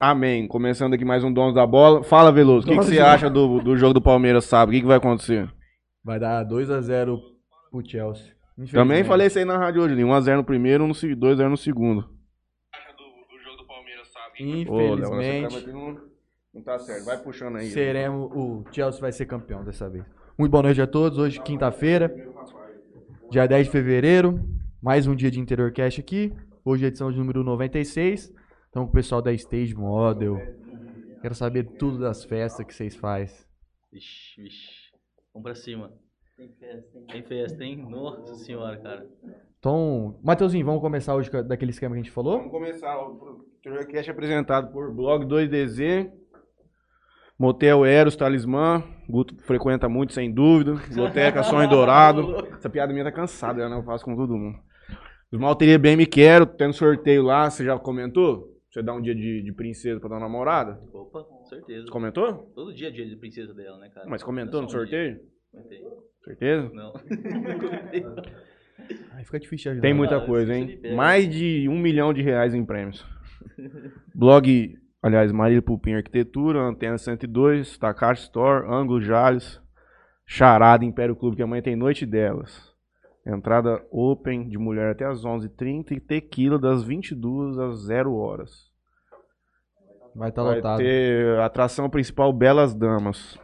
Amém. Começando aqui mais um Donos da Bola. Fala, Veloso. O que, que você acha do, do jogo do Palmeiras sábado? O que, que vai acontecer? Vai dar 2x0 pro Chelsea. Também falei isso aí na rádio hoje. 1x0 no primeiro, 2x0 no segundo. do jogo do Palmeiras sábado? Infelizmente, não, não tá certo. Vai puxando aí. seremos. O Chelsea vai ser campeão dessa vez. Muito boa noite a todos. Hoje, quinta-feira, dia 10 de fevereiro. Mais um dia de Interior Cash aqui. Hoje, edição de número 96. Estamos com o pessoal da Stage Model. Quero saber tudo das festas que vocês fazem. Vixe, vixe. Vamos pra cima. Tem festa, hein? Tem festa, hein? Nossa senhora, cara. Então, Mateuzinho, vamos começar hoje daquele esquema que a gente falou? Vamos começar. O Terrorcast é apresentado por Blog 2DZ, Motel Eros, Talismã. Guto frequenta muito, sem dúvida. Biblioteca Sonho Dourado. Essa piada minha tá cansada, né? Eu faço com todo mundo. Os Malteria Bem Me Quero, tendo sorteio lá, você já comentou? Você dá um dia de, de princesa pra dar uma namorada? Opa, com certeza. Você comentou? Todo dia é dia de princesa dela, né, cara? Mas comentou no é um dia. sorteio? Comentei. Certeza? Não. Aí fica difícil de ajudar. Tem muita Ah, coisa, isso hein? Mais de um milhão de reais em prêmios. Blog, aliás, Marília Pupim Arquitetura, Antena 102, Takashi Store, Ângulo Jales, Charada, Império Clube, que amanhã tem noite delas. Entrada open de mulher até às 11h30 e tequila das 22 às 0 horas. Vai estar Vai lotado. ter atração principal Belas Damas.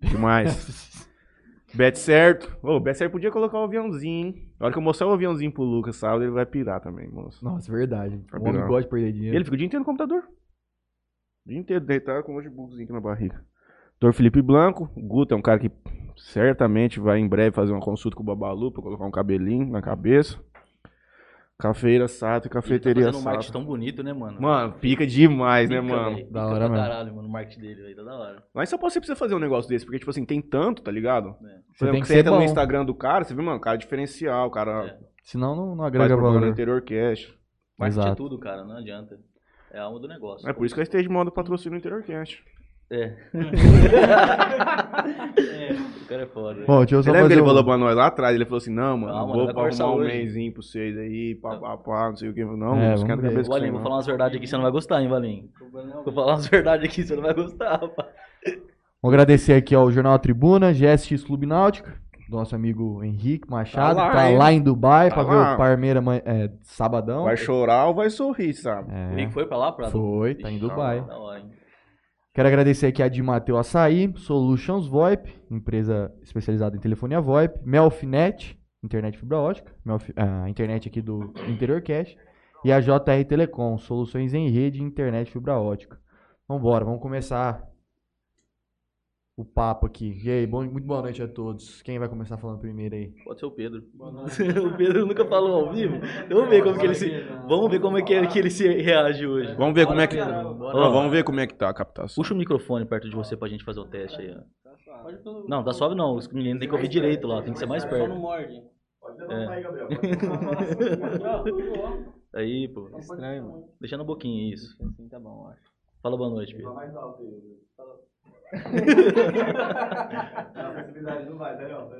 Demais. Bet certo. Ô, Bet certo podia colocar o aviãozinho, hein? Na hora que eu mostrar o aviãozinho pro Lucas sábado, ele vai pirar também, moço. Nossa, verdade. O Vai homem gosta de perder dinheiro. ele fica o dia inteiro no computador. O dia inteiro deitado com um notebookzinho aqui na barriga. Doutor Felipe Blanco. O Guto é um cara que certamente vai em breve fazer uma consulta com o Babalu pra colocar um cabelinho na cabeça. Cafeira Sato e tá Cafeteria fazendo um marketing Sato. tão bonito, né, mano? Mano, pica demais, né, Pica, mano? velho. Da Pica hora pra mesmo. caralho, mano, o marketing dele, velho. Tá da hora. Mas só você precisa fazer um negócio desse, porque, tipo assim, tem tanto, tá ligado? É. Por Você exemplo, tem que você ser entra bom. no Instagram do cara, você vê, mano, cara diferencial, o cara É. Senão não, não faz agrega no valor. interior cash. Marketing é Exato. tudo, cara. Não adianta. É a alma do negócio. É por isso que a Stage Moda patrocina o interior cash. É. é. O cara é foda. Bom, deixa eu só Você lembra que ele um... falou pra nós lá atrás? Ele falou assim, não, mano, Calma, vou arrumar um mêsinho pra vocês aí, pá, pá, pá, não sei o que. Não, É, não a ver. cabeça Ô, com Alinho, isso vou não. falar umas verdades aqui, você não vai gostar, hein, Valinho? Vou falar umas verdades aqui, você não vai gostar, rapaz. Vou agradecer aqui ao Jornal Tribuna, GSX Clube Náutica, do nosso amigo Henrique Machado, Tá lá, que tá lá em Dubai Tá pra ver lá. o Parmeira é, sabadão. Vai chorar ou vai sorrir, sabe? É, O Henrique foi pra lá, pra Foi, tá em Dubai. Da hora, hein? Quero agradecer aqui a Dimateu Açaí, Solutions VoIP, empresa especializada em telefonia VoIP, Melfinet, internet fibra ótica, Melfi- a internet aqui do Interior Cash, e a JR Telecom, soluções em rede e internet fibra ótica. Vambora, vamos começar o papo aqui. E aí, bom- muito boa noite a todos. Quem vai começar falando primeiro aí? Pode ser o Pedro. o Pedro nunca falou ao vivo. Vamos ver como que ele se. Vamos ver como é que ele, que ele se reage hoje. Vamos ver como é que. Ó, vamos ver como é que tá a captação. Puxa o microfone perto de você pra gente fazer o teste aí, ó. Não, tá suave não. Os meninos tem que ouvir direito lá, tem que ser mais perto. Aí, pô. Estranho, mano. Deixa no boquinho isso. Assim tá bom, eu acho. Fala boa noite, Pedro.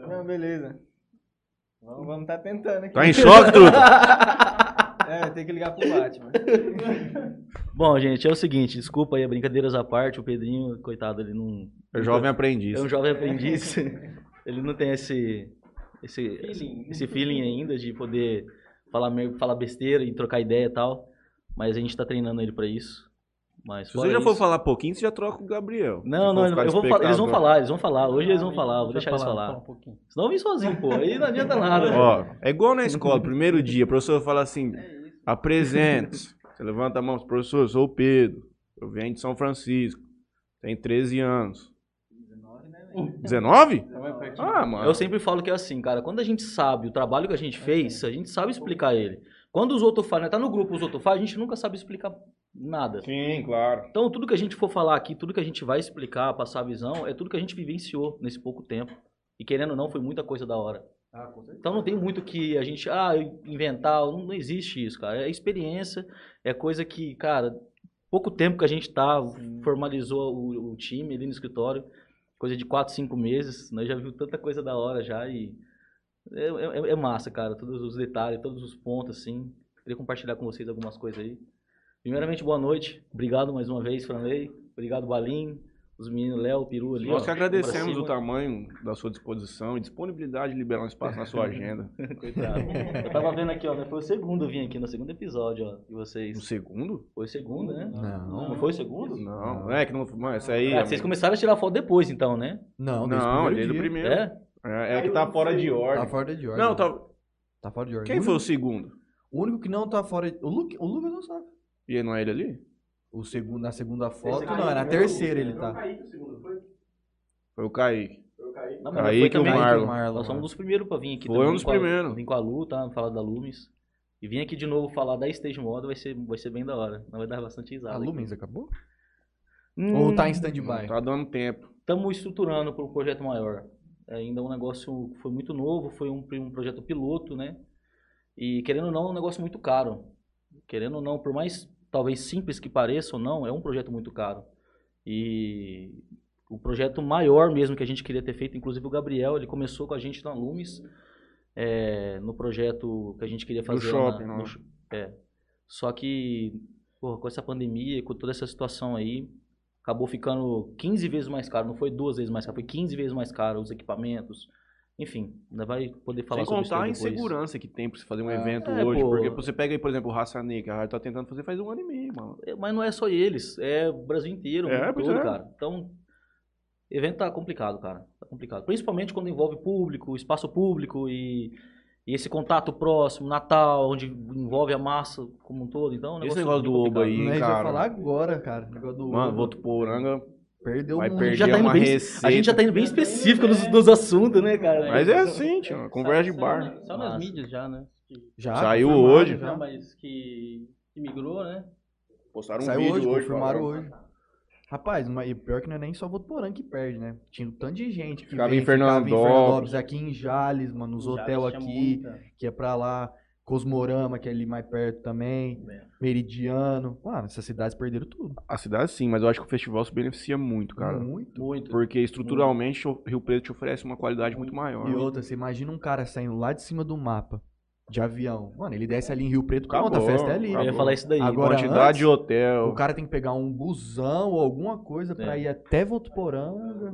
Não, beleza. Vamos, vamos tá tentando aqui. Tá em choque, truta? É, tem que ligar pro Batman. Bom, gente, é o seguinte, desculpa aí, brincadeiras à parte, o Pedrinho, coitado, ele não. É jovem aprendiz. É um jovem aprendiz. ele não tem esse, esse, Feeling. esse feeling ainda de poder falar, falar besteira e trocar ideia e tal. Mas a gente tá treinando ele pra isso. Mas Se você já for isso- falar pouquinho, você já troca com o Gabriel. Não, não, for ficar eu vou falar, eles vão falar, eles vão falar. Hoje eles vão falar, vou deixar eles falar. um pouquinho. Senão eu vim sozinho, pô. Aí não adianta nada. Ó, é igual na escola, primeiro dia, o professor fala assim, apresente Você levanta a mão, professor, eu sou o Pedro, eu venho de São Francisco, tenho 13 anos. 19? Ah, mano. Eu sempre falo que é assim, cara. Quando a gente sabe o trabalho que a gente fez, a gente sabe explicar ele. Quando os outros falam, tá no grupo, os outros falam, a gente nunca sabe explicar nada. Sim, claro. Então, tudo que a gente for falar aqui, tudo que a gente vai explicar, passar a visão, é tudo que a gente vivenciou nesse pouco tempo. E querendo ou não, foi muita coisa da hora. Então não tem muito que a gente, ah, inventar, não, não existe isso, cara. É experiência, é coisa que, cara, pouco tempo que a gente tá, formalizou o, o time ali no escritório, coisa de 4, 5 meses, nós já viu tanta coisa da hora já e é, é- é massa, cara, todos os detalhes, todos os pontos, assim. Queria compartilhar com vocês algumas coisas aí. Primeiramente, boa noite. Obrigado mais uma vez, Franley. Obrigado, Balim. Os meninos Léo, Peru ali. Nós ó, que agradecemos o tamanho da sua disposição e disponibilidade de liberar um espaço na sua agenda. Coitado. Eu tava vendo aqui, ó, né? Foi o segundo eu vim aqui, no segundo episódio, ó, de No vocês. segundo? Foi o segundo, né? Não. Não foi o segundo? Não, é que não. Mano, isso aí. Ah, vocês começaram a tirar foto depois, então, né? Não, Não, desde desde o o primeiro. É? É, é que tá fora de ordem. Tá fora de ordem. Não, tá. Tá fora de ordem. Quem o foi o segundo? o único que não tá fora de... O, Lu... o Lucas não sabe. E não é ele ali? O segundo, na segunda foto, não, é na terceira ele tá. Foi o Kaique. Não, mas Aí foi que o também. Marlon. Marlon, Nós somos um dos primeiros pra vir aqui. Foi um dos a- primeiros. Vim com a Lu, tá? Falar da Lumis. E vim aqui de novo falar da Stage Moda, vai ser, vai ser bem da hora. Não vai dar bastante A risada. Lumens acabou? Hum, Ou tá em stand-by? Tá dando tempo. Estamos estruturando para um projeto maior. É ainda um negócio foi muito novo, foi um, um projeto piloto, né? E querendo ou não, é um negócio muito caro. Querendo ou não, por mais talvez simples que pareça ou não, é um projeto muito caro. E o projeto maior mesmo que a gente queria ter feito, inclusive o Gabriel, ele começou com a gente na Lumes, é, no projeto que a gente queria fazer. lá shopping, na, no é. Só que, porra, com essa pandemia, com toda essa situação aí, acabou ficando 15 vezes mais caro. Não foi duas vezes mais caro, foi 15 vezes mais caro os equipamentos. Enfim, ainda vai poder falar Sem sobre isso contar a insegurança que tem pra você fazer um É. evento É, hoje. pô. Porque você pega aí, por exemplo, o Raça Negra, a rádio tá tentando fazer faz um ano e meio, mano. É, Mas não é só eles, é o Brasil inteiro, o É, todo, é. cara. Então, evento tá complicado, cara. Tá complicado. Principalmente quando envolve público, espaço público e, e esse contato próximo, Natal, onde envolve a massa como um todo. Então, é um Esse negócio negócio do Oba aí, Nós cara. vai falar agora, cara. O negócio do Mano, Oba. Votuporanga Perdeu vai perder Já tá indo uma bem- receita. A gente já tá indo bem específico nos, nos assuntos, né, cara? Mas é assim, tio. Conversa de bar. Só nas mídias já, né? Que- Já, Saiu hoje. já. Não, mas que, que migrou, né? Postaram um Saiu vídeo hoje, hoje. confirmaram hoje. Rapaz, mas e pior que não é nem só Votuporanga que perde, né? Tinha um tanto de gente que Ficava vem, em Fernandópolis. ficava em Fernandópolis, aqui em Jales, mano, nos hotéis aqui, muita. que é pra lá. Cosmorama, que é ali mais perto também. É. Meridiano. Mano, essas cidades perderam tudo. A cidade sim, mas eu acho que o festival se beneficia muito, cara. Muito. Muito. Porque estruturalmente o Rio Preto te oferece uma qualidade muito maior. E outra, você imagina um cara saindo lá de cima do mapa, de avião. Mano, ele desce ali em Rio Preto, Acabou, pronto, a festa é ali. Eu ia falar isso daí. Agora, Quantidade antes, de hotel. O cara tem que pegar um busão ou alguma coisa pra É. ir até Votuporanga.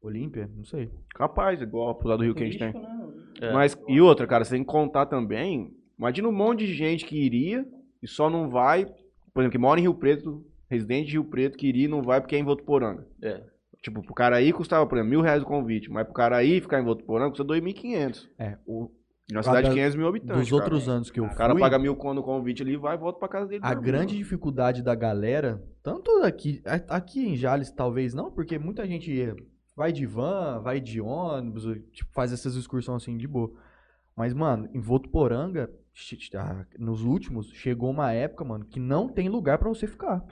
Olímpia? Não sei. Capaz, igual pro lado do Rio que a gente tem. Né? É. Mas, e outra, cara, você tem que contar também. Imagina um monte de gente que iria e só não vai. Por exemplo, que mora em Rio Preto, residente de Rio Preto, que iria e não vai porque é em Votuporanga. É. Tipo, pro cara aí custava, por exemplo, mil reais o convite. Mas pro cara aí ficar em Votuporanga custa 2.500. É, o, uma cidade de 500 mil habitantes. dos cara. outros anos que eu O cara fui, paga mil conto no convite ali e vai e volta pra casa dele. a grande dificuldade da galera, tanto aqui, aqui em Jales talvez não, porque muita gente vai de van, vai de ônibus, tipo, faz essas excursões assim de boa. Mas, mano, em Votuporanga, ah, nos últimos, chegou uma época, mano, que não tem lugar pra você ficar.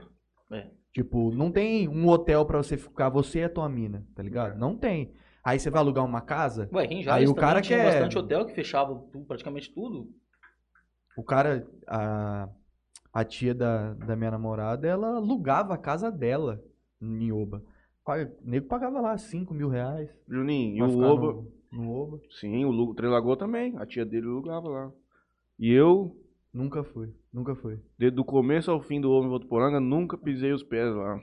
É. Tipo, não tem um hotel pra você ficar, você e a tua mina, tá ligado? Não tem. Aí você vai alugar uma casa, Ué, já Aí o cara tinha quer- bastante hotel que fechava praticamente tudo. O cara, a, a tia da, da minha namorada, ela alugava a casa dela em Oba. Paga- O nego pagava lá 5 mil reais. Juninho, e o Oba. No, no Oba. Sim, o Lu- Três Lagoas também. A tia dele alugava lá. E eu, Nunca fui, nunca fui. desde o começo ao fim do Ovo em Votuporanga, nunca pisei os pés lá.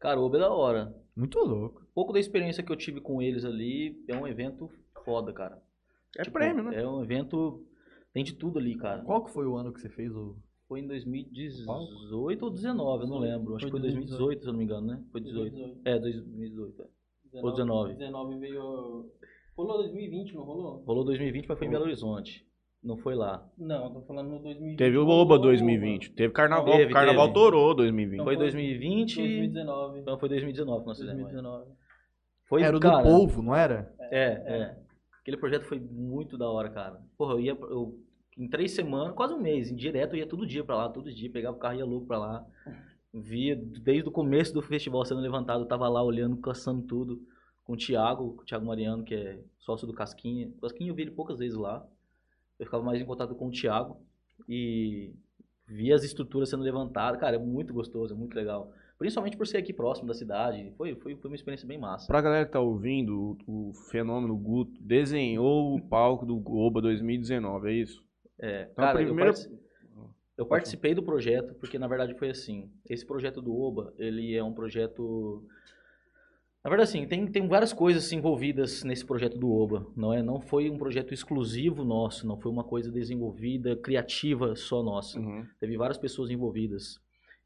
Cara, o Uber é da hora. Muito louco. pouco da experiência que eu tive com eles ali, é um evento foda, cara. É Tipo, prêmio, né? É um evento. Tem de tudo ali, cara. Qual que foi o ano que você fez o... Foi em 2018 ou 19, eu não lembro. Acho que foi 2018, se eu não me engano, né? Foi 18. É, 2018. é. Ou 19. 19 veio. Rolou 2020, não rolou? Rolou 2020, mas foi em Belo Horizonte. Não foi lá. Não, tô falando no 2020. Teve o Oba o 2020. Teve carnaval. Teve, carnaval teve. torou 2020. Foi foi 2020. 2019. Não, foi 2019 que nós fizemos. 2019. Foi, Era o cara, do povo, não era? É, é. Aquele projeto foi muito da hora, cara. Porra, eu ia. Eu, em três semanas, quase um mês, em direto, eu ia todo dia pra lá, todo dia, pegava o carro e ia louco pra lá. Via desde o começo do festival sendo levantado, eu tava lá olhando, caçando tudo. Com o Thiago, com o Thiago Mariano, que é sócio do Casquinha. O Casquinha eu vi ele poucas vezes lá. Eu ficava mais em contato com o Thiago. E via as estruturas sendo levantadas. Cara, é muito gostoso, é muito legal. Principalmente por ser aqui próximo da cidade. Foi, foi, foi uma experiência bem massa. Pra galera que tá ouvindo, o, o Fenômeno Guto desenhou o palco do Oba 2019, é isso? É, Então, cara, eu primeira- partici- eu, participei do projeto porque, na verdade, foi assim. Esse projeto do OBA, ele é um projeto... Na verdade, assim, tem, tem várias coisas envolvidas nesse projeto do OBA. Não, é, não foi um projeto exclusivo nosso, não foi uma coisa desenvolvida, criativa só nossa. Uhum. Teve várias pessoas envolvidas.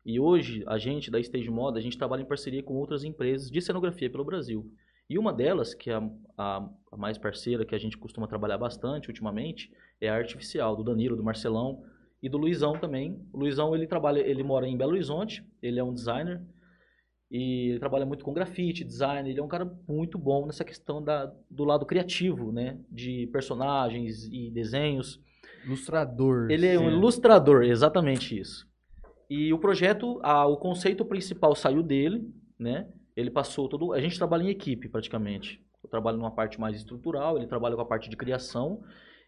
E hoje, a gente, da Stage Moda, a gente trabalha em parceria com outras empresas de cenografia pelo Brasil. E uma delas, que é a, a- a mais parceira, que a gente costuma trabalhar bastante ultimamente, é a Artificial, do Danilo, do Marcelão e do Luizão também. O Luizão, ele trabalha, ele mora em Belo Horizonte, ele é um designer, e ele trabalha muito com grafite, design, ele é um cara muito bom nessa questão da, do lado criativo, né? De personagens e desenhos. Ilustrador. Ele é um ilustrador, exatamente isso. E o projeto, a- o conceito principal saiu dele, né? Ele passou todo. A gente trabalha em equipe praticamente. Eu trabalho numa parte mais estrutural, ele trabalha com a parte de criação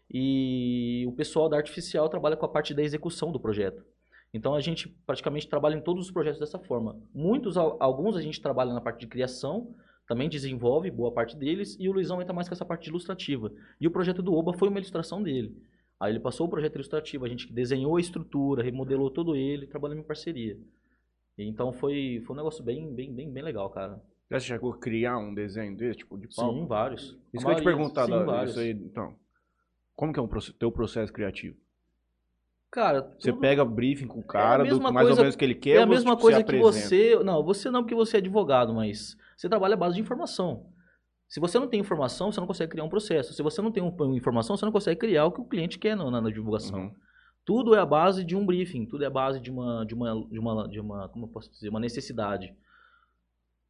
e o pessoal da artificial trabalha com a parte da execução do projeto. Então a gente praticamente trabalha em todos os projetos dessa forma. Muitos, al- alguns a gente trabalha na parte de criação, também desenvolve boa parte deles, e o Luizão entra mais com essa parte ilustrativa. E o projeto do Oba foi uma ilustração dele. Aí ele passou o projeto ilustrativo, a gente desenhou a estrutura, remodelou todo ele, trabalhamos em parceria. Então foi, foi um negócio bem, bem, bem, bem legal, cara. Já você chegou a criar um desenho desse, tipo, de palco? Sim, vários. Isso A que eu ia te perguntar, sim, da- isso aí, então. Como que é o proce- teu processo criativo? Cara, Você tudo- pega briefing com o cara, do, mesma mais coisa- ou menos o que ele quer, é a você, mesma tipo, coisa que apresenta? você. Não, você não, porque você é advogado, mas você trabalha à base de informação. Se você não tem informação, você não consegue criar um processo. Se você não tem um- informação, você não consegue criar o que o cliente quer na, na- na divulgação. Uhum. Tudo é a base de um briefing, tudo é a base de uma, de uma, de uma, de uma como eu posso dizer, uma necessidade.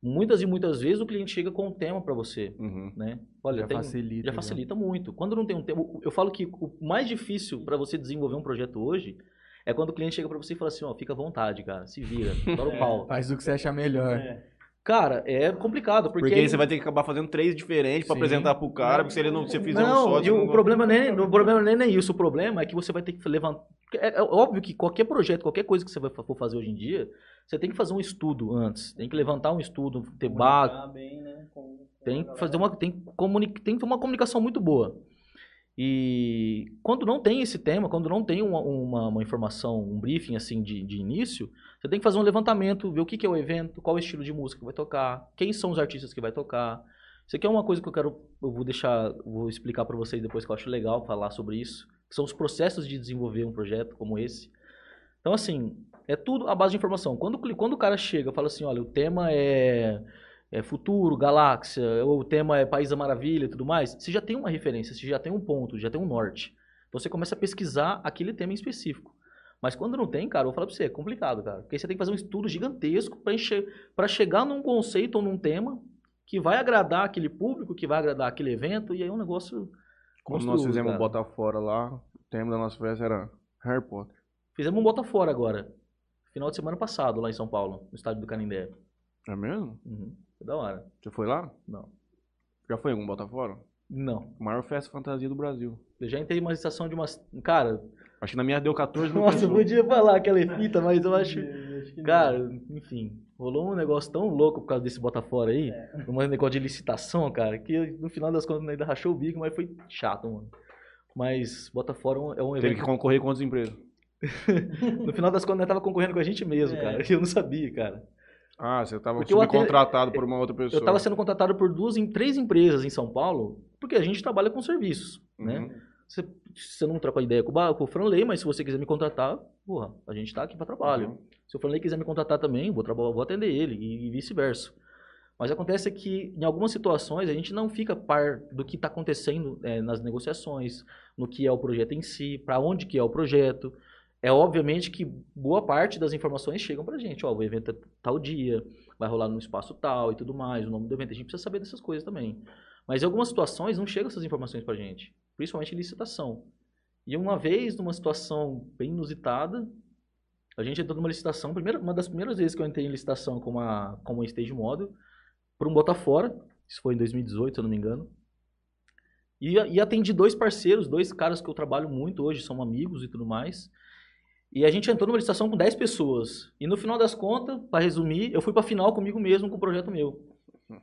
Muitas e muitas vezes o cliente chega com um tema para você, Uhum. né? Olha, Já tem- facilita, já já. facilita muito. Quando não tem um tema, eu falo que o mais difícil para você desenvolver um projeto hoje é quando o cliente chega para você e fala assim, ó, fica à vontade, cara, se vira, dá o pau. Faz o que você achar melhor. É. Cara, é complicado, porque... Porque, aí você vai ter que acabar fazendo três diferentes pra Sim. apresentar pro cara, porque se ele não se fizer um Não, só, e o não vai- problema nem, o problema nem, nem isso. O problema é que você vai ter que levantar. É, é óbvio que qualquer projeto, qualquer coisa que você vai for fazer hoje em dia, você tem que fazer um estudo antes. Tem que levantar um estudo, ter base, né, com- tem que fazer uma tem que, comuni- tem que ter uma comunicação muito boa. E quando não tem esse tema, quando não tem uma, uma, uma informação, um briefing assim de, de início, você tem que fazer um levantamento, ver o que, que é o evento, qual o estilo de música que vai tocar, quem são os artistas que vai tocar. Isso aqui é uma coisa que eu quero, eu vou deixar, vou explicar para vocês depois que eu acho legal falar sobre isso, que são os processos de desenvolver um projeto como esse. Então assim, é tudo a base de informação. Quando, quando o cara chega fala assim, olha, o tema é é, futuro, galáxia, ou o tema é País da Maravilha e tudo mais, você já tem uma referência, você já tem um ponto, já tem um norte. Então você começa a pesquisar aquele tema em específico. Mas quando não tem, cara, eu vou falar pra você, é complicado, cara. Porque você tem que fazer um estudo gigantesco enche- pra chegar num conceito ou num tema que vai agradar aquele público, que vai agradar aquele evento, e aí é um negócio. Quando nós fizemos cara. botar fora lá, o tema da nossa festa era Harry Potter. Fizemos um Bota Fora agora. Final de semana passado, lá em São Paulo, no estádio do Canindé. É mesmo? Uhum. Foi da hora. Você foi lá? Não. Já foi em algum bota fora? Não. Maior festa fantasia do Brasil. Eu já entrei em uma estação de umas. Cara, Acho que na minha deu 14 mil Nossa, eu podia falar aquela fita, mas eu acho. Acho que não. Cara, enfim, rolou um negócio tão louco por causa desse Botafora aí, É. um negócio de licitação, cara, que no final das contas ainda rachou o bico, mas foi chato, mano. Mas Botafora é um- é um Teve evento. que concorrer com outras empresas. No final das contas, nós tava concorrendo com a gente mesmo, É. cara. Eu não sabia, cara. Ah, você tava Porque eu atendo- subcontratado por uma outra pessoa. Eu tava sendo contratado por duas, em três empresas em São Paulo, porque a gente trabalha com serviços, né? Uhum. Você, você não troca ideia com o, com o Franley, mas se você quiser me contratar, porra, a gente tá aqui para trabalho. Uhum. Se o Franley quiser me contratar também, vou, vou atender ele e, e vice-versa. Mas acontece que, em algumas situações, a gente não fica par do que está acontecendo eh, nas negociações, no que é o projeto em si, para onde que é o projeto. É obviamente que boa parte das informações chegam para a gente. Ó, o evento é tal dia, vai rolar no espaço tal e tudo mais, o nome do evento. A gente precisa saber dessas coisas também. Mas em algumas situações não chegam essas informações para a gente, principalmente licitação. E uma vez, numa situação bem inusitada, a gente entrou numa licitação, primeira, uma das primeiras vezes que eu entrei em licitação com uma, com uma stage model, para um Botafora, isso foi em 2018, se eu não me engano. E, e atendi dois parceiros, dois caras que eu trabalho muito hoje, são amigos e tudo mais. E a gente entrou numa licitação com 10 pessoas. E no final das contas, para resumir, eu fui para final comigo mesmo com o projeto meu.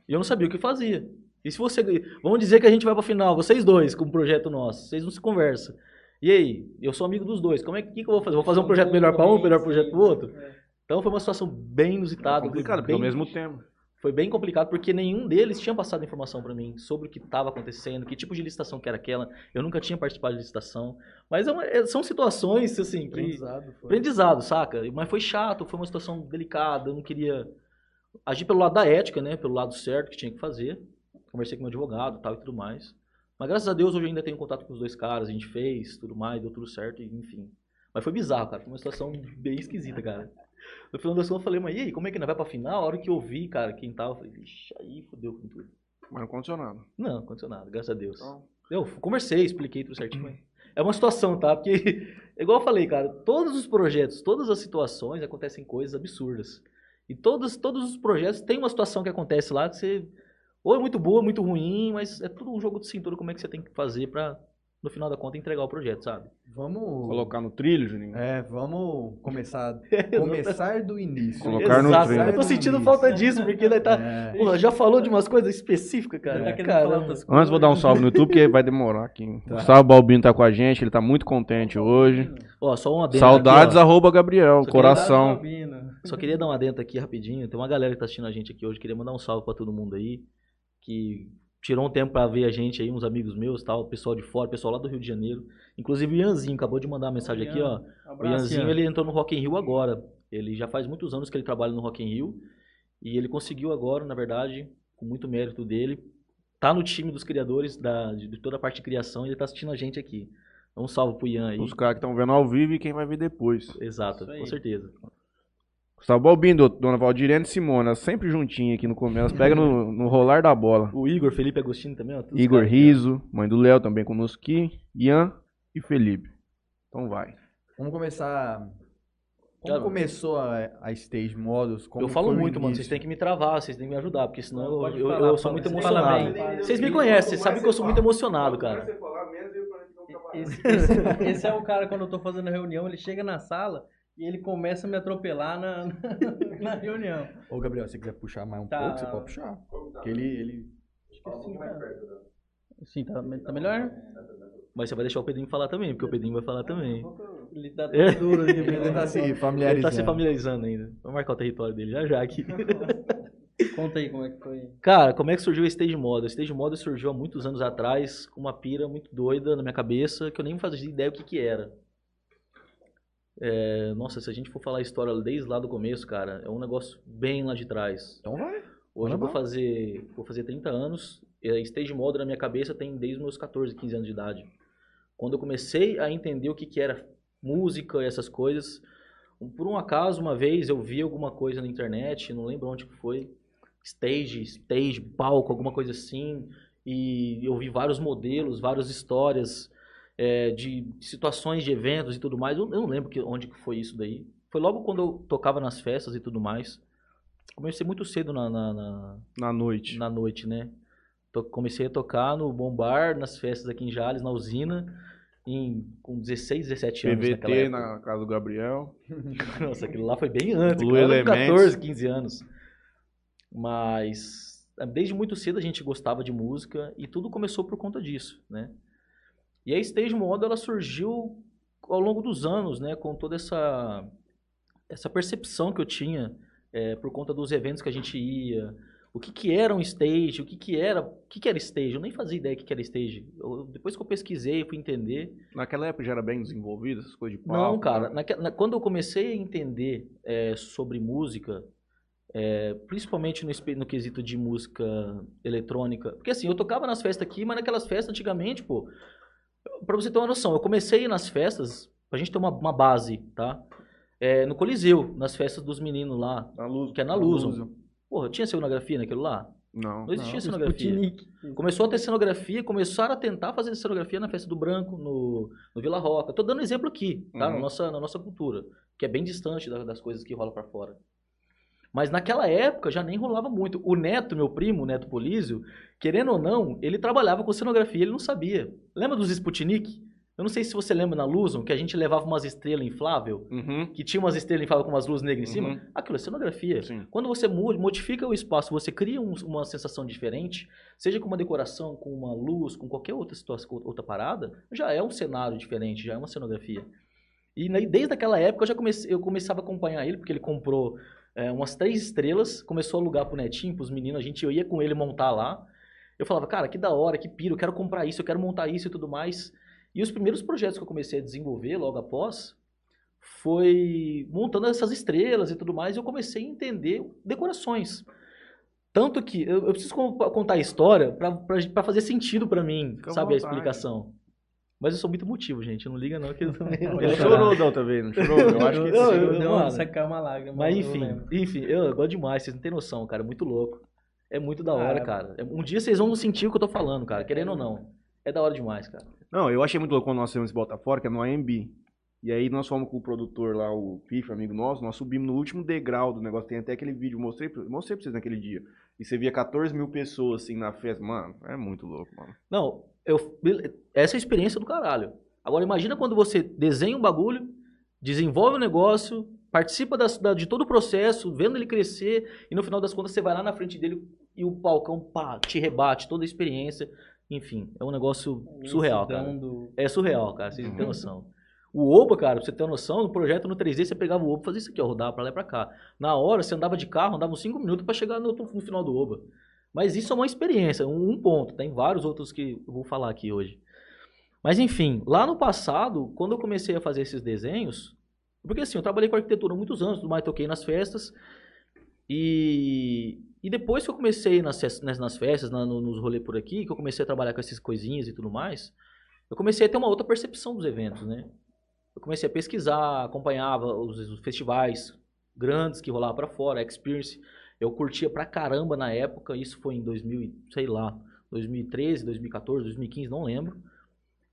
E eu não sabia o que fazia. E se você. Vamos dizer que a gente vai para final, vocês dois, com o projeto nosso, vocês não se conversam. E aí, eu sou amigo dos dois, como é que, que eu vou fazer? Vou fazer um projeto melhor pra um, melhor projeto pro outro? É. Então foi uma situação bem inusitada. Complicado, foi porque ao bem- mesmo tempo. Foi bem complicado porque nenhum deles tinha passado informação pra mim sobre o que estava acontecendo, que tipo de licitação que era aquela. Eu nunca tinha participado de licitação. Mas é uma- é- são situações, assim. Aprendizado, foi. Aprendizado, saca? Mas foi chato, foi uma situação delicada, eu não queria agir pelo lado da ética, né? Pelo lado certo que tinha que fazer. Conversei com meu advogado tal e tudo mais. Mas graças a Deus hoje eu ainda tenho contato com os dois caras, a gente fez, tudo mais, deu tudo certo, enfim. Mas foi bizarro, cara. Foi uma situação bem esquisita, cara. No final das contas eu falei, mas e aí, como é que não vai pra final? A hora que eu vi, cara, quem tava, eu falei, vixe, aí fodeu com tudo. Mas não aconteceu nada. Não, aconteceu nada, graças a Deus. Então- Eu conversei, expliquei tudo certinho. mas É uma situação, tá? Porque, igual eu falei, cara, todos os projetos, todas as situações acontecem coisas absurdas. E todos, todos os projetos tem uma situação que acontece lá que você. Ou é muito boa, ou muito ruim, mas é tudo um jogo de cintura como é que você tem que fazer pra, no final da conta, entregar o projeto, sabe? Vamos. Colocar no trilho, Juninho. É, vamos começar. começar do início. Colocar no Exato. trem. Eu tô sentindo falta disso, porque ele tá. É. Pô, já falou de umas coisas específicas, cara. Tá falar outras Antes vou dar um salve no YouTube, porque vai demorar aqui. Tá. Gustavo Balbino tá com a gente, ele tá muito contente hoje. Ó, só um adendo Saudades, aqui, arroba Gabriel, Só queria coração. Só queria dar um adendo aqui rapidinho. Tem uma galera que tá assistindo a gente aqui hoje. Queria mandar um salve pra todo mundo aí. Que tirou um tempo pra ver a gente aí, uns amigos meus, tal, pessoal de fora, pessoal lá do Rio de Janeiro. Inclusive o Ianzinho acabou de mandar uma mensagem aqui, ó. O Abraço, Ianzinho, Ian. ele entrou no Rock in Rio agora. Ele já faz muitos anos que ele trabalha no Rock in Rio. E ele conseguiu agora, na verdade, com muito mérito dele, tá no time dos criadores da, de toda a parte de criação e ele tá assistindo a gente aqui. Então, um salve pro Ian aí. Os caras que estão vendo ao vivo e quem vai ver depois. Exato, com certeza. Gustavo Balbino, Dona Valdirene e Simona, sempre juntinho aqui no começo. Pega no, no rolar da bola. O Igor, Felipe Agostinho também, ó. Igor. Riso, mãe do Léo também conosco aqui. Ian e Felipe. Então vai. Vamos começar. Como Cara, começou a, a Stage Models? Como eu falo muito, mano. Vocês têm que me travar, vocês têm que me ajudar, porque senão Não, eu, eu- falar, eu sou muito emocionado. Vocês me conhecem, vocês sabem que eu sou muito emocionado, cara. Esse, esse- esse é o cara, quando eu tô fazendo reunião, ele chega na sala e ele começa a me atropelar na, na reunião. Ô, Gabriel, se você quiser puxar mais um Tá. pouco, você pode puxar. Porque ele. ele... Assim, tá, Sim, tá, tá melhor? Mas você vai deixar o Pedrinho falar também, porque o Pedrinho vai falar também. Ele tá duro aqui. ele tá se Ele familiarizando. tá se familiarizando ainda. Vou marcar o território dele já já aqui. Conta aí como é que foi. Cara, como é que surgiu o Stage Model? O Stage Model surgiu há muitos anos atrás com uma pira muito doida na minha cabeça que eu nem fazia ideia o que que era. É, nossa, se a gente for falar a história desde lá do começo, cara, é um negócio bem lá de trás. Então vai. Hoje eu vou fazer, vou fazer 30 anos. E Stage Model na minha cabeça tem desde meus 14, 15 anos de idade. Quando eu comecei a entender o que, que era música e essas coisas, por um acaso, uma vez eu vi alguma coisa na internet, não lembro onde que foi, stage, stage, palco, alguma coisa assim, e eu vi vários modelos, várias histórias é, de situações de eventos e tudo mais. Eu, eu não lembro que, onde que foi isso daí. Foi logo quando eu tocava nas festas e tudo mais. Comecei muito cedo na, na- na- Na noite. na noite, né? To- comecei a tocar no Bombar, nas festas aqui em Jales, na usina, em, com 16, 17 anos. PVT na casa do Gabriel. Nossa, aquilo lá foi bem antes, Blue cara, eu era com Elements. 14, 15 anos. Mas desde muito cedo a gente gostava de música e tudo começou por conta disso, né? E a Stage Model ela surgiu ao longo dos anos, né, com toda essa essa percepção que eu tinha eh, por conta dos eventos que a gente ia, o que que era um stage, o que que era, o que que era stage, eu nem fazia ideia do que que era stage. Eu- depois que eu pesquisei, fui entender, Naquela época já era bem desenvolvido, essas coisas de não, palco, cara. né? naque- na- quando eu comecei a entender é, sobre música, é, principalmente no, no quesito de música eletrônica, porque assim, eu tocava nas festas aqui, mas naquelas festas antigamente, pô, pra você ter uma noção, eu comecei nas festas, pra gente ter uma, uma base, tá? É, no Coliseu, nas festas dos meninos lá, Na luz. que é na Luso. Porra, tinha cenografia naquilo lá? Não. Não existia Não, cenografia. Sputnik. Começou a ter cenografia, começaram a tentar fazer cenografia na Festa do Branco, no, no Vila Roca. Tô dando exemplo aqui, tá? Na, Uhum. nossa, na nossa cultura, que é bem distante da- das coisas que rolam pra fora. Mas naquela época já nem rolava muito. O Neto, meu primo, o Neto Polísio, querendo ou não, ele trabalhava com cenografia, ele não sabia. Lembra dos Sputnik? Eu não sei se você lembra na Luzon que a gente levava umas estrelas inflável, Uhum. que tinha umas estrelas infláveis com umas luzes negras em cima. Uhum. Aquilo é cenografia. Sim. Quando você modifica o espaço, você cria um- uma sensação diferente, seja com uma decoração, com uma luz, com qualquer outra situação, outra parada, já é um cenário diferente, já é uma cenografia. E né, desde aquela época eu já comecei, eu começava a acompanhar ele, porque ele comprou é, umas três estrelas, começou a alugar pro netinho, pros meninos, a gente eu ia com ele montar lá. Eu falava, cara, que da hora, que piro, eu quero comprar isso, eu quero montar isso e tudo mais. E os primeiros projetos que eu comecei a desenvolver logo após foi montando essas estrelas e tudo mais, e eu comecei a entender decorações. Tanto que eu, eu preciso con- contar a história para fazer sentido para mim, Fica sabe, a explicação. Mas eu sou muito motivo, gente. Não liga não que eu também. não Ele chorou da outra vez, não chorou? Eu acho que Eu- sim. eu- Deu mano, uma sacar uma lágrima. Mas eu enfim, lembro. enfim, eu gosto demais, vocês não têm noção, cara. É muito louco. É muito da hora, Ah, cara. É- Um dia vocês vão sentir o que eu tô falando, cara, querendo ou não. É da hora demais, cara. Não, eu achei muito louco quando nós fizemos esse Botafora, que é no AMB. E aí nós fomos com o produtor lá, o Piff, amigo nosso, nós subimos no último degrau do negócio. Tem até aquele vídeo, mostrei, mostrei pra vocês naquele dia. E você via 14 mil pessoas assim na festa. Mano, é muito louco, mano. Não, eu, essa é a experiência do caralho. Agora imagina quando você desenha um bagulho, desenvolve um negócio, participa das- da- de todo o processo, vendo ele crescer, e no final das contas você vai lá na frente dele e o palcão, pá, te rebate toda a experiência. Enfim, é um negócio surreal, cara. Imensidão do- É surreal, cara, vocês não têm Uhum. noção. O Oba, cara, pra você ter uma noção, no projeto no 3D você pegava o Oba e fazia isso aqui, ó, rodava pra lá e pra cá. Na hora você andava de carro, andava uns 5 minutos pra chegar no, no final do Oba. Mas isso é uma experiência, um, ponto. Tem vários outros que eu vou falar aqui hoje. Mas enfim, lá no passado, quando eu comecei a fazer esses desenhos, porque assim, eu trabalhei com arquitetura há muitos anos, tudo mais, toquei nas festas. E, e depois que eu comecei nas, fes- nas, festas, na- no- nos rolês por aqui, que eu comecei a trabalhar com essas coisinhas e tudo mais, eu comecei a ter uma outra percepção dos eventos, né? Eu comecei a pesquisar, acompanhava os, os festivais grandes que rolavam pra fora, a Experience. Eu curtia pra caramba na época, isso foi em 2000, e- sei lá, 2013, 2014, 2015, não lembro.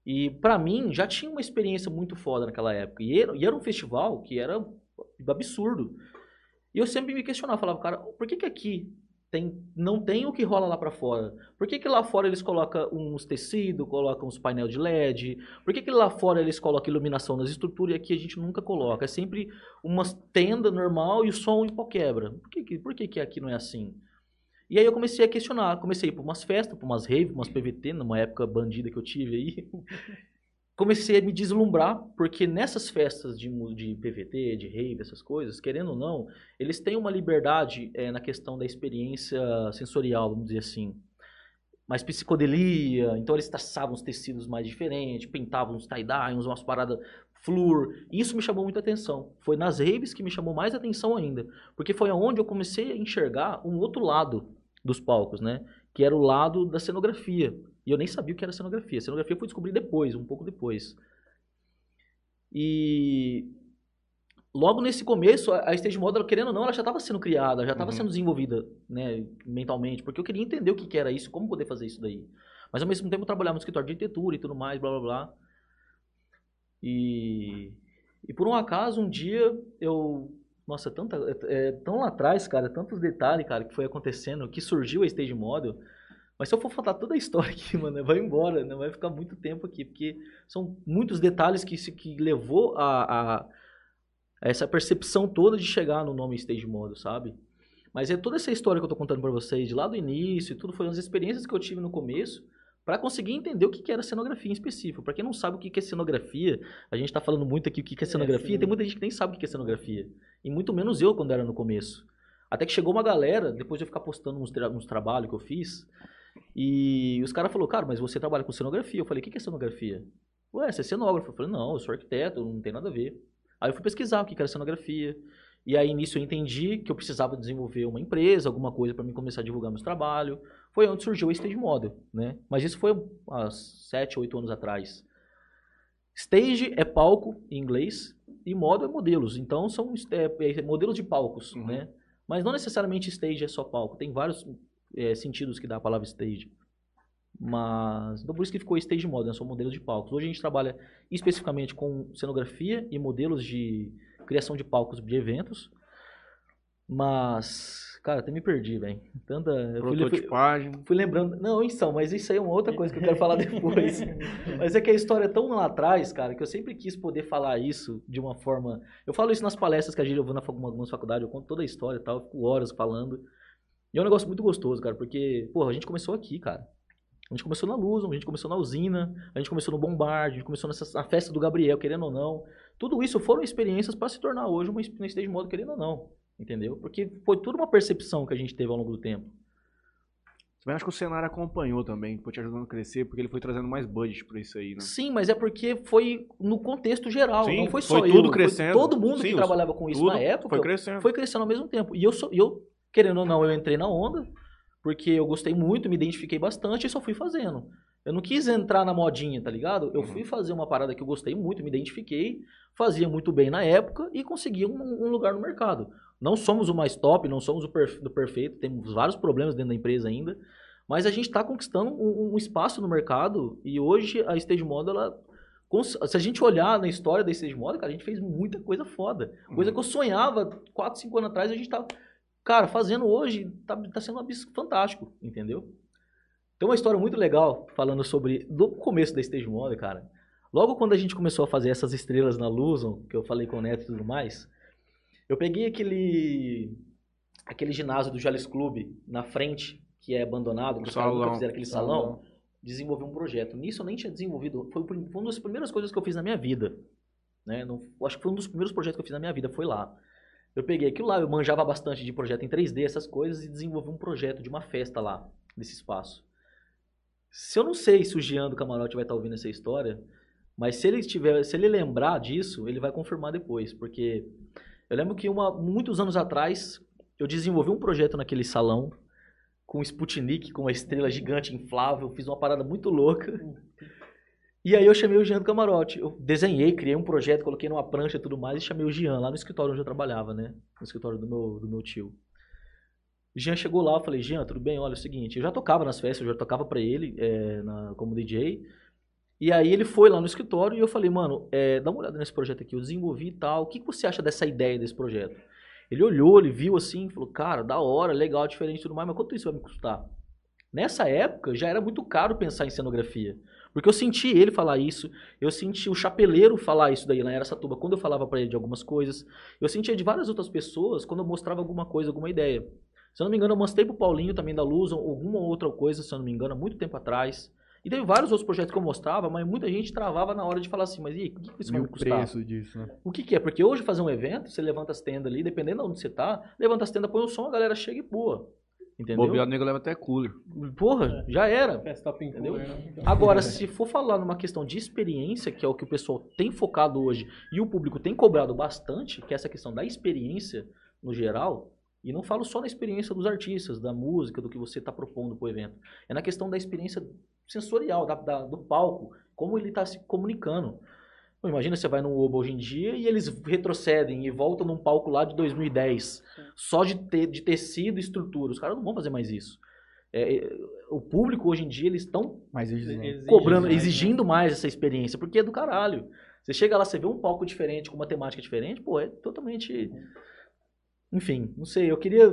E pra mim já tinha uma experiência muito foda naquela época. E era, e era um festival que era absurdo. E eu sempre me questionava, falava, cara, por que que aqui tem, não tem o que rola lá pra fora? Por que que lá fora eles colocam uns tecidos, colocam uns painel de LED? Por que que lá fora eles colocam iluminação nas estruturas e aqui a gente nunca coloca? É sempre uma tenda normal e o som em pau quebra. Por que, que- por que, que aqui não é assim? E aí eu comecei a questionar, comecei a ir pra umas festas, pra umas raves, umas PVT, numa época bandida que eu tive aí. comecei a me deslumbrar, porque nessas festas de, de PVT, de rave, essas coisas, querendo ou não, eles têm uma liberdade eh, na questão da experiência sensorial, vamos dizer assim. Mais psicodelia, então eles traçavam os tecidos mais diferentes, pintavam uns tie-dye, umas paradas flúor. E Isso me chamou muita atenção. Foi nas raves que me chamou mais atenção ainda, porque foi onde eu comecei a enxergar um outro lado dos palcos, né? Que era o lado da cenografia. E eu nem sabia o que era cenografia. Cenografia eu fui descobrir depois, um pouco depois. E logo nesse começo, a Stage Model, querendo ou não, ela já estava sendo criada, já estava Uhum. sendo desenvolvida, né, mentalmente, porque eu queria entender o que, que era isso, como poder fazer isso daí. Mas ao mesmo tempo eu trabalhava no escritório de arquitetura e tudo mais, blá blá blá. E, e por um acaso, um dia eu. Nossa, tanta, é, é tão lá atrás, cara, tantos detalhes, cara, que foi acontecendo, que surgiu a Stage Model. Mas se eu for falar toda a história aqui, mano, vai embora, não vai ficar muito tempo aqui, porque são muitos detalhes que, que levou a, a, a essa percepção toda de chegar no nome Stage Model, sabe? Mas é toda essa história que eu tô contando pra vocês, de lá do início, e tudo foi umas experiências que eu tive no começo, para conseguir entender o que que era cenografia em específico. Pra quem não sabe o que que é cenografia, a gente tá falando muito aqui o que que é cenografia, sim. tem muita gente que nem sabe o que que é cenografia. E muito menos eu quando era no começo. Até que chegou uma galera, depois de eu ficar postando uns, tra uns trabalhos que eu fiz, e os caras falaram, cara, mas você trabalha com cenografia. Eu falei, o que que é cenografia? Ué, você é cenógrafo. Eu falei, não, eu sou arquiteto, não tem nada a ver. Aí eu fui pesquisar o que que era cenografia. E aí nisso eu entendi que eu precisava desenvolver uma empresa, alguma coisa para mim começar a divulgar meus trabalhos. Foi onde surgiu a Stage Model, né? Mas isso foi há 7, 8 anos atrás. Stage é palco em inglês e model é modelos. Então são é, é, modelos de palcos, Uhum. né? Mas não necessariamente stage é só palco. Tem vários é, sentidos que dá a palavra stage. Mas então por isso que ficou stage model, né? são modelos de palcos. Hoje a gente trabalha especificamente com cenografia e modelos de criação de palcos de eventos. Mas, cara, até me perdi, velho. Tanta. Eu fui, fui, Prototipagem. fui lembrando. Não, então, mas isso aí é uma outra coisa que eu quero falar depois. mas é que a história é tão lá atrás, cara, que eu sempre quis poder falar isso de uma forma. Eu falo isso nas palestras que a gente eu vou na algumas faculdades, eu conto toda a história e tal, eu fico horas falando. E é um negócio muito gostoso, cara, porque, porra, a gente começou aqui, cara. A gente começou na Luzon, a gente começou na usina, a gente começou no Bombard, a gente começou nessa, na festa do Gabriel, querendo ou não. Tudo isso foram experiências para se tornar hoje uma, uma stage modo, querendo ou não. Entendeu? Porque foi tudo uma percepção que a gente teve ao longo do tempo. Também acho que o cenário acompanhou também, foi te ajudando a crescer, porque ele foi trazendo mais budget pra isso aí, né? Sim, mas é porque foi no contexto geral, Sim, não foi só foi eu. tudo foi crescendo. todo mundo Sim, que trabalhava com isso na época foi crescendo. foi crescendo ao mesmo tempo. E eu, sou, eu, querendo ou não, eu entrei na onda, porque eu gostei muito, me identifiquei bastante e só fui fazendo. Eu não quis entrar na modinha, tá ligado? Eu Uhum. fui fazer uma parada que eu gostei muito, me identifiquei, fazia muito bem na época e conseguia um, um lugar no mercado. Não somos o mais top, não somos o perfe- do perfeito, temos vários problemas dentro da empresa ainda, mas a gente está conquistando um, um espaço no mercado e hoje a Stage Model, ela, se a gente olhar na história da Stage Model, cara, a gente fez muita coisa foda. Coisa que eu sonhava 4, 5 anos atrás, a gente tá, cara, fazendo hoje, tá, tá sendo um abis- fantástico, entendeu? Tem uma história muito legal falando sobre do começo da Stage Model, cara. Logo quando a gente começou a fazer essas estrelas na Luzon, que eu falei com o Neto e tudo mais, eu peguei aquele aquele ginásio do Jales Clube na frente, que é abandonado, que os caras nunca salão. fizeram aquele salão, desenvolvi um projeto. Nisso eu nem tinha desenvolvido, foi, uma das primeiras coisas que eu fiz na minha vida. Né? Não, acho que foi um dos primeiros projetos que eu fiz na minha vida, foi lá. Eu peguei aquilo lá, eu manjava bastante de projeto em 3D, essas coisas, e desenvolvi um projeto de uma festa lá, nesse espaço. Se eu não sei se o Jean do Camarote vai estar ouvindo essa história, mas se ele tiver, se ele lembrar disso, ele vai confirmar depois, porque eu lembro que uma, muitos anos atrás eu desenvolvi um projeto naquele salão com Sputnik, com uma estrela gigante inflável, fiz uma parada muito louca. E aí eu chamei o Jean do Camarote. Eu desenhei, criei um projeto, coloquei numa prancha e tudo mais e chamei o Jean lá no escritório onde eu trabalhava, né? No escritório do meu, do meu tio. Jean chegou lá, eu falei, Jean, tudo bem? Olha, é o seguinte, eu já tocava nas festas, eu já tocava pra ele é, na- como DJ. E aí ele foi lá no escritório e eu falei, mano, é, dá uma olhada nesse projeto aqui, eu desenvolvi e tal. O que, que você acha dessa ideia desse projeto? Ele olhou, ele viu assim, falou, cara, da hora, legal, diferente e tudo mais, mas quanto isso vai me custar? Nessa época já era muito caro pensar em cenografia. Porque eu senti ele falar isso, eu senti o chapeleiro falar isso daí lá em Aracatuba, quando eu falava pra ele de algumas coisas. Eu sentia de várias outras pessoas quando eu mostrava alguma coisa, alguma ideia. Se eu não me engano, eu mostrei pro Paulinho também da Luz, alguma outra coisa, se eu não me engano, há muito tempo atrás. E teve vários outros projetos que eu mostrava, mas muita gente travava na hora de falar assim, mas e o que isso vai me custar? preço disso, né? O que, que é? Porque hoje fazer um evento, você levanta as tendas ali, dependendo de onde você tá, levanta as tendas, põe o som, a galera chega e boa. Entendeu? Bobeado, o nego leva até cooler. Porra, já era. Festa top Entendeu? cooler, né? Agora, se for falar numa questão de experiência, que é o que o pessoal tem focado hoje e o público tem cobrado bastante, que é essa questão da experiência no geral, e não falo só na experiência dos artistas, da música, do que você está propondo para o evento, é na questão da experiência sensorial, da- da- do palco, como ele está se comunicando. Pô, imagina você vai num Oba hoje em dia e eles retrocedem e voltam num palco lá de 2010, só de, te, de tecido e estrutura. Os caras não vão fazer mais isso. É, é, o público hoje em dia, eles estão cobrando, mais, né? exigindo mais essa experiência, porque é do caralho. Você chega lá, você vê um palco diferente, com uma temática diferente, pô, é totalmente. Enfim, não sei, eu queria.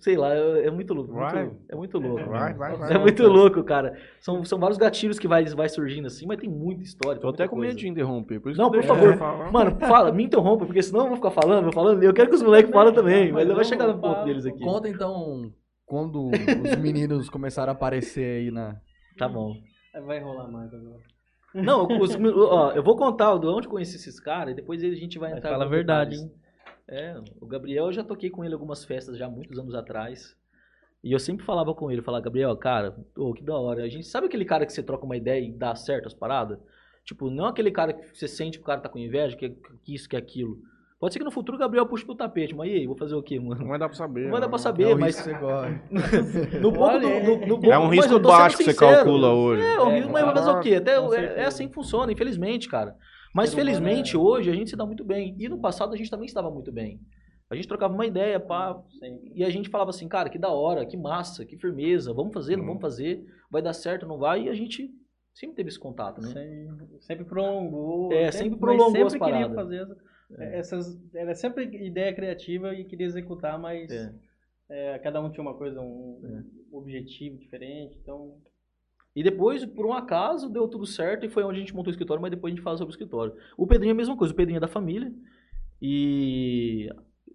Sei lá, é é muito louco. muito- é muito louco. Vai, vai, vai. É muito louco, cara. São, são vários gatilhos que vai, vai surgindo assim, mas tem muita história. Tô muita até com medo de interromper. Por isso Não, por favor. falar. Mano, fala, me interrompa, porque senão eu vou ficar falando, vou falando. Eu quero que os moleques falem também, mas vai chegar no ponto deles aqui. Conta então quando os meninos começaram a aparecer aí na. Tá bom. Vai rolar mais agora. Não, os- ó, eu vou contar de onde eu conheci esses caras e depois a gente vai Mas entrar. fala a verdade, detalhes. hein? É, o Gabriel eu já toquei com ele algumas festas já há muitos anos atrás. E eu sempre falava com ele, falava, Gabriel, cara, ô, que da hora. A gente sabe aquele cara que você troca uma ideia e dá certo as paradas? Tipo, não aquele cara que você sente que o cara tá com inveja, que, que isso, que aquilo. Pode ser que no futuro o Gabriel puxe pro tapete, mas e aí, vou fazer o quê, mano? Não vai dar pra saber. Não vai dar pra saber, é mas no no, É um risco baixo que você calcula hoje. É, o É, risco, mas vai fazer o quê? Até, é, é assim que funciona, infelizmente, cara. Mas felizmente é- hoje a gente se dá muito bem. E no passado a gente também se dava muito bem. A gente trocava uma ideia, pá, Sempre. e a gente falava assim, cara, que da hora, que massa, que firmeza, vamos fazer, não Uhum. vamos fazer, vai dar certo, não vai, e a gente sempre teve esse contato, né? Sempre, sempre prolongou. É, sempre mas prolongou sempre as queria paradas. fazer as, Essas, era sempre ideia criativa e queria executar, mas É. é, cada um tinha uma coisa, um, um objetivo diferente, então... E depois, por um acaso, deu tudo certo e foi onde a gente montou o escritório, mas depois a gente fala sobre o escritório. O Pedrinho é a mesma coisa, o Pedrinho é da família. E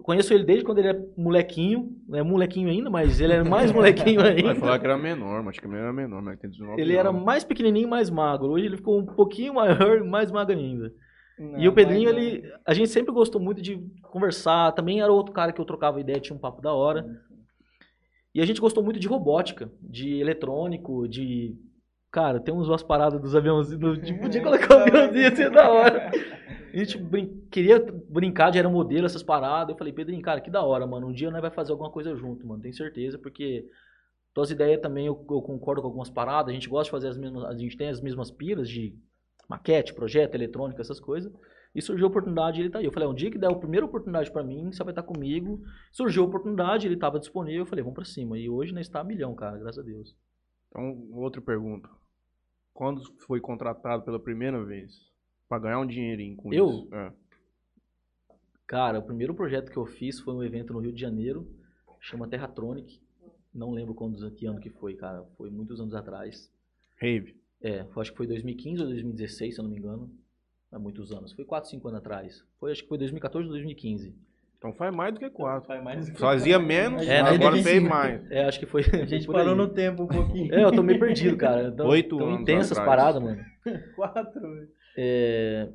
conheço ele desde quando ele é molequinho, não é molequinho ainda, mas ele é mais molequinho Vai ainda. falar que era menor, mas acho que ele era menor, mas tem 19 Ele era anos. mais pequenininho e mais magro. Hoje ele ficou um pouquinho maior e mais magro ainda. não, e o Pedrinho, ele, a gente sempre gostou muito de conversar. Também era outro cara que eu trocava ideia, tinha um papo da hora. E a gente gostou muito de robótica, de eletrônico, de. Cara, tem uns umas paradas dos aviãozinhos. Tipo, podia colocar um aviãozinho assim da hora. A gente brin- queria brincar de aeromodelo, essas paradas. Eu falei, Pedrinho, cara, que da hora, mano. Um dia nós vai fazer alguma coisa junto, mano. Tenho certeza, porque tuas ideias também eu, eu concordo com algumas paradas. A gente gosta de fazer as mesmas. A gente tem as mesmas piras de maquete, projeto, eletrônica, essas coisas. E surgiu a oportunidade ele tá aí. Eu falei, um dia que der a primeira oportunidade pra mim, você vai estar comigo. Surgiu a oportunidade, ele tava disponível. Eu falei, vamos pra cima. E hoje nós está a milhão, cara, graças a Deus. Então, outra pergunta. Quando foi contratado pela primeira vez? Pra ganhar um dinheirinho com Eu? isso? É. Cara, o primeiro projeto que eu fiz foi um evento no Rio de Janeiro, chama Terratronic. Não lembro quando, que ano que foi, cara. Foi muitos anos atrás. Rave. É, acho que foi 2015 ou 2016, se eu não me engano. Há muitos anos. Foi 4, 5 anos atrás. Foi, acho que foi 2014 ou 2015. Então faz mais do que quatro. Faz mais... Fazia menos, É, agora fez mais. É, acho que foi. A gente parou aí. no tempo um pouquinho. É, eu tô meio perdido, cara. Então, Oito tão anos intensas atrás. paradas, mano. Quatro. É,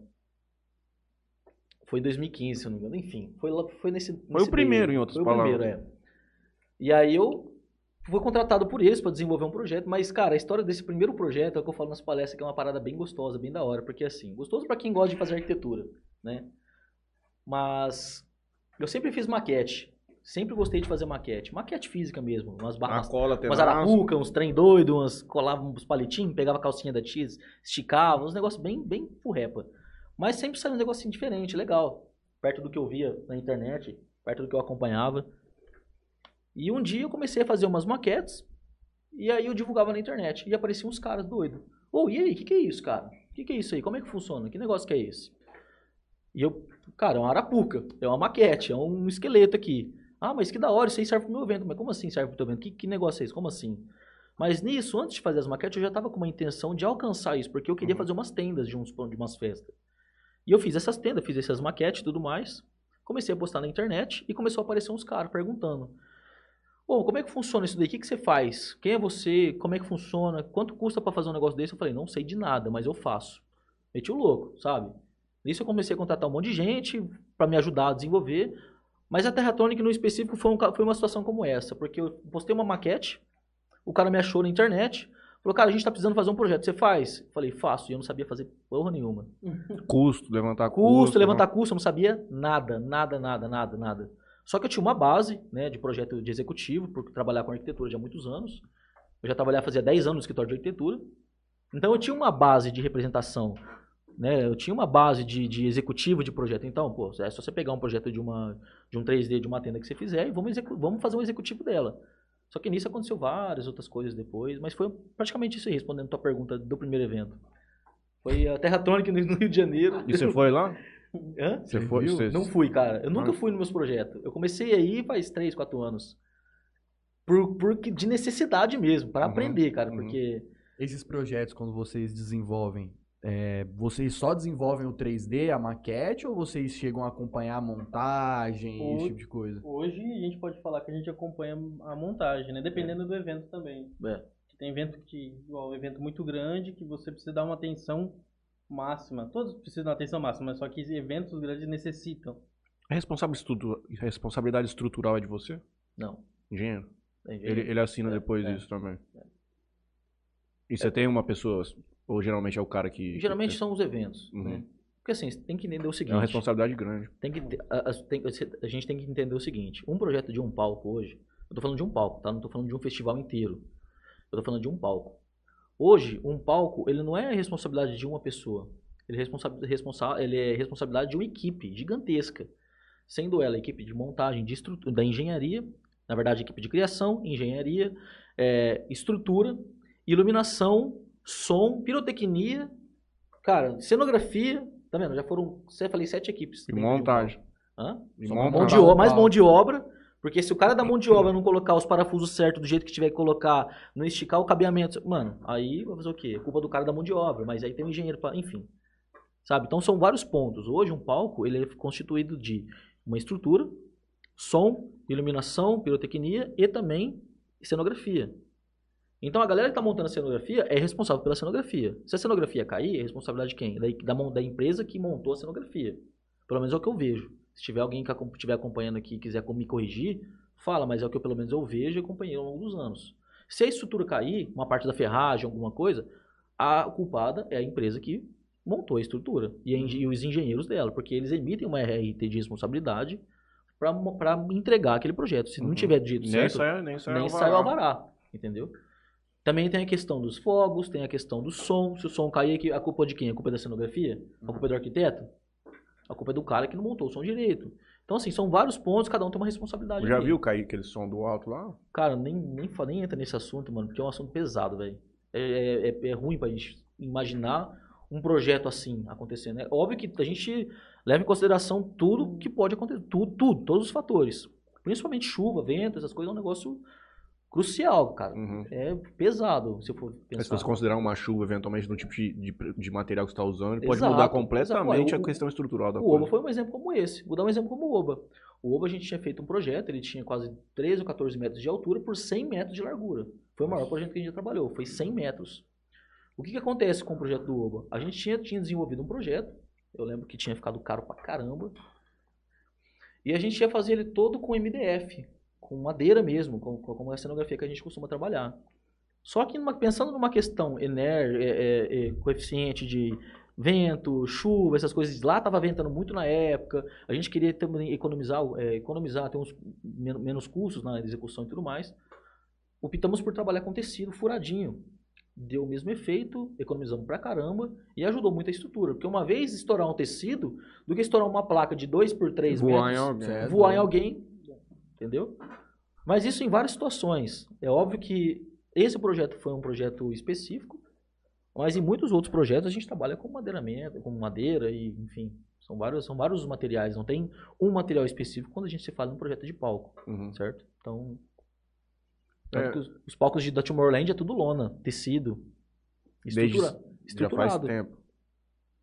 Foi 2015, se eu não me engano. Enfim, foi, lá, foi nesse. Foi nesse o primeiro, meio. em outras Foi palavras. o primeiro, é. E aí eu fui contratado por eles para desenvolver um projeto, mas, cara, a história desse primeiro projeto é o que eu falo nas palestras, que é uma parada bem gostosa, bem da hora, porque assim, gostoso para quem gosta de fazer arquitetura, né? Mas eu sempre fiz maquete. Sempre gostei de fazer maquete. Maquete física mesmo. Umas barras cola umas arapuca, uns trem doido, umas colava uns palitinhos, pegava a calcinha da X, esticava, uns negócios bem, bem furrepa. Mas sempre saiu um negocinho diferente, legal. Perto do que eu via na internet, perto do que eu acompanhava. E um dia eu comecei a fazer umas maquetes, e aí eu divulgava na internet. E apareciam uns caras doidos. Ô, e aí, o que, que é isso, cara? O que, que é isso aí? Como é que funciona? Que negócio que é esse? E eu, cara, é uma arapuca, é uma maquete, é um esqueleto aqui. Ah, mas que da hora, isso aí serve pro meu evento. Mas como assim serve pro teu evento? Que, que negócio é esse? Como assim? Mas nisso, antes de fazer as maquetes, eu já tava com uma intenção de alcançar isso, porque eu queria Uhum. fazer umas tendas de, uns, de umas festas. E eu fiz essas tendas, fiz essas maquetes e tudo mais. Comecei a postar na internet e começou a aparecer uns caras perguntando. Bom, como é que funciona isso daí? O que, que você faz? Quem é você? Como é que funciona? Quanto custa pra fazer um negócio desse? Eu falei, não sei de nada, mas eu faço. Meti o louco, sabe? Nisso eu comecei a contratar um monte de gente pra me ajudar a desenvolver. Mas a Terratronic no específico foi, um foi uma situação como essa, porque eu postei uma maquete, o cara me achou na internet, falou, cara, a gente tá precisando fazer um projeto, você faz? Falei, faço, e eu não sabia fazer porra nenhuma. Custo, levantar Custo, custo. levantar custo, eu não sabia nada, nada, nada, nada, nada. Só que eu tinha uma base, né, de projeto de executivo, por trabalhar com arquitetura já há muitos anos. Eu já trabalhava fazia 10 anos no escritório de arquitetura. Então eu tinha uma base de representação, né? Eu tinha uma base de, de executivo de projeto. Então, pô, é só você pegar um projeto de uma de um 3D de uma tenda que você fizer e vamos, vamos fazer um executivo dela. Só que nisso aconteceu várias outras coisas depois, mas foi praticamente isso aí, respondendo a tua pergunta do primeiro evento. Foi a Terratronic no no Rio de Janeiro. E você foi lá? Hã? Você foi? Você... Não fui, cara. Eu nunca Mas- fui nos meus projetos. Eu comecei aí faz 3, 4 anos. Por, por que- de necessidade mesmo, para Uhum, aprender, cara. uhum. Porque Esses projetos, quando vocês desenvolvem, é, vocês só desenvolvem o 3D, a maquete, ou vocês chegam a acompanhar a montagem, O- esse tipo de coisa? Hoje a gente pode falar que a gente acompanha a montagem, né? Dependendo do evento também. É. Tem evento que, igual, um evento muito grande, que você precisa dar uma atenção máxima. Todos precisam dar atenção máxima, mas só que eventos grandes necessitam. A responsabilidade estrutural é de você? Não. Engenheiro? tem Ele, jeito. ele assina É, depois é. disso também. E você tem uma pessoa, ou geralmente é o cara que. Geralmente que- são os eventos, Uhum. né? Porque assim, você tem que entender o É seguinte. uma responsabilidade grande. tem que a, a- tem- a gente tem que entender o seguinte: um projeto de um palco hoje, eu tô falando de um palco, tá? Não tô falando de um festival inteiro. Eu tô falando de um palco. Hoje, um palco, ele não é responsabilidade de uma pessoa. Ele é, responsa responsa ele é responsabilidade de uma equipe gigantesca. Sendo ela a equipe de montagem, de estrutura, da engenharia, na verdade, equipe de criação, engenharia, é, estrutura, iluminação, som, pirotecnia, cara, cenografia, Tá vendo? Já foram, você falei, sete equipes. E montagem. Hã? E montagem. mão de obra, mais mão de obra. Porque se o cara da mão de obra não colocar os parafusos certos do jeito que tiver que colocar, não esticar o cabeamento, mano, aí vai fazer o quê? Culpa do cara da mão de obra, mas aí tem um engenheiro para, enfim. Sabe? Então são vários pontos. Hoje um palco, ele é constituído de uma estrutura, som, iluminação, pirotecnia e também cenografia. Então a galera que está montando a cenografia é responsável pela cenografia. Se a cenografia cair, é responsabilidade de quem? Da, da, mão- da empresa que montou a cenografia. Pelo menos é o que eu vejo. Se tiver alguém que estiver acompanhando aqui e quiser me corrigir, fala, mas é o que eu, pelo menos eu vejo e acompanhei ao longo dos anos. Se a estrutura cair, uma parte da ferragem, alguma coisa, a culpada é a empresa que montou a estrutura e, a e os engenheiros dela, porque eles emitem uma RT de responsabilidade para entregar aquele projeto. Se não Uhum. tiver do jeito Nem certo, sai, nem nem sai o alvará, entendeu? Também tem a questão dos fogos, tem a questão do som. Se o som cair, que- a culpa é de quem? A culpa é da cenografia? A culpa é do arquiteto? A culpa é do cara que não montou o som direito. Então, assim, são vários pontos, cada um tem uma responsabilidade. Já ali. viu cair aquele som do alto lá? Cara, nem, nem, nem entra nesse assunto, mano, porque é um assunto pesado, velho. É, é, é- é ruim pra gente imaginar um projeto assim acontecendo. É óbvio que a gente leva em consideração tudo que pode acontecer, tudo, tudo, todos os fatores. Principalmente chuva, vento, essas coisas é um negócio crucial, cara. Uhum. É pesado, se for Mas pensar. se você considerar uma chuva, eventualmente, do tipo de, de, de material que você está usando, pode Exato, mudar exato. completamente Ué, a o- questão estrutural da O coisa. Oba foi um exemplo como esse. Vou dar um exemplo como o Oba. O Oba a gente tinha feito um projeto, ele tinha quase 13 ou 14 metros de altura por 100 metros de largura. Foi o maior projeto que a gente já trabalhou, foi 100 metros. O que, que acontece com o projeto do Oba? A gente tinha, tinha desenvolvido um projeto, eu lembro que tinha ficado caro pra caramba, e a gente ia fazer ele todo com MDF, com madeira mesmo, com, com, com a cenografia que a gente costuma trabalhar. Só que numa- pensando numa questão ener, é, é, é, coeficiente de vento, chuva, essas coisas, lá estava ventando muito na época, a gente queria também economizar, é, economizar ter uns men- menos custos na execução e tudo mais. Optamos por trabalhar com tecido furadinho. Deu o mesmo efeito, economizamos pra caramba e ajudou muito a estrutura. Porque uma vez estourar um tecido, do que estourar uma placa de 2 por 3 Voar em metros, alguém. Voar em alguém, entendeu? Mas isso em várias situações. É óbvio que esse projeto foi um projeto específico, mas em muitos outros projetos a gente trabalha com madeiramento, com madeira e, enfim, são vários, são vários materiais. Não tem um material específico quando a gente se fala em um projeto de palco, Uhum. certo? Então, É. os, os palcos de da Tomorrowland é tudo lona, tecido, Desde- estrutura, Já faz estruturado. tempo.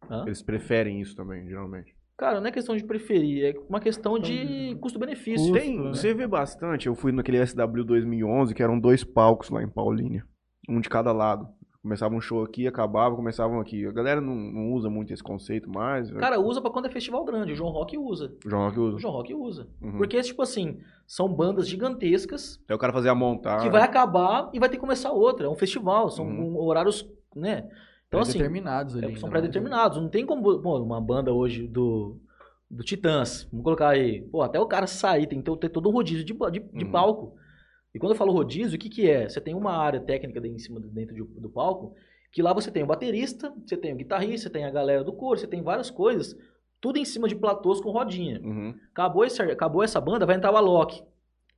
Hã? Eles preferem isso também, geralmente. Cara, não é questão de preferir, é uma questão de custo-benefício. Custo, Tem, né? Você vê bastante. Eu fui naquele SW 2011, que eram dois palcos lá em Paulínia. Um de cada lado. Começava um show aqui, acabava, começavam aqui. A galera não, não usa muito esse conceito mais. né? Cara, usa pra quando é festival grande, o João Rock usa. o João Rock O usa. João Rock usa. Uhum. Porque, tipo assim, são bandas gigantescas Até o cara fazer a montagem. que vai acabar e vai ter que começar outra. É um festival, são Uhum. horários, né? Então, assim, determinados ali. é, são mais. pré-determinados. Não tem como, pô, uma banda hoje do, do Titãs, vamos colocar aí, pô, até o cara sair, tem que ter, ter todo um rodízio de, de, de Uhum. palco. E quando eu falo rodízio, o que que é? Você tem uma área técnica em cima, dentro de- do palco, que lá você tem o baterista, você tem o guitarrista, você tem a galera do coro, você tem várias coisas, tudo em cima de platôs com rodinha. Uhum. Acabou, esse, acabou essa banda, vai entrar o Alok. O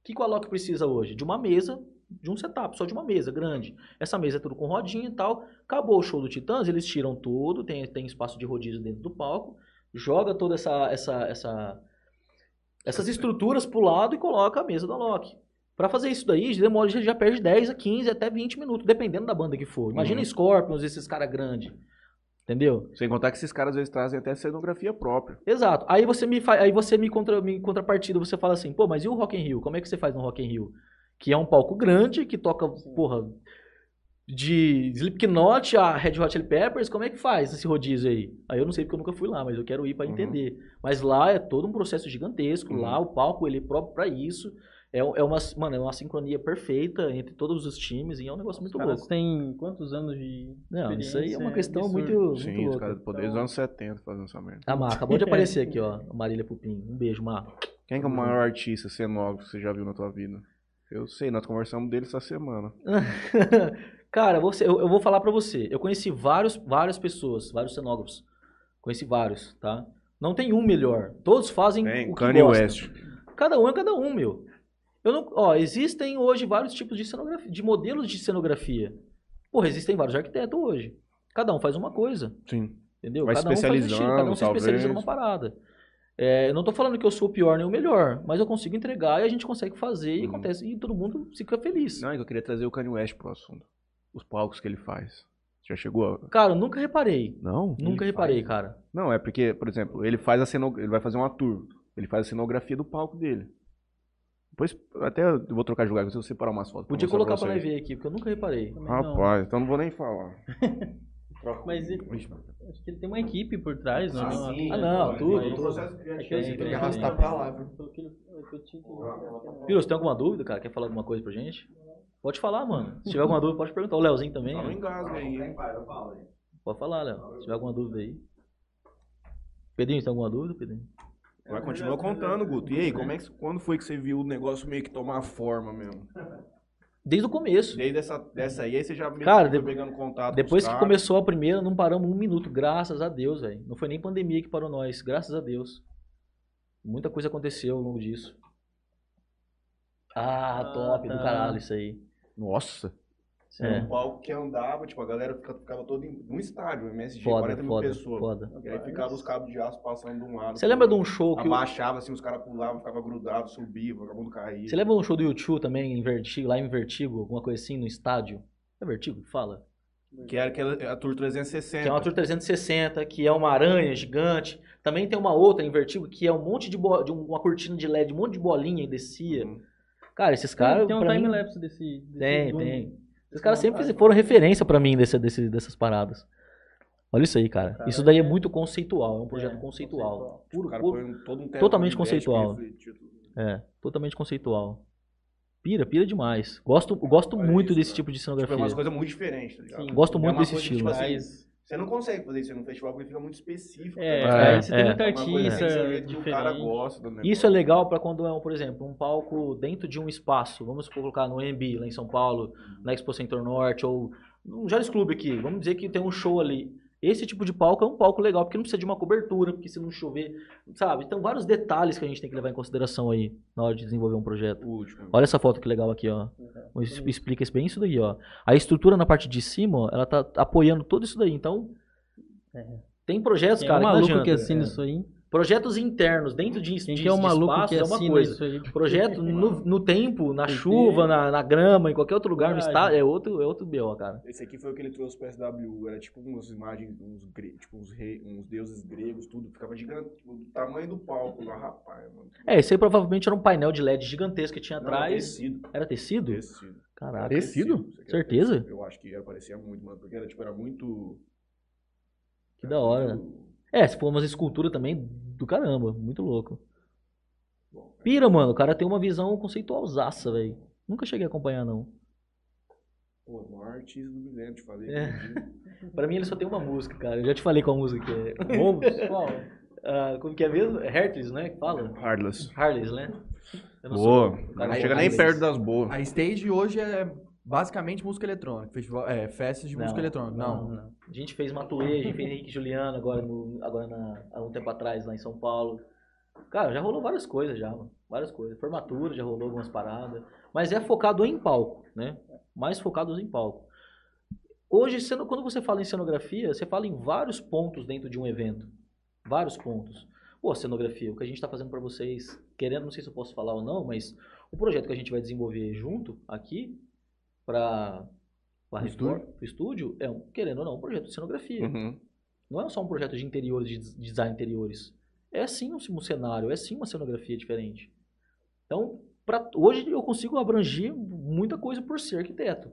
que, que o Alok precisa hoje? De uma mesa, de um setup, só de uma mesa grande. Essa mesa é tudo com rodinha e tal. Acabou o show do Titãs, eles tiram tudo, tem, tem espaço de rodízio dentro do palco, joga toda essa, essa, essa, essas estruturas pro lado e coloca a mesa do Alok. Pra fazer isso daí, demora, já, já perde 10 a 15 até 20 minutos, dependendo da banda que for. Imagina Uhum. Scorpions, esses caras grandes. Entendeu? Sem contar que esses caras às vezes trazem até cenografia própria. Exato. Aí você me aí você me contra me contrapartida, você fala assim, pô, mas e o Rock in Rio? Como é que você faz no Rock in Rio? Que é um palco grande, que toca, porra, de Slipknot a Red Hot Chili Peppers, como é que faz esse rodízio aí? Aí eu não sei porque eu nunca fui lá, mas eu quero ir pra Uhum. entender. Mas lá é todo um processo gigantesco, Uhum. lá o palco ele é próprio pra isso. É, é uma, mano, é uma sincronia perfeita entre todos os times e é um negócio muito Os caras aí têm quantos anos de Não, isso aí é uma questão absurda. muito, muito Sim, os louca. caras desde os anos 70 fazendo essa merda. A Mar, acabou de aparecer aqui, ó, a Marília Pupim. Um beijo, Mar. Quem que é o maior artista cenógrafo que você já viu na tua vida? Eu sei, nós conversamos dele essa semana. Cara, você, eu, eu vou falar pra você. Eu conheci vários, várias pessoas, vários cenógrafos. Conheci vários, tá? Não tem um melhor. Todos fazem Tem, o que Kanye gostam. West. Cada um é cada um, meu. Eu não, ó, existem hoje vários tipos de cenografia, de modelos de cenografia. Porra, existem vários arquitetos hoje. Cada um faz uma coisa. Sim. Entendeu? Vai cada um faz um estilo, cada um se especializa talvez. numa parada. É, eu não tô falando que eu sou o pior nem o melhor, mas eu consigo entregar e a gente consegue fazer e Uhum. acontece e todo mundo fica feliz. Não, é que eu queria trazer o Kanye West pro assunto. Os palcos que ele faz. Já chegou a... Cara, eu nunca reparei. Não? Nunca reparei, faz. cara. Não, é porque, por exemplo, ele faz a ceno... ele vai fazer uma tour. Ele faz a cenografia do palco dele. Depois, até eu vou trocar de lugar, se eu separar umas fotos. Podia colocar pra nós ver aqui, porque eu nunca reparei. Também não. Rapaz, então não vou nem falar. Mas ele- acho que ele tem uma equipe por trás, não? Ah, sim. Ah, não, tudo, tudo. É que Tem, que arrastar pra lá, Piro, você tem alguma dúvida, cara? Quer falar alguma coisa pra gente? Pode falar, mano. Se tiver alguma dúvida, pode perguntar. O Leozinho também. No né? engasgo aí, hein? Pode falar, Léo. Se tiver alguma dúvida aí. Pedrinho, você tem alguma dúvida, Pedrinho? Vai continuar contando, Guto. E aí, como é que, quando foi que você viu o negócio meio que tomar forma mesmo? Desde o começo. Desde essa, dessa aí, aí você já Cara, foi de- pegando contato com Depois os que caras. começou a primeira, não paramos um minuto. Graças a Deus, velho. Não foi nem pandemia que parou nós. Graças a Deus. Muita coisa aconteceu ao longo disso. Ah, Ah, top. Do tá. caralho isso aí. Nossa. É. Um palco que andava, tipo, a galera ficava, ficava toda em um estádio, MSG, Foda, 40 mil foda, pessoas. foda. E aí ficava os cabos de aço passando de um lado. Você lembra de um show que. Abaixava, assim, os caras pulavam, ficava grudado, subia, o vagabundo caía. Você lembra de um show do YouTube também, em Vertigo, lá em Vertigo, alguma coisa assim, no estádio? É Vertigo? que Fala. Que era aquela, a Tour 360. Que é uma Tour 360, que é uma aranha gigante. Também tem uma outra em Vertigo, que é um monte de, bo... de uma cortina de LED, um monte de bolinha e descia. Uhum. Cara, esses caras. Tem um pra mim- time-lapse desse, desse Tem, tem. Esses caras sempre foram referência pra mim desse, desse- dessas paradas. Olha isso aí, cara. Cara, Isso daí é é- muito conceitual, é um projeto É, conceitual. conceitual. Puro, puro- um- um totalmente conceitual. É, totalmente conceitual. Pira, pira demais. Gosto, gosto Olha muito isso, desse cara. tipo de Tipo, é cenografia. umas coisas muito diferentes, tá ligado? Sim, Gosto É muito uma desse coisa que, estilo. tipo assim, Você não consegue fazer isso num festival porque fica muito específico. é, ligado? É, aí você tem é. muito É artista assim o cara diferente. gosta do. Isso é legal pra quando é, um, por exemplo, um palco dentro de um espaço. Vamos colocar no EMB, lá em São Paulo, na Expo Center Norte, ou no Jales Clube aqui. Vamos dizer que tem um show ali. Esse tipo de palco é um palco legal, porque não precisa de uma cobertura, porque se não chover, sabe? Então, vários detalhes que a gente tem que levar em consideração aí na hora de desenvolver um projeto. Último. Olha essa foto que legal aqui, ó. Es- Explica bem isso daí, ó. A estrutura na parte de cima, ó, ela tá apoiando tudo isso daí. Então, tem projetos, Tem cara, um que não maluco que adianta. assina É. isso aí. Projetos internos, dentro de, Quem de, que é o de maluco espaços que é uma coisa. isso aí? Projeto no, no tempo, na Tem chuva, na, na grama, em qualquer outro lugar, no Verdade. estado, é outro, é outro BO, cara. Esse aqui foi o que ele trouxe pro SW. Era tipo umas imagens, uns, tipo, uns, rei... uns deuses gregos, tudo. Ficava gigante, tipo, do tamanho do palco lá, rapaz. Mano. É, esse aí provavelmente era um painel de LED gigantesco que tinha Não, atrás. tecido. Era tecido? Tecido. Caraca. Tecido? Era Certeza? tecido. Eu acho que era, parecia muito, mano. Porque era, tipo, era muito... Que da hora. É, se for umas esculturas também, do caramba, muito louco. Pira, mano, o cara tem uma visão conceitualzaça, velho. Nunca cheguei a acompanhar, não. Pô, o maior artista do milênio, te falei. É. Pra mim ele só tem uma música, cara. Eu já te falei qual música que é. Qual? Ah, como que é mesmo? É Hercules, né? Que fala? Heartless. Harleys, né? Eu não Boa. sou- Não chega nem perto das boas. A stage hoje é basicamente música eletrônica. Festival, é, festas de música eletrônica. Não. não. A gente fez Matuê, a gente fez Henrique e Juliano agora, no, agora na, há um tempo atrás lá em São Paulo. Cara, já rolou várias coisas já, mano. Várias coisas. Formatura, já rolou algumas paradas. Mas é focado em palco, né? Mais focados em palco. Hoje, quando você fala em cenografia, você fala em vários pontos dentro de um evento. Vários pontos. Pô, cenografia, o que a gente está fazendo para vocês, querendo, não sei se eu posso falar ou não, mas o projeto que a gente vai desenvolver junto aqui para o estúdio? estúdio é, um, querendo ou não, um projeto de cenografia. Uhum. Não é só um projeto de interiores, de des- design interiores. É sim um, um cenário, é sim uma cenografia diferente. Então, pra, hoje eu consigo abranger muita coisa por ser arquiteto.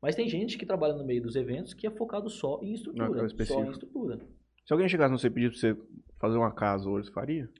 Mas tem gente que trabalha no meio dos eventos que é focado só em Não, estrutura. é só em estrutura. Se alguém chegasse no e pedisse pra você fazer uma casa hoje, você faria?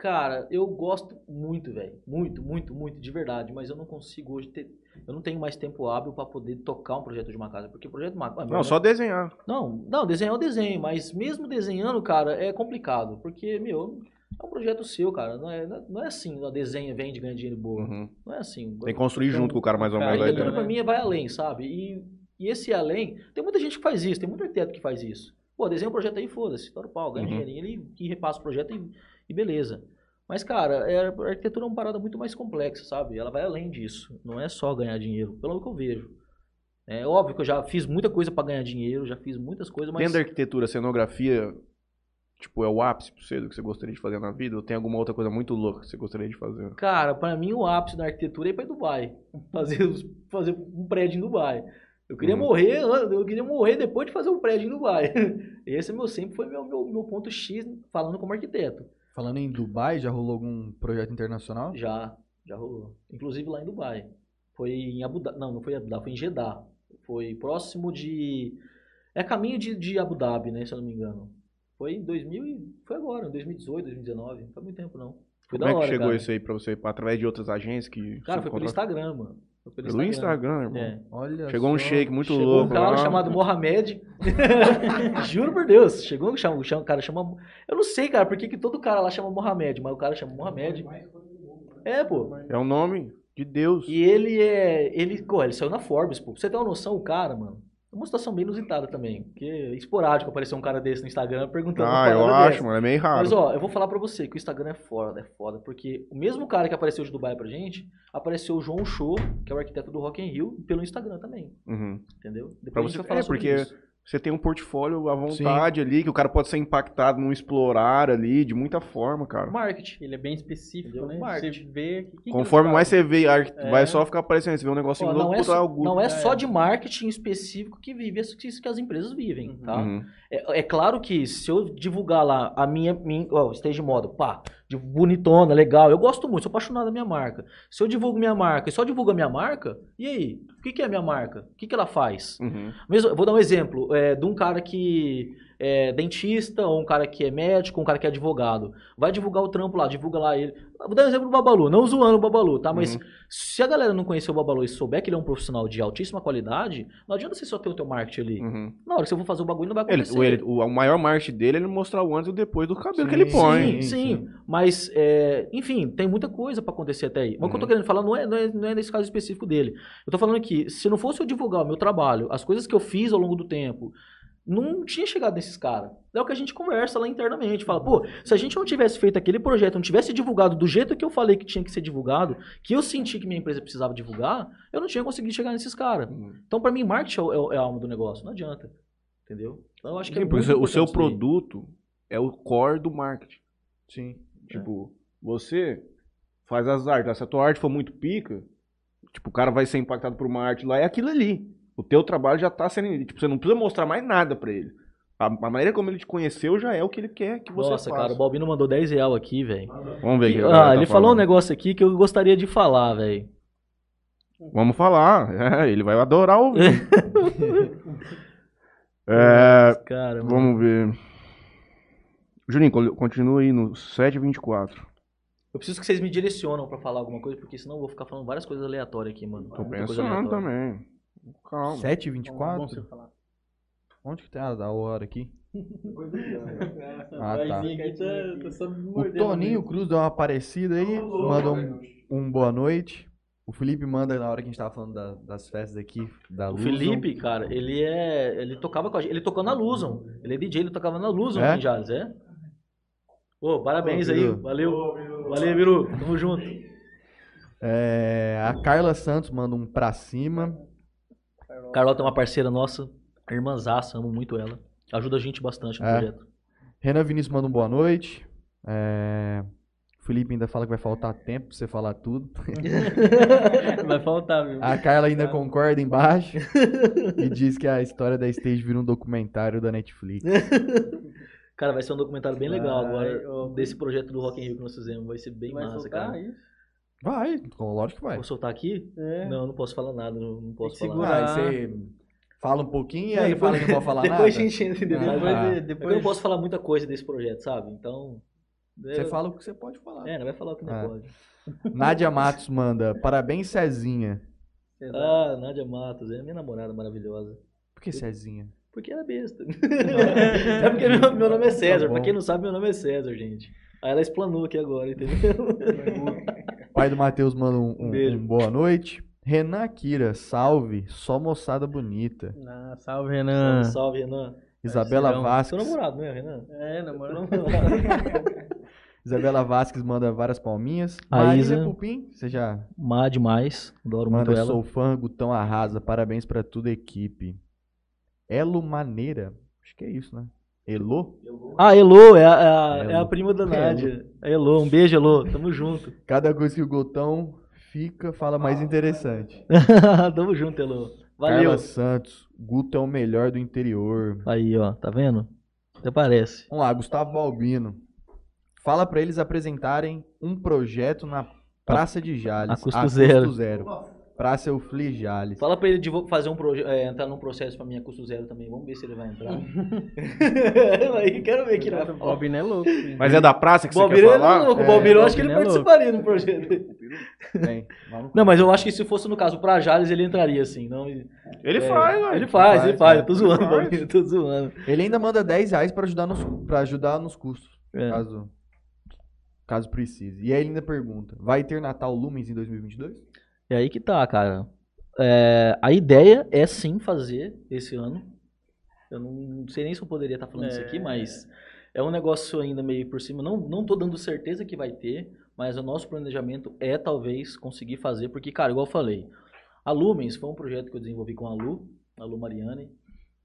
Cara, eu gosto muito, velho. Muito, muito, muito, de verdade. Mas eu não consigo hoje ter. Eu não tenho mais tempo hábil para poder tocar um projeto de uma casa. Porque projeto de uma casa. Não, só desenhar. Não, não, desenhar é o desenho, mas mesmo desenhando, cara, é complicado. Porque, meu, é um projeto seu, cara. Não é, não é assim, ó, desenha, vende, ganha dinheiro boa. Uhum. Não é assim. Tem que construir Então, junto com o cara mais ou cara, menos A a ideia. pra mim vai além, sabe? E, e esse além, tem muita gente que faz isso, tem muito arquiteto que faz isso. Pô, desenha um projeto aí, foda-se, tora o pau, ganha Uhum. dinheirinho, ele que repassa o projeto e, e beleza. Mas, cara, é, a arquitetura é uma parada muito mais complexa, sabe? Ela vai além disso. Não é só ganhar dinheiro, pelo que eu vejo. É óbvio que eu já fiz muita coisa pra ganhar dinheiro, já fiz muitas coisas, mas Dentro da arquitetura, cenografia, tipo, é o ápice pra você do que você gostaria de fazer na vida? Ou tem alguma outra coisa muito louca que você gostaria de fazer? Cara, pra mim o ápice da arquitetura é ir pra Dubai. Fazer, fazer um prédio em Dubai. Eu queria Uhum. morrer, eu queria morrer depois de fazer um prédio em Dubai. Esse meu, sempre foi meu, meu, meu ponto X falando como arquiteto. Falando em Dubai, já rolou algum projeto internacional? Já, já rolou. Inclusive lá em Dubai. Foi em Abu Dhabi. Não, não foi em Abu Dhabi, foi em Jeddah. Foi próximo de. É caminho de, de Abu Dhabi, né? Se eu não me engano. Foi em 2000 e... Foi agora, em 2018, 2019. Não faz muito tempo, não. Foi Como da é que hora, chegou cara. isso aí pra você? Através de outras agências que. Cara, foi pelo? Instagram, mano. Foi pelo, Pelo Instagram, irmão. É. Olha Chegou um só. shake muito Chegou louco um cara lá. chamado Mohamed. Juro por Deus. Chegou um chama, chama, cara chama. Eu não sei, cara, por que, todo cara lá chama Mohamed, mas o cara chama Mohamed. É, pô. É o nome de Deus. E ele é. Ele, pô, ele saiu na Forbes, pô. Pra você ter uma noção, o cara, mano. É uma situação bem inusitada também. Porque é esporádico aparecer um cara desse no Instagram perguntando. Ah, eu acho, dessa. mano. É meio raro. Mas ó, eu vou falar pra você que o Instagram é foda, é foda, porque o mesmo cara que apareceu de Dubai pra gente, apareceu o João Show, que é o arquiteto do Rock in Rio, pelo Instagram também, Uhum. entendeu? Depois Pra a gente você- vai falar é, sobre porque isso. Você tem um portfólio à vontade ali, que o cara pode ser impactado num explorar ali, de muita forma, cara. Marketing. Ele é bem específico, né? Marketing. Você vê... que- Conforme que mais você vê, É. vai só ficar aparecendo. Você vê um negocinho Ó, louco, não, é puta, só, ah, o Guto. não é só é. de marketing específico que vive isso que isso que as empresas vivem, tá? Uhum. É, é claro que se eu divulgar lá a minha, minha ó, stage moda, pá, bonitona, legal, eu gosto muito, sou apaixonado da minha marca. Se eu divulgo minha marca e só divulgo a minha marca, e aí? O que, que é a minha marca? O que, que ela faz? Uhum. Mesmo, vou dar um exemplo é, de um cara que é dentista, ou um cara que é médico, ou um cara que é advogado. Vai divulgar o trampo lá, divulga lá ele. Vou dar um exemplo do Babalu, não zoando o Babalu, tá? Mas Uhum. se a galera não conhecer o Babalu e souber que ele é um profissional de altíssima qualidade, não adianta você só ter o teu marketing ali. Uhum. Na hora que você for fazer o bagulho, não vai Ele, acontecer. o, ele- o, o maior marketing dele é ele mostrar o antes e o depois do cabelo que Sim, ele põe. Sim, sim, sim. Mas, é, enfim, tem muita coisa pra acontecer até aí. Mas o que eu tô Uhum. querendo falar não é, não, é, não é nesse caso específico dele. Eu tô falando que, se não fosse eu divulgar o meu trabalho, as coisas que eu fiz ao longo do tempo, não tinha chegado nesses caras. É o que a gente conversa lá internamente. Fala, pô, se a gente não tivesse feito aquele projeto, não tivesse divulgado do jeito que eu falei que tinha que ser divulgado, que eu senti que minha empresa precisava divulgar, eu não tinha conseguido chegar nesses caras. Uhum. Então, pra mim, marketing é, o- é a alma do negócio. Não adianta. Entendeu? Então, eu acho que é Sim, porque muito o seu, produto é o core do marketing. Sim. Tipo, você faz as artes. Se a tua arte for muito pica, tipo, o cara vai ser impactado por uma arte lá, é aquilo ali. O teu trabalho já tá sendo. Tipo, você não precisa mostrar mais nada pra ele. A, a maneira como ele te conheceu já é o que ele quer que você Nossa, faça. cara, o Balbino mandou 10 real aqui, velho. Vamos ver que a Ah, tá ele falou um negócio aqui que eu gostaria de falar, velho. Vamos falar. É, ele vai adorar ouvir. é, Cara, vamos ver. Juninho, continua aí no 724. Eu preciso que vocês me direcionam pra falar alguma coisa, porque senão eu vou ficar falando várias coisas aleatórias aqui, mano. Tô Muita pensando também. Calma. 7 e Bom 24? você falar. Onde que tá a hora aqui? Ah, tá. vir aqui, tá, tá me O Toninho mesmo. Cruz deu uma aparecida aí, mandou um, um boa noite. O Felipe manda na hora que a gente tava falando da- das festas aqui, da O Luzon. Felipe, cara, ele é. Ele tocava com a gente. Ele tocou na Luzon. Ele é DJ, ele tocava na Luzon É? em Jales, é? Ô, parabéns Ô, aí. Valeu. Valeu, Biru. Tamo junto. É, a Carla Santos manda um pra cima. Carlota é uma parceira nossa, irmãzaça, amo muito ela. Ajuda a gente bastante no É. projeto. Renan Vinícius manda um boa noite. É, o Felipe ainda fala que vai faltar tempo pra você falar tudo. Vai faltar, viu? A Carla ainda concorda embaixo e diz que a história da Stage vira um documentário da Netflix. Cara, vai ser um documentário bem legal Vai, agora ô, desse projeto do Rock in Rio que nós fizemos. Vai ser bem vai massa, cara. isso? Vai, lógico que vai. Vou soltar aqui? É. Não, não posso falar nada, não, não posso falar. Ah, aí você fala um pouquinho e aí depois- fala que não pode falar depois nada. a gente entra, entendeu? Ah, Depois, tá. É eu depois não posso falar muita coisa desse projeto, sabe? Então. Você é, fala o que você pode falar. É, não vai falar o que não Ah. pode. Nádia Matos manda, parabéns Cezinha. Ah, Nádia Matos, é minha namorada maravilhosa. Por que Cezinha? Porque ela é besta. é porque meu, meu nome é César. Tá bom. pra quem não sabe, meu nome é César, gente. Aí ela explanou aqui agora, entendeu? Pai do Matheus manda um, um- Beijo. um boa noite. Renan Kira, salve, só moçada bonita. Ah, salve, Renan. Salve, Renan. Isabela Parceirão. Vasques. Seu namorado, não é, Renan? É, namorado. Isabela Vasques manda várias palminhas. A Marília Isa- Pupim, você já Má demais. Adoro muito manda ela. sou fã, Gutão arrasa, parabéns pra toda a equipe. Elo Maneira, acho que é isso, né? Elo? Ah, Elô, é a, é a- é a Elô. prima da Nádia. É Elô, um beijo, Elô. Tamo junto. Cada coisa que o Gutão fica, fala mais interessante. Tamo junto, Elô. Valeu. Carla Santos, Guto é o melhor do interior. Aí, ó, tá vendo? Até parece. Vamos lá, Gustavo Balbino. Fala pra eles apresentarem um projeto na Praça de Jales. A custo zero. zero. Praça Eufli Jales. Fala pra ele de fazer um projeto, entrar num processo pra mim a custo zero também. Vamos ver se ele vai entrar. Aí, quero ver aqui na O Bob não é louco. filho. Mas é da praça que você Bobiro quer é falar? louco, É, o Bobiro eu acho que ele é participaria no projeto. Não, mas eu acho que se fosse no caso pra Jales, ele entraria assim. Não, Ele É, faz, velho. Ele faz, faz, ele faz. Eu tô zoando, eu tô zoando. Ele ainda manda 10 reais pra ajudar nos, pra ajudar nos custos, É. caso, caso precise. E aí ele ainda pergunta, vai ter Natal Lumens em 2022? É aí que tá, cara. É, a ideia é sim fazer esse ano. Eu não sei nem se eu poderia estar falando isso aqui, É. mas é um negócio ainda meio por cima. Não, não tô dando certeza que vai ter, mas o nosso planejamento é talvez conseguir fazer, porque, cara, igual eu falei, a Lumens foi um projeto que eu desenvolvi com a Lu, a Lu Mariani.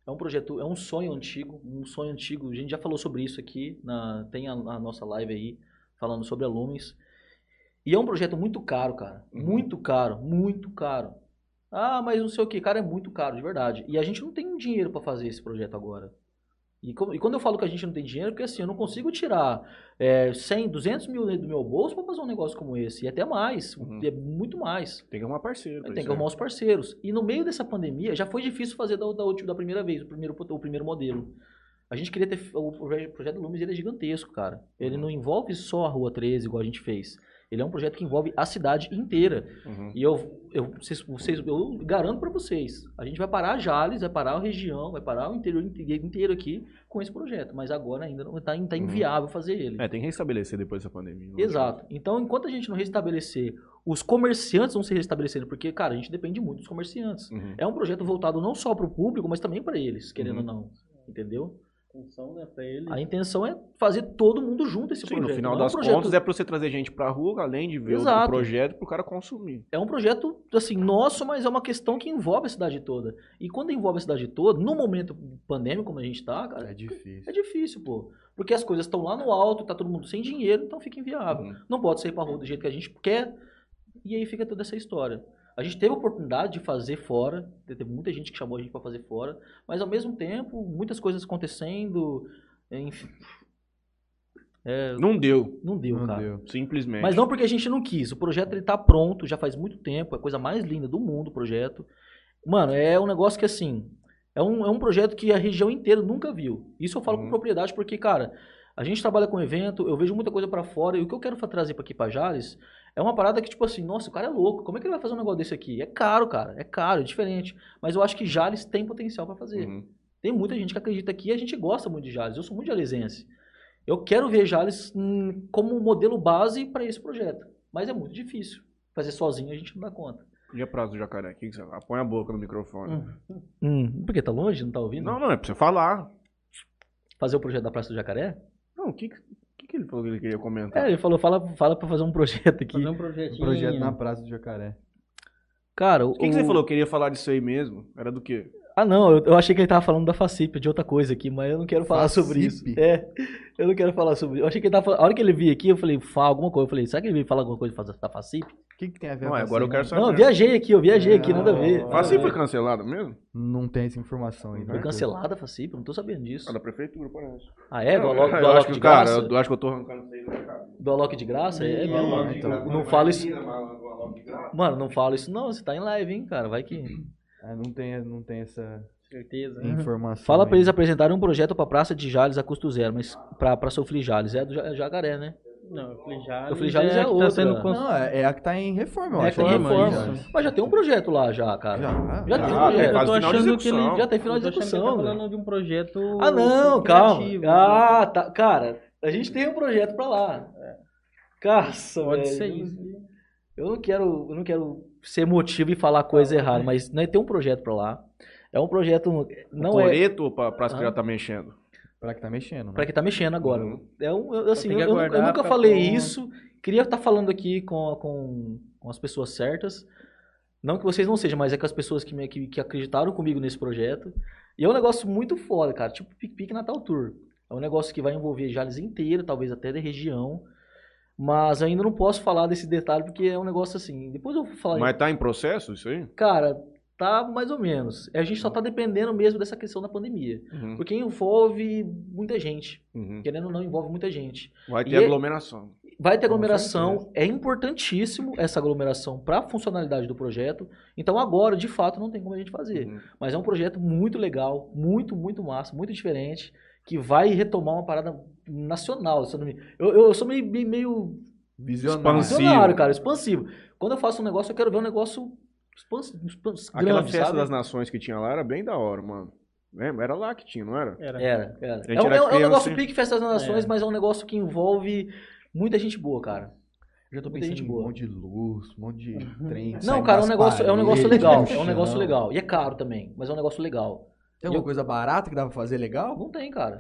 É um projeto, é um sonho antigo, um sonho antigo. A gente já falou sobre isso aqui, na, tem a, a nossa live aí falando sobre a Lumens. E é um projeto muito caro, cara. Muito caro, muito caro. Ah, mas não sei o que, cara, é muito caro, de verdade. E a gente não tem dinheiro pra fazer esse projeto agora. E, e quando eu falo que a gente não tem dinheiro, é porque assim, eu não consigo tirar é, 100, 200 mil do meu bolso pra fazer um negócio como esse. E até mais, Uhum. é muito mais. Tem que arrumar parceiro. Tem que arrumar né? os parceiros. E no meio dessa pandemia, já foi difícil fazer da, da, da primeira vez, o primeiro, o primeiro modelo. A gente queria ter. O proje- projeto Lumes ele é gigantesco, cara. Ele não envolve só a Rua 13, igual a gente fez. Ele é um projeto que envolve a cidade inteira. Uhum. E eu, eu, vocês, vocês- eu garanto pra vocês, a gente vai parar Jales, vai parar a região, vai parar o interior inte- inteiro aqui com esse projeto. Mas agora ainda não está tá inviável fazer ele. É, tem que restabelecer depois dessa pandemia. Exato. Então, enquanto a gente não restabelecer, os comerciantes vão se restabelecerem, porque, cara, a gente depende muito dos comerciantes. Uhum. É um projeto voltado não só para o público, mas também para eles, querendo Uhum. ou não. Entendeu? Função, né, pra ele. A intenção é fazer todo mundo junto esse Sim, projeto. no final Não é um das projeto- contas é pra você trazer gente pra rua, além de ver o- o Exato. projeto, pro cara consumir. É um projeto, assim, nosso, mas é uma questão que envolve a cidade toda. E quando envolve a cidade toda, no momento pandêmico como a gente tá, cara, É difícil. é difícil, pô. Porque as coisas estão lá no alto, tá todo mundo sem dinheiro, então fica inviável. Uhum. Não pode sair pra rua do jeito que a gente quer. E aí fica toda essa história. A gente teve a oportunidade de fazer fora, teve muita gente que chamou a gente pra fazer fora, mas ao mesmo tempo, muitas coisas acontecendo, enfim. É, Não deu, não deu, Não cara. deu. simplesmente. Mas não porque a gente não quis. O projeto ele tá pronto, já faz muito tempo, é a coisa mais linda do mundo o projeto. Mano, é um negócio que assim, é um, é um projeto que a região inteira nunca viu. Isso eu falo Uhum. com propriedade porque, cara, a gente trabalha com evento, eu vejo muita coisa pra fora e o que eu quero trazer pra aqui pra Jales é uma parada que tipo assim, nossa, o cara é louco. Como é que ele vai fazer um negócio desse aqui? É caro, cara, é caro, é diferente. Mas eu acho que Jales tem potencial pra fazer. Uhum. Tem muita gente que acredita aqui e a gente gosta muito de Jales. Eu sou muito jalesense. Eu quero ver Jales hum, como um modelo base para esse projeto. Mas é muito difícil. Fazer sozinho a gente não dá conta. E a praça do jacaré? O que que você... Põe a boca no microfone. Hum, por que tá longe? Não tá ouvindo? Não, não, é pra você falar. Fazer o projeto da Praça do Jacaré? Não, o que, que, que ele falou que ele queria comentar? É, ele falou, fala, fala pra fazer um projeto aqui. Fazer um projetinho. Projeto na Praça do Jacaré. Cara, o O que, que você falou? Queria falar disso aí mesmo? Era do quê? Ah, não, eu, eu achei que ele tava falando da Facip, de outra coisa aqui, mas eu não quero falar sobre isso. Facip? É, eu não quero falar sobre isso. Eu achei que ele tava falando. A hora que ele veio aqui, eu falei, fala alguma coisa. Eu falei, será que ele veio falar alguma coisa da Facip? O que, que tem a ver Não, com agora eu quero saber. Não, eu viajei aqui, eu viajei aqui, nada a ver. Ver. foi cancelado mesmo? Não tem essa informação aí. Foi né? cancelada a Facip, não tô sabendo disso. Ah, da prefeitura, parece. Ah, é? Do Não, Alok, do Alok de cara, graça? eu acho que eu tô arrancando isso aí. Do Alok de graça? É, é Não, mesmo. não, então. Não fala isso. Do Alok de graça. Mano, não fala isso não, você tá em live, hein, cara, vai que... É, não, tem, não tem essa Certeza. informação. Fala pra aí. eles apresentarem um projeto pra Praça de Jales a custo zero, mas pra, pra sofrer Jales, é do Ja- Jacaré, né? Não, eu falei Jales. Eu falei Jales é que outra. Tá sendo cons- Não, é, é a que tá em reforma, eu É acho. né? reforma. Já. Mas já tem um projeto lá já, cara. Já, Já tem um Ah, projeto. tem Eu quase tô final de achando que ele execução. Já tem final de eu tô achando que execução, ele tá velho. falando de um projeto. Ah, não, calma. criativo. Ah, tá. Cara, a gente tem um projeto pra lá. Caça, Pode velho. ser isso. Eu não quero, eu não quero ser emotivo e falar coisa errada, mas né, tem um projeto pra lá. É um projeto não o é Coreto ou pra praça que Ah. já tá mexendo? Pra que tá mexendo, né? Pra que tá mexendo agora. Uhum. É um, eu- assim, eu, eu nunca- eu nunca falei pronto. isso. Queria estar falando aqui com, com, com as pessoas certas. Não que vocês não sejam, mas é com as pessoas que, me- que, que acreditaram comigo nesse projeto. E é um negócio muito foda, cara. Tipo Pique Pique Natal Tour. É um negócio que vai envolver Jales inteira, talvez até da região. Mas ainda não posso falar desse detalhe porque é um negócio assim. Depois eu vou falar. Mas tá em processo isso aí? Cara, tá mais ou menos. A gente só tá dependendo mesmo dessa questão da pandemia. Uhum, Porque envolve muita gente. uhum. Querendo ou não, envolve muita gente. Vai ter E é- aglomeração. Vai ter aglomeração, é importantíssimo essa aglomeração para a funcionalidade do projeto. Então agora, de fato, não tem como a gente fazer. Uhum. Mas é um projeto muito legal, muito, muito massa, muito diferente, que vai retomar uma parada nacional. se eu, não me- eu, eu sou meio, meio, Visionário. Expansivo. cara, expansivo. Quando eu faço um negócio, eu quero ver um negócio expansivo, Aquela grande, festa sabe? das nações que tinha lá era bem da hora, mano. Lembra? Era lá que tinha, não era? Era. Era, era. gente É um, era é um negócio hein? pique Festa das Nações, É. mas é um negócio que envolve muita gente boa, cara. Eu já tô Muita pensando gente em um boa. monte de luz, um monte de trem. Não, cara, é um negócio, é um negócio paredes, legal. É um negócio legal. E é caro também, mas é um negócio legal. Tem alguma coisa barata que dá pra fazer legal? Não tem, cara.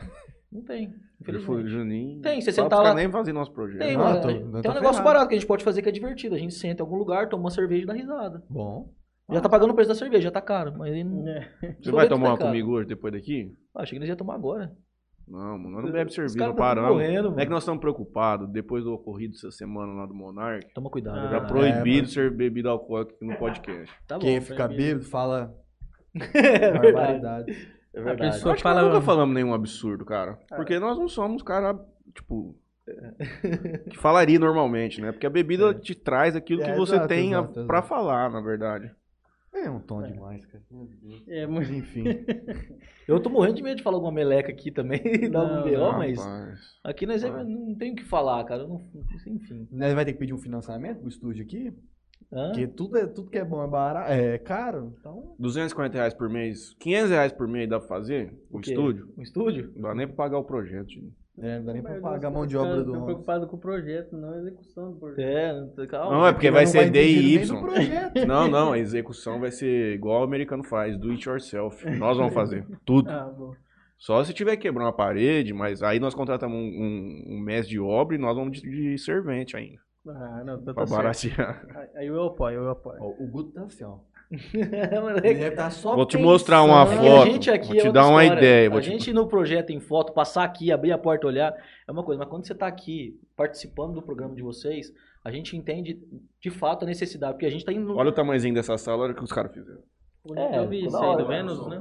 Não tem. Ele foi. Juninho. Tem, você sentar lá- nem fazer nosso projeto. Tem, eu tô- tem eu um negócio ferrado. barato que a gente pode fazer que é divertido. A gente senta em algum lugar, toma uma cerveja e dá risada. Bom. Já tá pagando o preço da cerveja, já tá caro. Mas aí não... É. Você vai tomar uma Supermercado. comigo hoje, depois daqui? Ah, achei que nós ia tomar agora. Não, mano, nós não bebe cerveja, não tão paramos. morrendo, Não é que nós estamos preocupados, depois do ocorrido essa semana lá do Monark, Toma cuidado. Ah, já é, proibido mas- ser bebida alcoólica aqui no podcast. Tá bom. Quem fica bêbado fala É verdade. barbaridade. É A verdade. pessoa Acho que fala- nós nunca falamos nenhum absurdo, cara. Porque nós não somos cara, tipo, que falaria normalmente, né? Porque a bebida te traz aquilo É, que você exato, tem a- pra falar, na verdade. É um tom demais, cara. Meu Deus. É, Mas muito... enfim. Eu tô morrendo de medo de falar alguma meleca aqui também, dar algum B.O., não, mas Rapaz. aqui nós é- não tem o que falar, cara. Não, enfim. Nós vai ter que pedir um financiamento pro estúdio aqui? Hã? Porque tudo, é, tudo que é bom é barato, é caro. Então, 240 reais por mês, 500 reais por mês dá pra fazer o, O estúdio? Um estúdio? Não dá nem pra pagar o projeto. gente. é, não dá nem pra pagar a mão de obra do homem. preocupado com o projeto, não a execução do projeto. É, não tem- calma. Não, é porque vai ser do projeto. Não, não, a execução vai ser igual o americano faz, do it yourself. Nós vamos fazer tudo. Ah, bom. Só se tiver que quebrar uma parede, mas aí nós contratamos um, um, um mestre de obra e nós vamos de, de servente ainda. Ah, não, tá, Pra tá baratear. Aí- Aí eu apoio, eu apoio. Ó, o Guto tá assim, ó. Mano, Ele deve estar só Vou te mostrar uma foto. A gente aqui vou é te outra dar uma história. ideia. A te... gente no projeto em foto, passar aqui, abrir a porta, olhar, é uma coisa. Mas quando você tá aqui participando do programa de vocês, a gente entende de fato a necessidade. Porque a gente tá indo. Olha o tamanhozinho dessa sala, olha o que os caras fizeram. É, eu vi isso aí do? Vênus, né?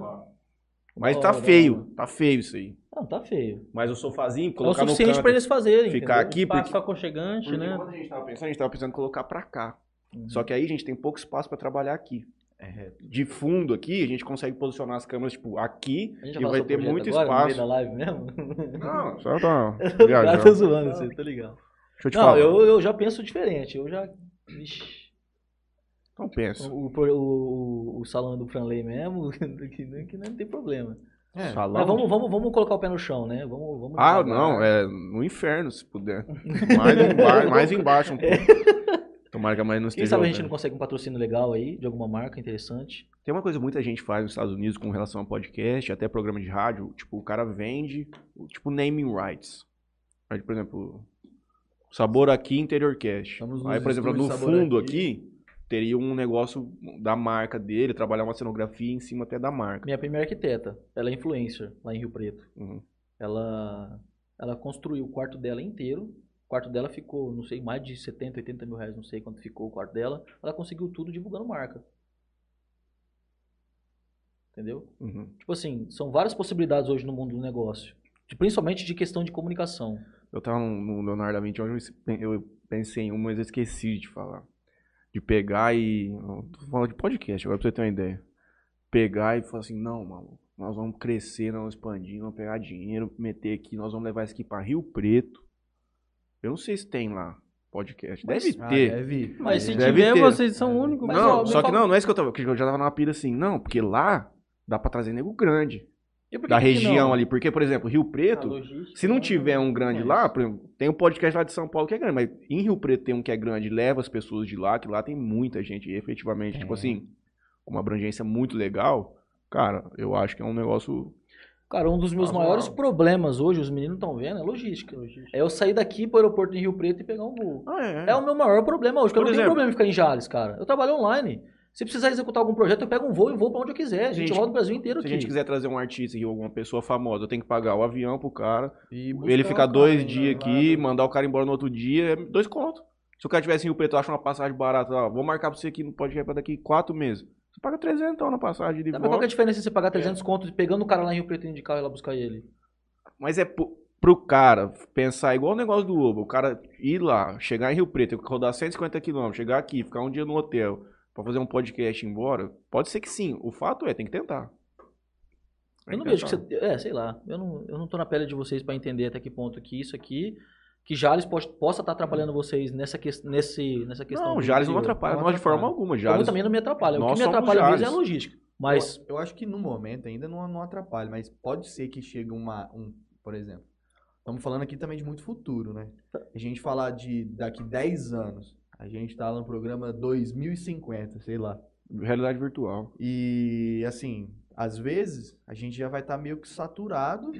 Mas tá feio, tá feio isso aí. Não, tá feio. Mas o sofazinho, É o colocar no suficiente canto, pra eles fazerem. ficar entendeu? aqui, Espaço porque, aconchegante, porque né? quando a gente tava pensando, a gente tava pensando em colocar pra cá. Uhum. Só que aí a gente tem pouco espaço pra trabalhar aqui. De fundo aqui, a gente consegue posicionar as câmeras, tipo, aqui, e vai ter muito agora, No meio espaço. da live mesmo? Não, só tá tá viajando. zoando você, tá ligado? Deixa eu te Não, falar. eu, eu já penso diferente. Eu já. Vixe. Então pensa. O, o, o, o salão do Franley mesmo, que, não- que não tem problema. É. Salão? Mas vamos, vamos, vamos colocar o pé no chão, né? Vamos, vamos Ah, não, é no inferno, se puder. Mais, emba- mais embaixo um pouco. Tomara que a mãe não Quem esteja sabe a gente não consegue um patrocínio legal aí, de alguma marca interessante. Tem uma coisa que muita gente faz nos Estados Unidos com relação a podcast, até programa de rádio, tipo, o cara vende, tipo, naming rights. Aí, por exemplo, Sabor Aqui Interior Cast. Aí, por exemplo, no fundo Aqui. aqui, teria um negócio da marca dele, trabalhar uma cenografia em cima até da marca. Minha primeira arquiteta, ela é influencer lá em Rio Preto. Uhum. Ela, ela construiu o quarto dela inteiro. O quarto dela ficou, não sei, mais de 70, 80 mil reais, não sei quanto ficou o quarto dela. Ela conseguiu tudo divulgando marca. Entendeu? Uhum. Tipo assim, são várias possibilidades hoje no mundo do negócio. De- principalmente de questão de comunicação. Eu tava no, Leonardo da Vinci hoje, eu pensei em uma, mas eu esqueci de falar. De pegar e. Tô falando de podcast, agora pra você ter uma ideia. Pegar e falar assim, não, maluco, nós vamos crescer, nós vamos expandir, vamos pegar dinheiro, meter aqui, nós vamos levar isso aqui pra Rio Preto. Eu não sei se tem lá podcast. Deve Ah, ter. deve. Mas se Deve tiver, ter. vocês são o único. Mas, não, só que fala- não, não é isso que eu tava. Que eu já tava numa pira assim, não, porque lá dá pra trazer nego grande. Da região não? ali. Porque, por exemplo, Rio Preto. logística, Se não tiver um grande É lá, exemplo, tem um podcast lá de São Paulo que é grande, mas em Rio Preto tem um que é grande, leva as pessoas de lá, que lá tem muita gente, e efetivamente, tipo assim, uma abrangência muito legal, cara, eu acho que é um negócio Cara, um dos meus maiores não. problemas hoje, os meninos estão vendo, é logística. É eu sair daqui pro aeroporto em Rio Preto e pegar um voo. Ah, é. É o meu maior problema hoje, porque eu Por não tenho exemplo- problema em ficar em Jales, cara. Eu trabalho online. Se precisar executar algum projeto, eu pego um voo e vou pra onde eu quiser. A gente, Gente, roda o Brasil inteiro Se a aqui. gente quiser trazer um artista aqui, alguma pessoa famosa, eu tenho que pagar o avião pro cara. E ele ficar dois dias aqui, mandar o cara embora no outro dia, é dois contos. Se o cara tivesse em Rio Preto, acha uma passagem barata, ó, vou marcar pra você aqui no podcast pra daqui quatro meses. Você paga 300 então na passagem de Tá, mas qual que é a volta. diferença de você pagar 300 contos pegando o cara lá em Rio Preto e ir lá buscar ele? Mas é pro, pro cara pensar igual o negócio do Uber. O cara ir lá, chegar em Rio Preto, rodar 150 quilômetros, chegar aqui, ficar um dia no hotel pra fazer um podcast e embora. Pode ser que sim. O fato é, tem que tentar. Tem Eu não que vejo que tentar. você. É, sei lá. Eu não, eu não tô na pele de vocês pra entender até que ponto que isso aqui. Que Jales pode, possa estar atrapalhando vocês nessa, que, nesse, nessa questão. Não, o Jales não atrapalha Não nós de forma alguma. Como Jales, também não me atrapalha. O Nós que me atrapalha mesmo é a Jales. logística. Mas. Eu, eu acho que no momento ainda não, não atrapalha, mas pode ser que chegue uma, um, por exemplo. Estamos falando aqui também de muito futuro, né? A gente falar de daqui 10 anos, a gente tá no programa 2050, sei lá. realidade virtual. E assim, às vezes a gente já vai estar meio que saturado.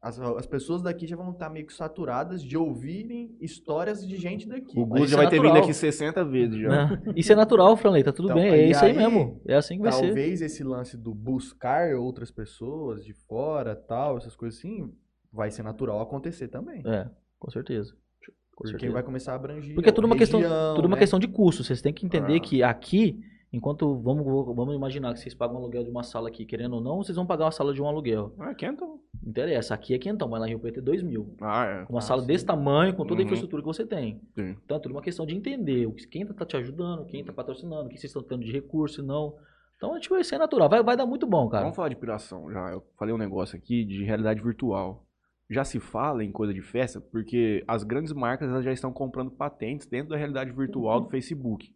As, as pessoas daqui já vão estar meio que saturadas de ouvirem histórias de gente daqui. O isso já é vai ter vindo aqui 60 vezes já. né? Isso é natural, Franley, tá tudo Então, bem. É e isso aí, aí, mesmo. É assim que vai ser. Talvez esse lance do buscar outras pessoas de fora, tal, essas coisas assim, vai ser natural acontecer também. É, com certeza. Com Porque certeza. vai começar a abranger. Porque é tudo uma questão, região, tudo uma né? questão de custo. Vocês têm que entender Ah. que aqui, enquanto vamos, vamos imaginar que vocês pagam um aluguel de uma sala aqui, querendo ou não, vocês vão pagar uma sala de um aluguel. Ah, quentão. Não interessa. Aqui é quentão, mas lá em Rio Preto é 2 mil. Ah, é. Uma Ah, sala sim. desse tamanho, com toda a Uhum. infraestrutura que você tem. Sim. Então é tudo uma questão de entender que- quem tá te ajudando, quem tá patrocinando, o que vocês estão tendo de recurso e não. Então, a gente vai ser natural. Vai, vai dar muito bom, cara. Vamos falar de piração já. Eu falei um negócio aqui de realidade virtual. Já se fala em coisa de festa porque as grandes marcas elas já estão comprando patentes dentro da realidade virtual do Facebook.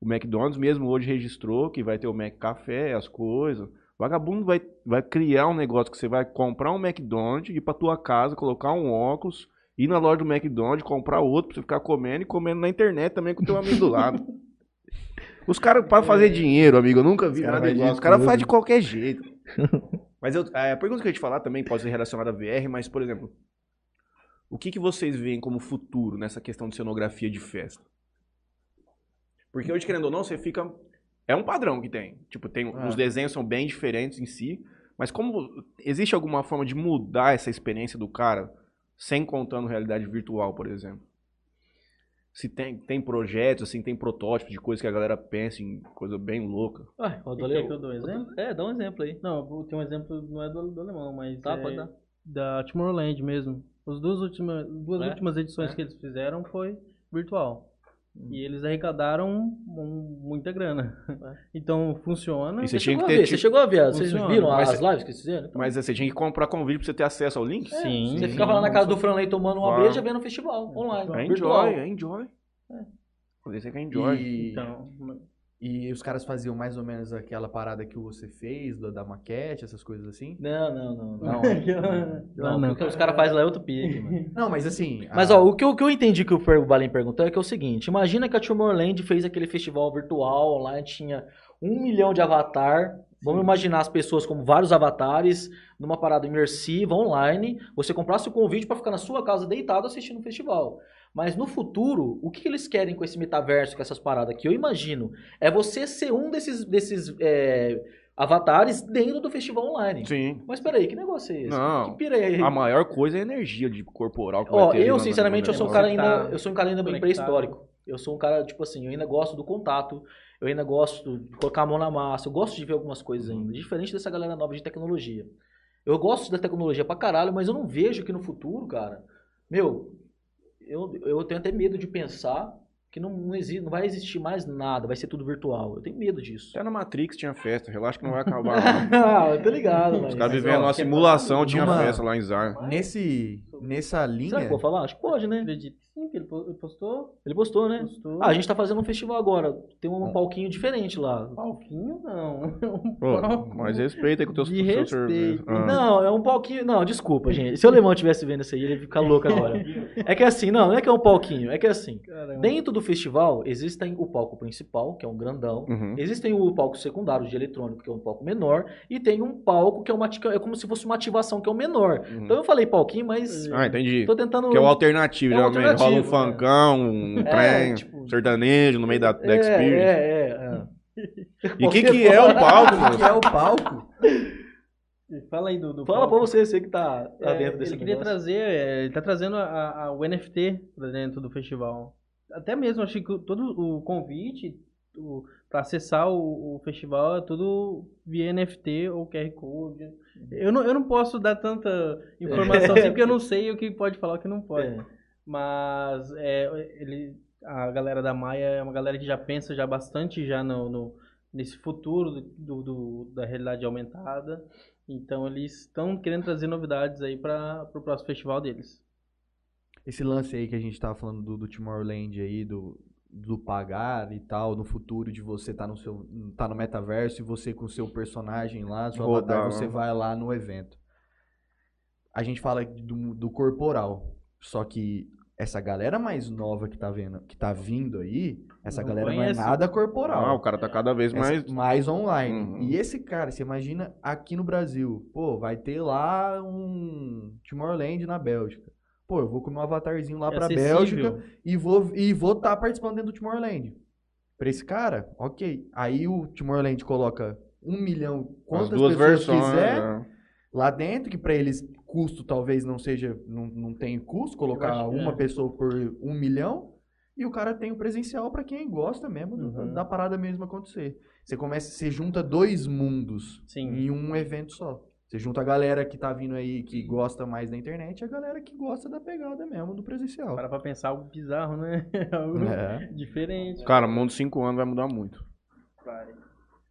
O McDonald's mesmo hoje registrou que vai ter o Mac Café, as coisas. Vagabundo vai, vai criar um negócio que você vai comprar um McDonald's, ir pra tua casa, colocar um óculos, ir na loja do McDonald's, comprar outro pra você ficar comendo e comendo na internet também com o teu amigo do lado. Os caras, pra fazer dinheiro, amigo, eu nunca vi nada igual. Os caras fazem de qualquer jeito. Mas eu, a pergunta que eu ia te falar também pode ser relacionada a VR, mas, por exemplo, o que, que vocês veem como futuro nessa questão de cenografia de festa? Porque hoje, querendo ou não, você fica. É um padrão que tem. Tipo, tem, É. os desenhos são bem diferentes em si, mas como. Existe alguma forma de mudar essa experiência do cara sem contando realidade virtual, por exemplo? Se tem, tem projetos, assim, tem protótipos de coisas que a galera pensa em coisa bem louca. Ué, roda Quer que eu dou um exemplo? É, dá um exemplo aí. Não, tenho um exemplo, não é do, do alemão, mas Tá, é pode dar. da Tomorrowland mesmo. As duas últimas, duas É? últimas edições É. que eles fizeram foi virtual. E eles arrecadaram um- muita grana. Então funciona. E você Você tinha chegou, que a ter, ver, você tipo- chegou a ver? Vocês viram Mas as você- lives que eles fizeram? Então, Mas você tinha que comprar convite pra você ter acesso ao link? Sim. você sim. ficava lá na casa do Franley tomando uma breja vendo o festival online. É virtual. enjoy, é enjoy. Quando você quer enjoy. E, Então, e os caras faziam mais ou menos aquela parada que você fez, da, da maquete, essas coisas assim. Não, não, não. Não, Não, não, não. o que os caras fazem lá é outro pique, mano. Não, mas assim. Mas a- ó, o que, eu, o que eu entendi que o Balin perguntou é que é o seguinte: imagina que a Tomorrowland fez aquele festival virtual online, tinha um milhão de avatar. Vamos imaginar as pessoas como vários avatares, numa parada imersiva, online. Você comprasse o convite para ficar na sua casa deitado assistindo o festival. Mas no futuro, o que eles querem com esse metaverso, com essas paradas que eu imagino? É você ser um desses, desses é, avatares dentro do festival online. Sim. Mas peraí, que negócio é esse? Não. Que pira é? A maior coisa é a energia de corporal que Ó, vai ter. eu sinceramente eu sou um cara ainda, eu sou um cara ainda bem pré-histórico. Eu sou um cara tipo assim, eu ainda gosto do contato, eu ainda gosto de colocar a mão na massa, eu gosto de ver algumas coisas ainda, diferente dessa galera nova de tecnologia. Eu gosto da tecnologia pra caralho, mas eu não vejo que no futuro, cara, meu, eu, eu tenho até medo de pensar que não, não, existe, não vai existir mais nada, vai ser tudo virtual. Eu tenho medo disso. Até na Matrix tinha festa, relaxa que não vai acabar. não. ah, eu tô ligado, mas... Os caras Mas, vivendo uma é simulação, tinha numa- festa lá em Zar. Nesse, nessa linha. Será que eu vou falar? Acho que pode, né? Acredito sim, ele po- ele postou. Ele postou, né? postou. Ah, a gente tá fazendo um festival agora. Tem um palquinho diferente lá. Palquinho, não. Um Pô, palco mas respeita com o teu, de seu respeito. Ah. Não, é um palquinho. Não, desculpa, gente. Se o alemão estivesse vendo isso aí, ele ia ficar louco agora. É que assim, não, não é que é um palquinho, é que assim. Caramba. Dentro do festival, existem o palco principal, que é um grandão. Uhum. Existem o palco secundário de eletrônico, que é um palco menor. E tem um palco que é uma é como se fosse uma ativação, que é o menor. Uhum. Então eu falei palquinho, mas. Ah, entendi. Tô tentando. Que é o alternativo, É o geralmente. Rola um alternativo, é. funkão, um É, trem, tipo- sertanejo no meio da, da é, Experience. é, é, é. E o que, que é o palco, O que mano? é o palco? Fala aí do, do Fala palco. pra você, você que tá, tá É, dentro desse ele queria negócio. trazer, é, ele tá trazendo a, a- o NFT pra dentro do festival. Até mesmo, acho que todo o convite o, para acessar o, o festival é tudo via NFT ou QR Code. Eu não, eu não posso dar tanta informação assim, porque eu não sei o que pode falar e o que não pode. É. Mas é, ele, a galera da Maia é uma galera que já pensa já bastante já no, no- nesse futuro do, do- da realidade aumentada. Então eles estão querendo trazer novidades aí para o próximo festival deles. Esse lance aí que a gente tava falando do, do Tomorrowland aí, do, do pagar e tal, no futuro de você tá no seu tá no metaverso e você com o seu personagem lá, seu Rodar, avatar, você né? vai lá no evento. A gente fala do, do corporal, só que essa galera mais nova que tá vendo, que tá vindo aí, essa Não galera conhece. não é nada corporal. Ah, o cara tá cada vez Essa- mais. mais online. Uhum. E esse cara, você imagina aqui no Brasil, pô, vai ter lá um Tomorrowland na Bélgica. Pô, eu vou com meu avatarzinho lá É pra acessível. Bélgica e vou e vou estar participando dentro do Tomorrowland. Pra esse cara, ok. Aí o Tomorrowland coloca um milhão, As quantas duas pessoas versões. quiser né? lá dentro, que pra eles custo talvez não seja, não, não tem custo colocar uma é. pessoa por um milhão, e o cara tem o presencial pra quem gosta mesmo Uhum. da parada mesmo acontecer. Você começa, você junta dois mundos Sim. em um evento só. Você junta a galera que tá vindo aí que gosta mais da internet e a galera que gosta da pegada mesmo do presencial. Para pra pensar algo bizarro, né? algo É. diferente. Cara, o mundo 5 anos vai mudar muito.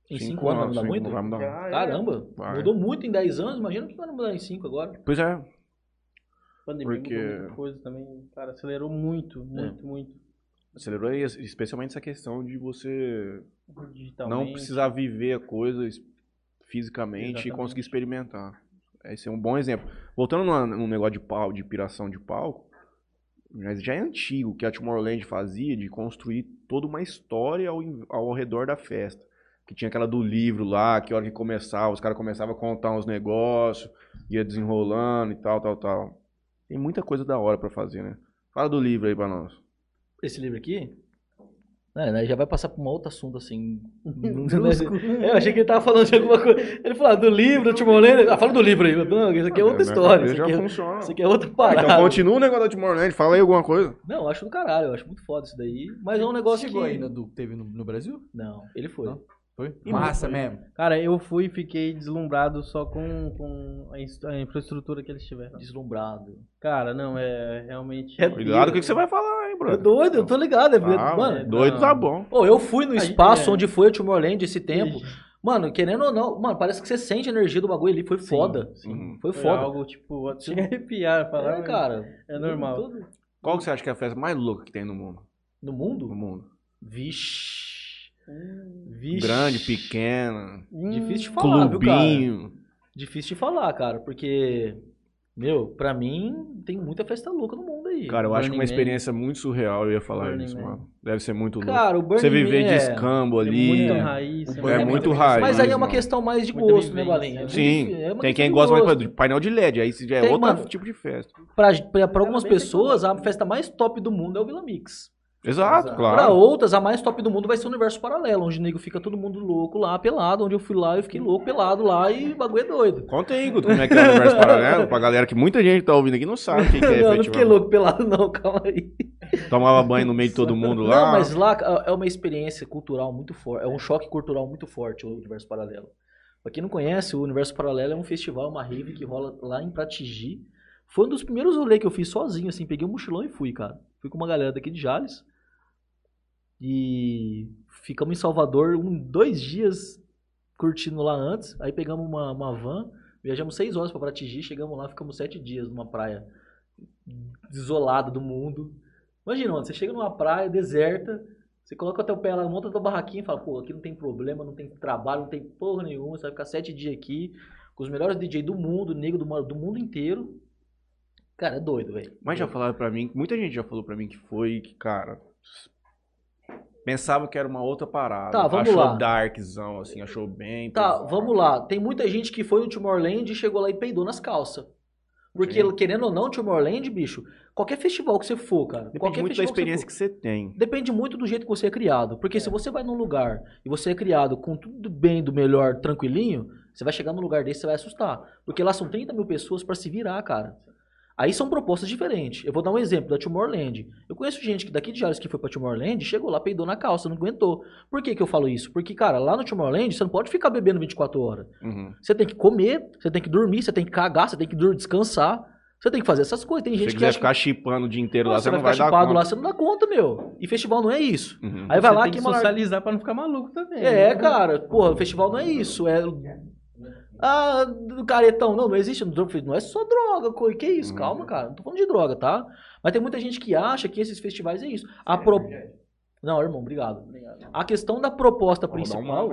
Em Cinco 5 anos vai mudar muito? Vai mudar. Já é. Caramba, Vai. mudou muito em 10 anos, imagina o que vai mudar em 5 agora. Pois é. Pandemia Porque- coisa também. Cara, acelerou muito, muito, muito. Acelerou aí, especialmente essa questão de você não precisar viver a coisa fisicamente e Exatamente. conseguir experimentar. Esse é um bom exemplo. Voltando num negócio de pau, de piração de palco, mas já é antigo que a Tomorrowland fazia de construir toda uma história ao, ao redor da festa. Que tinha aquela do livro lá, que a hora que começava, os caras começavam a contar uns negócios, ia desenrolando e tal, tal, tal. Tem muita coisa da hora pra fazer, né? Fala do livro aí pra nós. Esse livro aqui, é, né, já vai passar pra um outro assunto assim. Brusco. É, eu achei que ele tava falando de alguma coisa. Ele falou ah, do livro, do Timorlene. Ah, fala do livro aí. Não, isso aqui é outra Minha história. Isso aqui já é, funciona. isso aqui é outra parada. Então continua o negócio da Tomorrowland, fala aí alguma coisa. Não, eu acho do caralho, eu acho muito foda isso daí. Mas é um negócio Chegou que. no, do, teve no, no Brasil? Não, ele foi. Não? Foi? E Massa muito, mesmo. Cara, eu fui e fiquei deslumbrado só com, com a, infraestrutura que eles tiveram. Deslumbrado. Cara, não, é realmente. É Cuidado com o que você vai falar, hein, É brother. doido, eu tô ligado. É, Ah, mano, doido não. tá bom. Pô, eu fui no gente- espaço é. onde foi o Tomorrowland esse tempo. Mano, querendo ou não, mano, parece que você sente a energia do bagulho ali. Foi Sim, foda. sim. Uhum. Foi Foi foda. algo tipo. A arrepiar falar. É, cara. É normal. Tudo- Qual que você acha que é a festa mais louca que tem no mundo? No No mundo? mundo. Vixe. Vixe. Grande, pequena, Difícil de falar, viu, cara? clubinho. Difícil de falar, cara, porque, meu, pra mim, tem muita festa louca no mundo aí. Cara, eu acho que uma Burning Man. experiência muito surreal, eu ia falar Burning isso, Man. mano. Deve ser muito louco. Cara, o Burning Você viver Man de é- escambo É ali. muito É. raiz. É muito raiz, Mas aí é uma mano. questão mais de gosto, né. Valinha? É Sim, muito- é tem quem gosta mais de painel de LED, aí já é Tem, outro mano. tipo de festa. Pra, pra, pra algumas é pessoas, a festa mais top do mundo é o Vila Mix. Exato, Exato. claro. Pra outras, a mais top do mundo vai ser o universo paralelo, onde o nego fica todo mundo louco lá, pelado. Onde eu fui lá, eu fiquei louco, pelado lá e o bagulho é doido. Conta aí, Guto, como é que é o universo paralelo, pra galera que muita gente tá ouvindo aqui não sabe o que, que é não, eu não fiquei louco pelado, não, calma aí. Tomava banho no meio de todo mundo lá. Não, mas lá é uma experiência cultural muito forte, é um choque cultural muito forte o universo paralelo. Pra quem não conhece, o universo paralelo é um festival, uma rave que rola lá em Pratigi. Foi um dos primeiros rolês que eu fiz sozinho, assim, peguei um mochilão e fui, cara. Fui com uma galera daqui de Jales. E ficamos em Salvador um, dois dias curtindo lá antes. Aí pegamos uma, uma van, viajamos seis horas pra Pratigi, chegamos lá, ficamos sete dias numa praia. desolada do mundo. Imagina, mano, você chega numa praia deserta, você coloca o teu pé lá, monta tua barraquinha e fala, pô, aqui não tem problema, não tem trabalho, não tem porra nenhuma, você vai ficar sete dias aqui com os melhores DJ do mundo, negro do, do mundo inteiro. Cara, é doido, velho. Mas já falaram pra mim, muita gente já falou pra mim que foi, que, cara, pensava que era uma outra parada. Tá, vamos achou lá. darkzão, assim, achou bem. Tá, pesado. vamos lá. Tem muita gente que foi no Tomorrowland e chegou lá e peidou nas calças. Porque, Sim. querendo ou não, Tomorrowland, bicho, qualquer festival que você for, cara. Depende qualquer muito da experiência que que você tem. for, Depende muito do jeito que você é criado. Porque se você vai num lugar e você é criado com tudo bem, do melhor, tranquilinho, você vai chegar num lugar desse e você vai assustar. Porque lá são 30 mil pessoas pra se virar, cara. Aí são propostas diferentes. Eu vou dar um exemplo da Tomorrowland. Eu conheço gente que daqui de Jales que foi pra Tomorrowland, chegou lá, peidou na calça, não aguentou. Por que que eu falo isso? Porque, cara, lá no Tomorrowland você não pode ficar bebendo 24 horas. Uhum. Você tem que comer, você tem que dormir, você tem que cagar, você tem que descansar. Você tem que fazer essas coisas. Tem Se gente você que quiser acha ficar chipando o dia inteiro lá, você não vai vai ficar dar chipado conta. lá, você não dá conta, meu. E festival não é isso. Uhum. Aí vai Você lá tem que socializar pra não ficar maluco também. É, né? cara, porra, festival não é isso. É. Ah, do caretão. Não, não existe. Não é só droga. Que isso? Uhum. Calma, cara. Não tô falando de droga, tá? Mas tem muita gente que acha que esses festivais é isso. A pro... Não, irmão, obrigado. A questão da proposta Vou principal.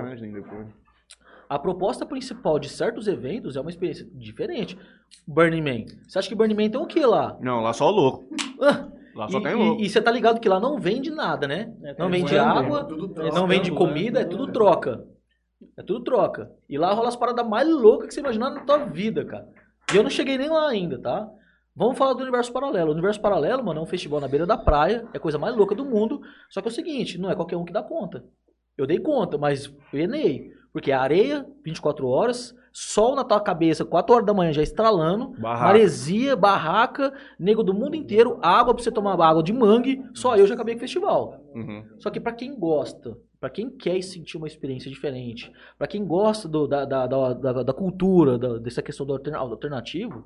A proposta principal de certos eventos é uma experiência diferente. Burning Man. Você acha que Burning Man tem o que lá? Não, lá só louco. Ah, Lá só e, tem louco. e você tá ligado que lá não vende nada, né? É, Não vende água, não vende comida, é tudo troca. É tudo troca. E lá rola as paradas mais loucas que você imaginar na tua vida, cara. E eu não cheguei nem lá ainda, tá? Vamos falar do Universo Paralelo. O Universo Paralelo, mano, é um festival na beira da praia, é a coisa mais louca do mundo. Só que é o seguinte, não é qualquer um que dá conta. Eu dei conta, mas eu enei. Porque a areia, 24 horas, sol na tua cabeça, 4 horas da manhã já estralando, Barraca. maresia, barraca, nego do mundo inteiro, água pra você tomar água de mangue, só eu já acabei com o festival. Uhum. Só que pra quem gosta, pra quem quer sentir uma experiência diferente, pra quem gosta do- da, da, da, da- da cultura, da- dessa questão do alterna- alternativo,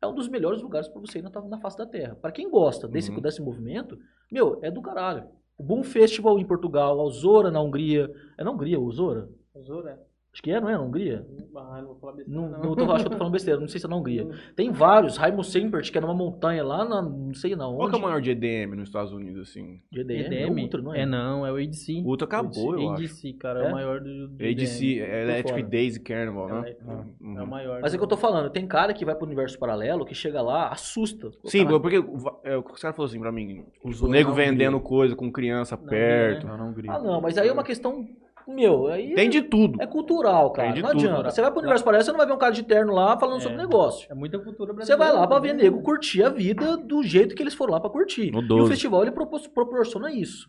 é um dos melhores lugares pra você ir na, na face da Terra. Pra quem gosta desse, Uhum. desse movimento, meu, é do caralho. O Boom Festival em Portugal, a Osora na Hungria. É na Hungria, o Osora? Zora. Acho que é, não é na Hungria? Ah, não vou falar besteira, Não, não. não tô, acho que eu tô falando besteira, não sei se é na Hungria. Tem vários, Raimo Sempert, que é numa montanha lá na, não sei não Qual que é o maior de EDM nos Estados Unidos, assim? De EDM, EDM? é Ultra, não é? É não, é o ADC. O Ultra acabou, eu acho. ADC, cara, é, É? o maior do, do ADC, EDM. é Electric fora. Daisy Carnival, né? É, Uhum. é o maior. Mas é do- que eu tô falando, tem cara que vai pro universo paralelo, que chega lá, assusta. O Sim, cara- porque é, o cara falou assim pra mim, o Usou nego vendendo Hungria. coisa com criança Na perto. Não, não. Ah, não, mas aí é uma questão. Meu, aí Tem de tudo. é cultural, cara. Tem de não tudo. adianta. Você vai pro universo paralelo, você não vai ver um cara de terno lá falando É. sobre negócio. É muita cultura Você brasileira. vai lá pra ver nego curtir a vida do jeito que eles foram lá pra curtir. No E o 12. festival ele propor- proporciona isso.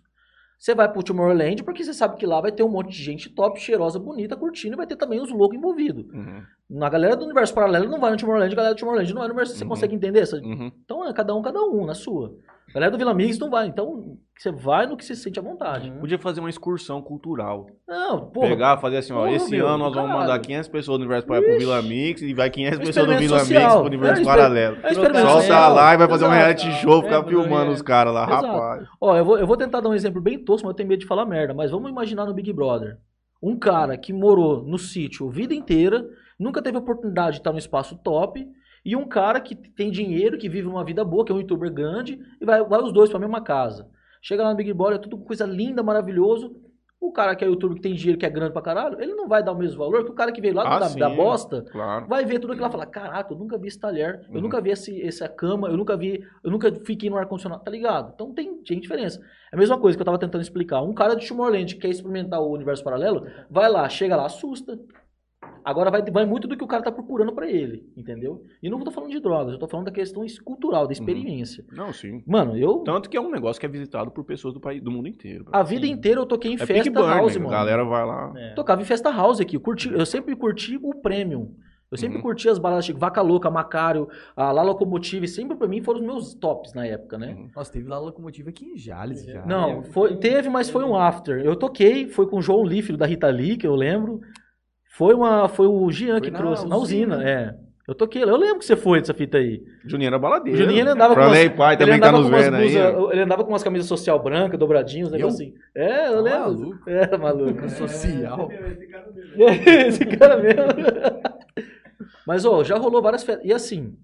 Você vai pro Tomorrowland porque você sabe que lá vai ter um monte de gente top, cheirosa, bonita, curtindo e vai ter também os loucos envolvidos. Uhum. Na galera do universo paralelo não vai no Tomorrowland, a galera do Tomorrowland não vai no universo. Você Uhum. consegue entender? Essa- Uhum. Então é cada um, cada um, na sua. A galera do Vila Mix não vai. Então você vai no que você sente à vontade. Uhum. Podia fazer uma excursão cultural. Não, porra. Pegar, fazer assim, ó, Porra, esse meu, ano nós vamos mandar 500 pessoas do Universo Paralelo pro Vila Mix e vai 500 Um pessoas do Vila Mix social. pro Universo É, Paralelo. É um Solta lá e vai fazer um Exato. reality show, ficar É, filmando é. os caras lá, Exato. rapaz. Ó, eu vou, eu vou tentar dar um exemplo bem tosco, mas eu tenho medo de falar merda. Mas vamos imaginar no Big Brother. Um cara que morou no sítio a vida inteira, nunca teve oportunidade de estar no espaço top, e um cara que tem dinheiro, que vive uma vida boa, que é um youtuber grande, e vai, vai os dois pra mesma casa. Chega lá no Big Brother, é tudo coisa linda, maravilhoso. O cara que é youtuber, que tem dinheiro, que é grande pra caralho, ele não vai dar o mesmo valor que o cara que veio lá Ah, da, sim. da bosta Claro. vai ver tudo aquilo lá e falar, caraca, eu nunca vi esse talher, eu Uhum. nunca vi esse, essa cama, eu nunca vi, eu nunca fiquei no ar-condicionado, tá ligado? Então tem, tem diferença. É a mesma coisa que eu tava tentando explicar. Um cara de Tomorrowland que quer experimentar o universo paralelo, vai lá, chega lá, assusta. Agora vai, vai muito do que o cara tá procurando pra ele, entendeu? E não tô falando de drogas, eu tô falando da questão cultural, da experiência. Não, sim. Mano, eu. Tanto que é um negócio que é visitado por pessoas do país, do mundo inteiro. A vida inteira eu toquei em é festa Big Burn, house, né? mano. A galera vai lá. É. Tocava em festa house aqui. Eu, curti, eu sempre curti o premium. Eu sempre Uhum. curti as baladas tipo Vaca Louca, Macário, a La Locomotive. Sempre pra mim foram os meus tops na época, né? Uhum. Nossa, teve lá locomotiva aqui em Jales já. Não, é, foi, teve, mas foi um after. Eu toquei, foi com o João Lee, filho da Rita Lee, que eu lembro. Foi, uma, foi o Jean Foi que na trouxe, na usina, usina. é. Eu toquei, eu lembro que você foi dessa fita aí. Juninho era baladeiro. O Juninho ele andava com umas, Franley Pai ele também tá andava nos com umas vendo aí. ele andava com umas camisas social branca, dobradinhos, um Eu? negócio assim. É, eu Tá lembro. maluco? É, maluco. Social. Esse cara mesmo. Mas, ó, já rolou várias festas. E assim,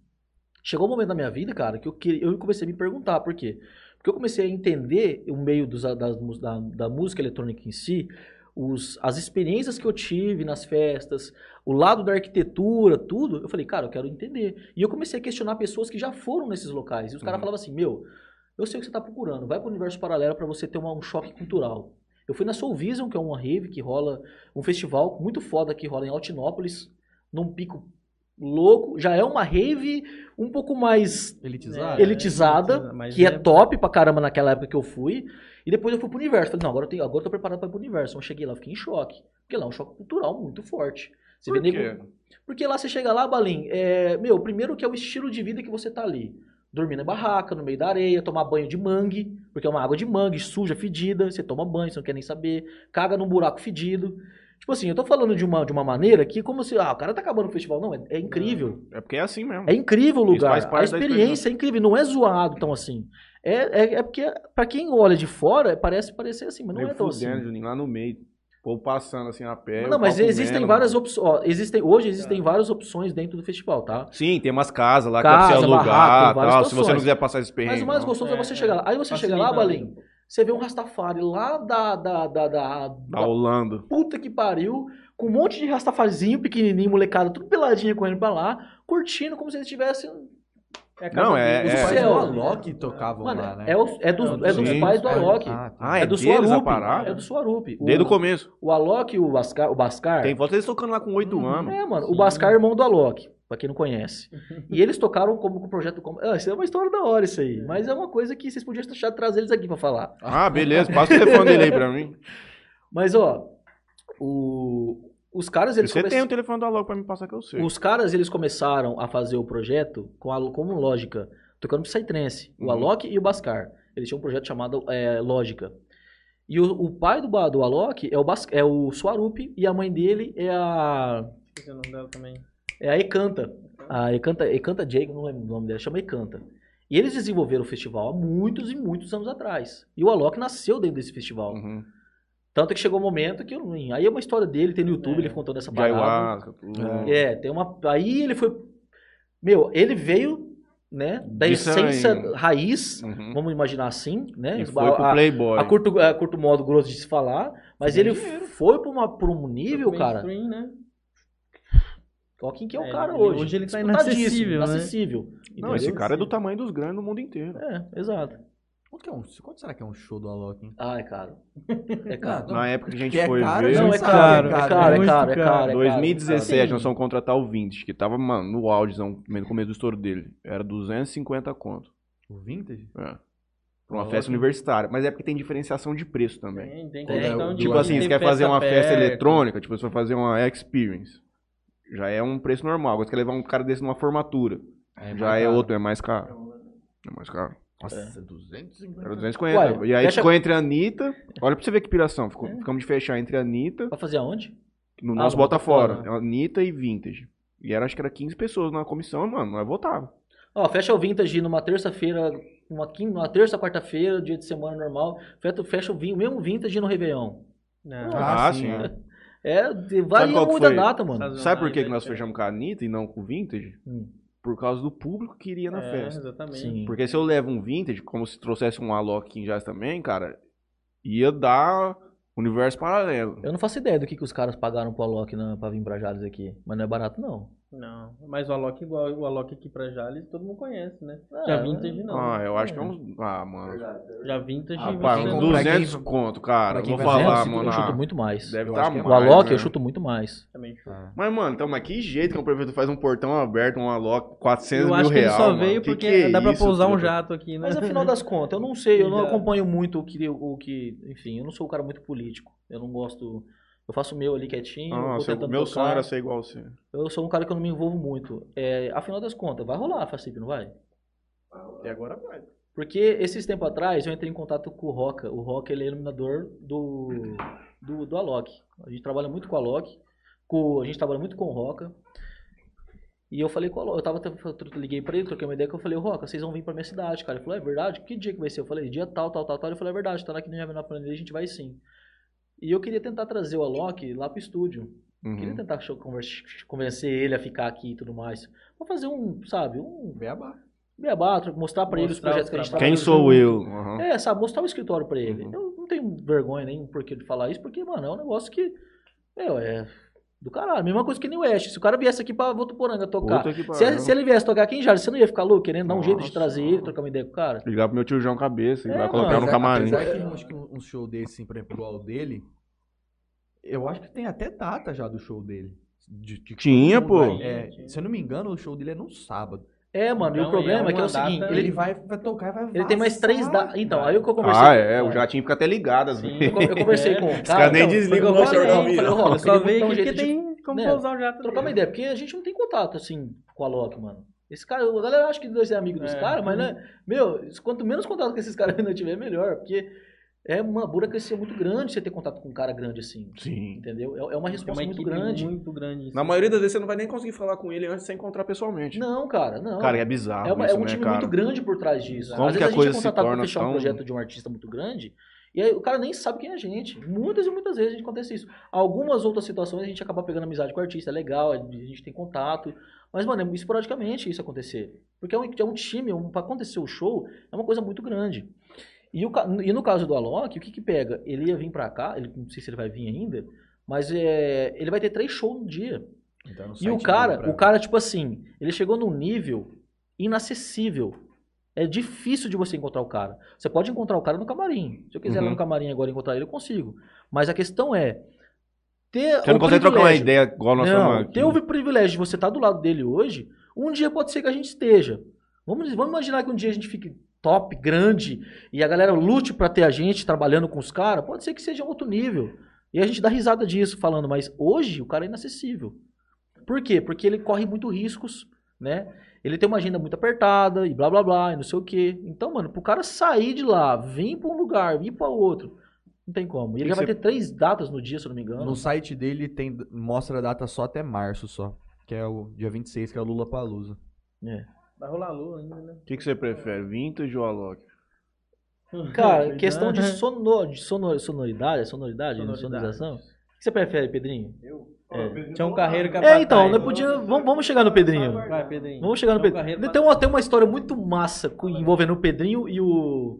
chegou um momento na minha vida, cara, que eu, que eu comecei a me perguntar por quê. Porque eu comecei a entender o meio dos, das da, da música eletrônica em si, os, as experiências que eu tive nas festas, o lado da arquitetura, tudo. Eu falei, cara, eu quero entender. E eu comecei a questionar pessoas que já foram nesses locais. E os caras Uhum. falavam assim, meu, eu sei o que você tá procurando, vai pro universo paralelo para você ter uma- um choque cultural. Eu fui na Soul Vision, que é uma rave que rola, um festival muito foda que rola em Altinópolis, num pico louco. Já é uma rave um pouco mais Elitizado? É, elitizada, mas que é, é- top pra caramba naquela época que eu fui. E depois eu fui pro universo. Falei, não, agora eu, tenho, agora eu tô preparado pra ir pro universo. Eu cheguei lá, fiquei em choque. Porque lá é um choque cultural muito forte. Você Por vê quê? nego- Porque lá você chega lá, Balim, é, meu, primeiro que é o estilo de vida que você tá ali. Dormir na barraca, no meio da areia, tomar banho de mangue, porque é uma água de mangue, suja, fedida, você toma banho, você não quer nem saber, caga num buraco fedido. Tipo assim, eu tô falando de uma, de uma maneira que como se, ah, o cara tá acabando o festival. Não, é, é incrível. É porque é assim mesmo. É incrível o Isso lugar. A da experiência é incrível, não é zoado tão assim. É, é, é porque, pra quem olha de fora, parece parecer assim, mas não é tão assim. fudendo, Juninho, lá no meio. O povo passando assim a pé. Não, mas existem comendo, várias opções. Existem, hoje existem várias opções dentro do festival, tá? Sim, tem umas casas lá Casa, que você alugar barraco, tal. Se você não quiser passar esse perrengue. Mas o mais gostoso é, É, você é. chegar lá. Aí você chega Facilita lá, Balim. Você vê um Rastafari lá da, da, da, da, Da da Holanda. puta que pariu, com um monte de Rastafazinho pequenininho, molecada, tudo peladinha correndo pra lá, curtindo como se eles estivessem... É Não, é- deles. Os é- pais céu. do Alok tocavam Mano, lá, né? é, o- é dos, é dos pais do Alok. Ah, tá. Ah, é, é do a Suarup. É do Suarup. Desde o começo. o Alok e o Bascar. O Bascar Tem foto deles tocando lá com 8 anos. É, mano. Sim. O Bascar é irmão do Alok, pra quem não conhece. e eles tocaram como com o projeto. Como... Ah, isso é uma história da hora, isso aí. Mas é uma coisa que vocês podiam deixar de trazer eles aqui pra falar. Ah, beleza. Passa o telefone dele aí pra mim. Mas, ó, o- os caras, eles Você come- tem o telefone do Alok pra me passar que eu sei. Os caras, eles começaram a fazer o projeto com a, como lógica, tocando Psytrance, o Uhum. Alok e o Bascar. Eles tinham um projeto chamado é, Lógica. E o, o pai do, do Alok é o, Bas, é o Swarup e a mãe dele é a, Esqueci o nome dela também. É a Ekanta. A Ekanta, Ekanta Jacob, não lembro o nome dela, chama Ekanta. E eles desenvolveram o festival há muitos e muitos anos atrás. E o Alok nasceu dentro desse festival. Uhum. Tanto que chegou um momento que. Aí é uma história dele, tem no YouTube, É. ele contando essa De parada. ayahuasca, tudo. É, tem uma. Aí ele foi. Meu, ele veio, né, da De essência sangue. raiz, Uhum. vamos imaginar assim, né? E foi pro a, Playboy. a curto, a curto modo grosso de se falar, mas ele foi pra, uma, pra um nível, cara. Né? Quem que é o É, cara ele- hoje? hoje ele tá inacessível, né? inacessível. Não, esse cara é do tamanho dos grandes do mundo inteiro. É, exato. Quanto, que é um, quanto será que é um show do Alok, hein? Ah, é caro. É caro. Não, Na época que a gente Que é foi caro, ver. Não, é sabe, caro, é cara, caro, é caro, é caro. é caro. 2017, Sim. nós fomos contratar o Vintage, que tava, mano, no audizão, no começo do estouro dele. Era 250 conto. O Vintage? É. Pra uma Ó, festa universitária. Mas é porque tem diferenciação de preço também. Tem, tem de Tipo assim, você quer fazer uma festa perto. eletrônica, tipo, você vai fazer uma experience. Já é um preço normal. Agora você quer levar um cara desse numa formatura. já é outro, é mais caro. É mais caro. Nossa, 250. Era 250. Uai, e aí fecha- ficou entre a Anitta. Olha pra você ver que piração. Ficou, Ficamos de fechar entre a Anitta. Pra fazer aonde? No Ah, nosso no Bota Bota Fora. Fora. Anitta e Vintage. E era, acho que era 15 pessoas na comissão, mano. Nós votava. Ó, fecha o Vintage numa terça-feira, uma, uma terça, quarta-feira, dia de semana normal. Fecha, fecha o vinho, mesmo Vintage no Réveillon. Não. Ah, sim. É, varia muito a foi? data, mano. Sabe por que, que nós fechamos com a Anitta e não com o Vintage? Hum. Por causa do público que iria na É, festa. exatamente. Sim. Porque se eu levo um Vintage, como se trouxesse um Alok aqui em Jazz também, cara, ia dar universo paralelo. Eu não faço ideia do que, que os caras pagaram pro Alok na, pra vir pra Jales aqui. Mas não é barato, não. Não, mas o Alok igual o Alok aqui pra Jales, todo mundo conhece, né? Ah, Já Vintage não. Ah, eu acho que é uns. Ah, mano. Já Vintage Rapaz, você uns não- Pra quem- 200 conto, cara. Vou falar, eu mano. chuto ah, muito mais. Deve Eu estar que é O mais. Alok né? eu chuto muito mais. também chuto. Mas, mano, então, mas que jeito que um prefeito faz um portão aberto, um Alok, 400 Eu mil acho que ele só mano. veio Que porque que é dá pra isso, pousar um truta? jato aqui, né? Mas afinal das contas, eu não sei, eu não acompanho muito o que, o que. Enfim, eu não sou um cara muito político. Eu não gosto. Eu faço o meu ali quietinho. Ah, vou seu- tentando meu tocar. sonho era ser igual você. Eu sou um cara que eu não me envolvo muito. É, afinal das contas, vai rolar a FACIP, não vai? E agora vai. Porque esses tempos atrás eu entrei em contato com o Roca. O Roca ele é iluminador do, do, do Alok. A gente trabalha muito com o Alok. Com, a gente trabalha muito com o Roca. E eu falei com o Alok, eu tava, eu liguei pra ele, troquei uma ideia que eu falei, Roca, vocês vão vir pra minha cidade, cara. Ele falou, é verdade? Que dia que vai ser? Eu falei, dia tal, tal, tal, tal. Ele falou, é verdade, tá aqui no na planilha, a gente vai sim. E eu queria tentar trazer o Alok lá pro estúdio. Uhum. Queria tentar convencer ele a ficar aqui e tudo mais. Vou fazer um, sabe, um Beabá. beabá, mostrar pra ele os projetos os que a gente trabalhos. Quem trabalha sou eu? Uhum. É, sabe, mostrar o escritório pra ele. Uhum. Eu não tenho vergonha nem porquê de falar isso, porque, mano, é um negócio que, meu, é do caralho. Mesma coisa que nem o West. Se o cara viesse aqui pra Votuporanga tocar, se, se ele viesse tocar aqui em Jardim, você não ia ficar louco, querendo dar um jeito de trazer ele, trocar uma ideia com o cara? Ligar pro meu tio João Cabeça e É, vai colocar no camarim. Apesar que acho que um, um show desse, assim, por exemplo, igual o dele, eu acho que tem até data já do show dele. De- de que Tinha, pô. é, se eu não me engano, o show dele é no sábado. É, mano, e o Então, problema é é que é o data- seguinte, Ele, ele, vai, vai tocar e vai ele tem mais três datas. Então, aí o que eu conversei. Ah, é, o jatinho fica até ligado às Sim. vezes. Eu, eu conversei com o Os cara. caras nem então, desligam eu o falei, não. só porque de tem como né, pousar o jato trocar uma ideia, porque a gente não tem contato, assim, com a Loki, mano. Esse cara, a galera acha que nós é amigo dos É. caras, mas, né, meu, quanto menos contato com esses caras ainda tiver, melhor, porque é uma burocracia muito grande você ter contato com um cara grande assim, Sim. entendeu? É, é uma Tem resposta uma muito grande. muito grande. isso. Na maioria das vezes você não vai nem conseguir falar com ele antes de você encontrar pessoalmente. Não, cara, não. Cara, é bizarro É, uma- isso, é um né, time cara? muito grande por trás disso. Como Às que a vezes a, coisa gente é se contratado pra torna fechar um tão- projeto de um artista muito grande, e aí o cara nem sabe quem é a gente. Muitas e muitas vezes a gente acontece isso. Algumas outras situações a gente acaba pegando amizade com o artista, é legal, a gente tem contato. Mas, mano, é esporadicamente isso acontecer. Porque é um, é um time, um, pra acontecer o show, é uma coisa muito grande. E, o e no caso do Alok, o que que pega? Ele ia vir pra cá, ele, não sei se ele vai vir ainda, mas é, ele vai ter três shows no dia. Então, no E o cara, o cara, tipo assim, ele chegou num nível inacessível. É difícil de você encontrar o cara. Você pode encontrar o cara no camarim. Se eu quiser ir lá Uhum. no camarim agora encontrar ele, eu consigo. Mas a questão é ter Você não o consegue trocar uma privilégio- ideia igual nós não, ter o privilégio de você estar do lado dele hoje, um dia pode ser que a gente esteja. Vamos, vamos imaginar que um dia a gente fique top, grande, e a galera lute pra ter a gente trabalhando com os caras, pode ser que seja um outro nível. E a gente dá risada disso falando, mas hoje o cara é inacessível. Por quê? Porque ele corre muito riscos, né? Ele tem uma agenda muito apertada e blá blá blá, e não sei o quê. Então, mano, pro cara sair de lá, vir pra um lugar, vir pra outro, não tem como. E ele Tem já vai ser- ter três datas no dia, se eu não me engano. No site dele tem, mostra a data só até março só. Que é o dia 26, que é o Lula Palusa. Vai rolar lua ainda, né? O que, que você prefere, vintage ou Alok? Cara, questão de, sonor, de sonor, sonoridade, sonoridade, Sonoridade. sonorização. O que você prefere, Pedrinho? É. Tinha um carreiro que É, então, nós podíamos. Vamos, vamos chegar no Pedrinho. Vai, Pedrinho. Vamos chegar no Pedrinho. Tem uma, tem uma história muito massa envolvendo o Pedrinho e o.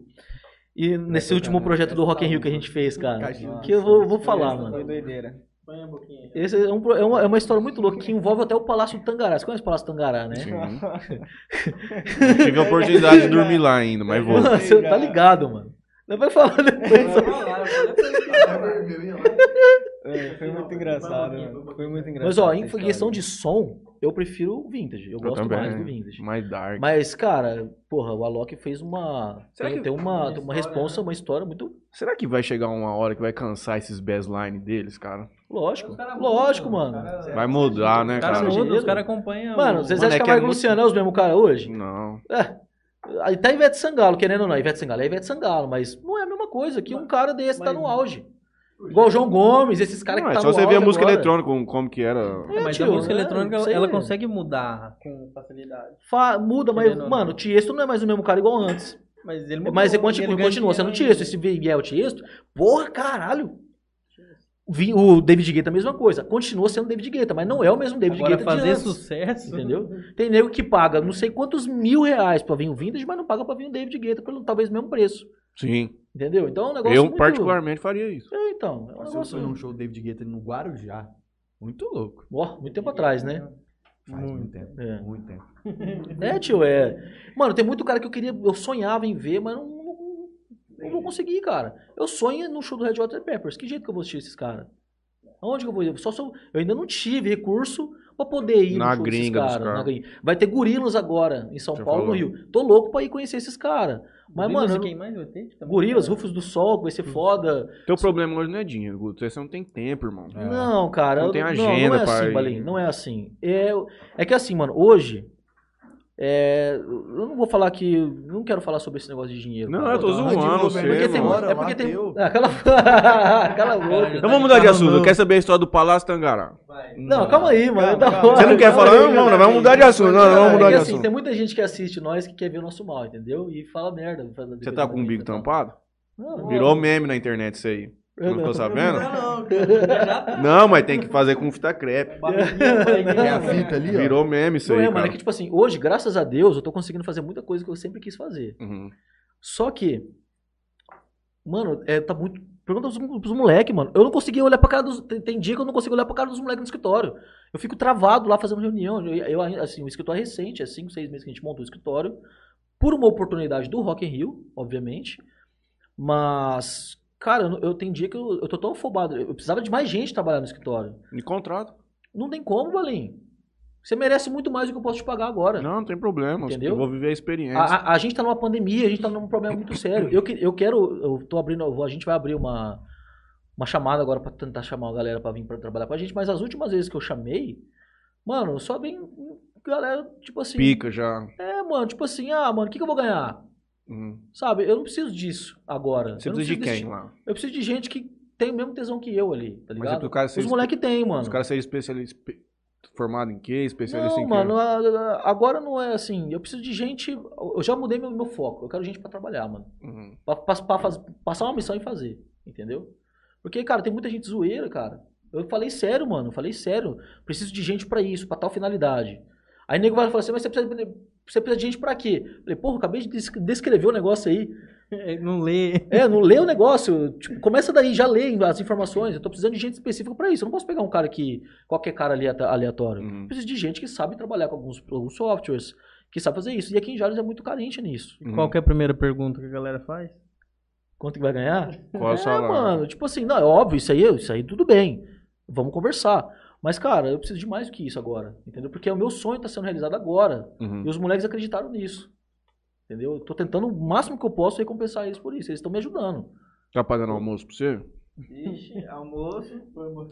E nesse último projeto do Rock in Rio que a gente fez, cara. Que eu vou, vou falar, Foi mano. doideira. Põe a boquinha aí. Esse é, um é uma, é uma história muito louca que envolve até o Palácio do Tangará. Você conhece o Palácio Tangará, né? Sim. Não tive a oportunidade de dormir lá ainda, mas vou. Você tá ligado, mano. Não vai falar depois. É, foi muito engraçado, mano. Foi muito engraçado. Mas, ó, essa em questão de som, eu prefiro o vintage. Eu, Eu gosto também. mais do vintage. Mais dark. Mas, cara, porra, o Alok fez uma. Será tem, que- tem uma, uma responsa, uma história muito. Será que vai chegar uma hora que vai cansar esses baseline deles, cara? Lógico. Os caras Lógico, mano. os caras- Vai mudar, né, Os caras cara? mudam. mudam, os caras acompanham. Mano, de é que Camargo é Luciano é os mesmos cara hoje? Não. É. Aí tá Ivete Sangalo, querendo ou não. Ivete Sangalo é Ivete Sangalo, mas não é a mesma coisa que um cara desse tá mas- no auge. Igual o João Gomes, esses caras que é tá só você ver a música agora. eletrônica, como, como que era. É, mas tio, a música é, eletrônica, ela é. consegue mudar com facilidade. Fa- muda, mas, mano, o Tiesto não é mais o mesmo cara igual antes. Mas ele mudou, Mas ele continua, ganha continua sendo o Tiesto. Esse o Tiesto, porra, caralho. O David Guetta é a mesma coisa. Continua sendo David Guetta, mas não é o mesmo David Agora, Guetta de fazer antes. sucesso... Entendeu? Tem nego que paga não sei quantos mil reais pra vir o Vintage, mas não paga pra vir o David Guetta pelo talvez mesmo preço. Sim. Entendeu? Então é um negócio Eu, muito... particularmente, faria isso. É, então. É um Nossa, eu negócio... fui num show do David Guetta no Guarujá. Muito louco. Ó, muito tempo atrás, né? Faz muito, tempo. É. Muito tempo. É, tio, é. Mano, tem muito cara que eu queria, eu sonhava em ver, mas não, não, não vou conseguir, cara. Eu sonho no show do Red Hot Chili Peppers. Que jeito que eu vou assistir esses caras? Aonde que eu vou ir? Só sou, eu ainda não tive recurso pra poder ir Na no show desses gringa dos caras. gringa. Vai ter Gorilas agora, em São Já Paulo, falou. no Rio. Tô louco pra ir conhecer esses caras. Mas, Gorilas mano, quem não- mais vai ter? Também Gorilas, tem- Rufus do Sol, que vai ser foda. Teu problema hoje não é dinheiro, Guto. Você não tem tempo, irmão. É. Não, cara. Não eu- tem não, agenda não é pra assim. Balim. Não é assim. É, é que assim, mano, hoje. É, eu não vou falar que. Não quero falar sobre esse negócio de dinheiro. Não, cara. eu tô Então, zoando você, velho, Porque tem, mano. Bora, é porque tem. Ah, cala, cala a boca. Então vamos mudar de assunto. Eu quero saber a história do Palácio Tangará. Não, calma aí, mano. é da calma. Você não quer Calma falar? aí, Não, vamos, cara. vamos mudar de assunto. Não, não, vamos É mudar que, de assim, assunto. tem muita gente que assiste nós que quer ver o nosso mal, entendeu? E fala merda. Você tá com o bico tampado? Não, Virou meme na internet isso aí. Não ficou sabendo? Não, Não, mas tem que fazer com fita crepe. É a fita ali, ó. Virou meme isso Não aí, é, mano, é que, tipo assim, hoje, graças a Deus, eu tô conseguindo fazer muita coisa que eu sempre quis fazer. Uhum. Só que, mano, é, tá muito. Pergunta pros, pros moleques, mano. Eu não consegui olhar pra cara dos. Tem, tem dia que eu não consigo olhar pra cara dos moleques no escritório. Eu fico travado lá fazendo reunião. Eu, eu, assim, o escritório é recente, é 5, 6 meses que a gente montou o escritório. Por uma oportunidade do Rock in Rio, obviamente. Mas, cara, eu, eu tenho dia que eu, eu tô tão afobado. Eu precisava de mais gente trabalhar no escritório. Me contrato. Não tem como, Valim. Você merece muito mais do que eu posso te pagar agora. Não, não tem problema. Entendeu? Eu vou viver a experiência. A, a- a gente tá numa pandemia, a gente tá num problema muito sério. Eu, eu quero, eu tô abrindo, eu vou- a gente vai abrir uma, uma chamada agora pra tentar chamar a galera pra vir pra trabalhar com a gente, mas as últimas vezes que eu chamei, mano, só vem galera, tipo assim. Pica já. É, mano, tipo assim, ah, mano, o que, que eu vou ganhar? Uhum. Sabe, eu não preciso disso agora. Você precisa de quem lá? Eu preciso de gente que tem o mesmo tesão que eu ali, tá Mas é ligado? cara ser Os espe- moleques tem, mano. Os caras serem especialista, espe- formado em quê? Especialista Não, em quê? mano, agora não é assim. Eu preciso de gente. Eu já mudei meu, meu foco. Eu quero gente pra trabalhar, mano. Uhum. Pra, pra- pra passar uma missão e fazer, entendeu? Porque, cara, tem muita gente zoeira, cara. Eu falei sério, mano. Eu falei sério. Preciso de gente pra isso, pra tal finalidade. Aí o nego vai falar assim, mas você precisa, você precisa de gente pra quê? Eu falei, porra, acabei de des- descrever o negócio aí. Não lê. É, não lê o negócio. Tipo, começa daí, já lê as informações. Eu tô precisando de gente específica pra isso. Eu não posso pegar um cara que. qualquer cara ali aleatório. Uhum. Eu preciso de gente que sabe trabalhar com alguns, alguns softwares, que sabe fazer isso. E aqui em Jales é muito carente nisso. Uhum. Qual que é a primeira pergunta que a galera faz? Quanto que vai ganhar? Qual é é, mano, tipo assim, não, é óbvio, isso aí, isso aí tudo bem. Vamos conversar. Mas, cara, eu preciso de mais do que isso agora, entendeu? Porque o meu sonho tá sendo realizado agora. Uhum. E os moleques acreditaram nisso. Entendeu? Eu tô tentando o máximo que eu posso recompensar eles por isso. Eles estão me ajudando. Tá pagando almoço pra você? Ixi, almoço.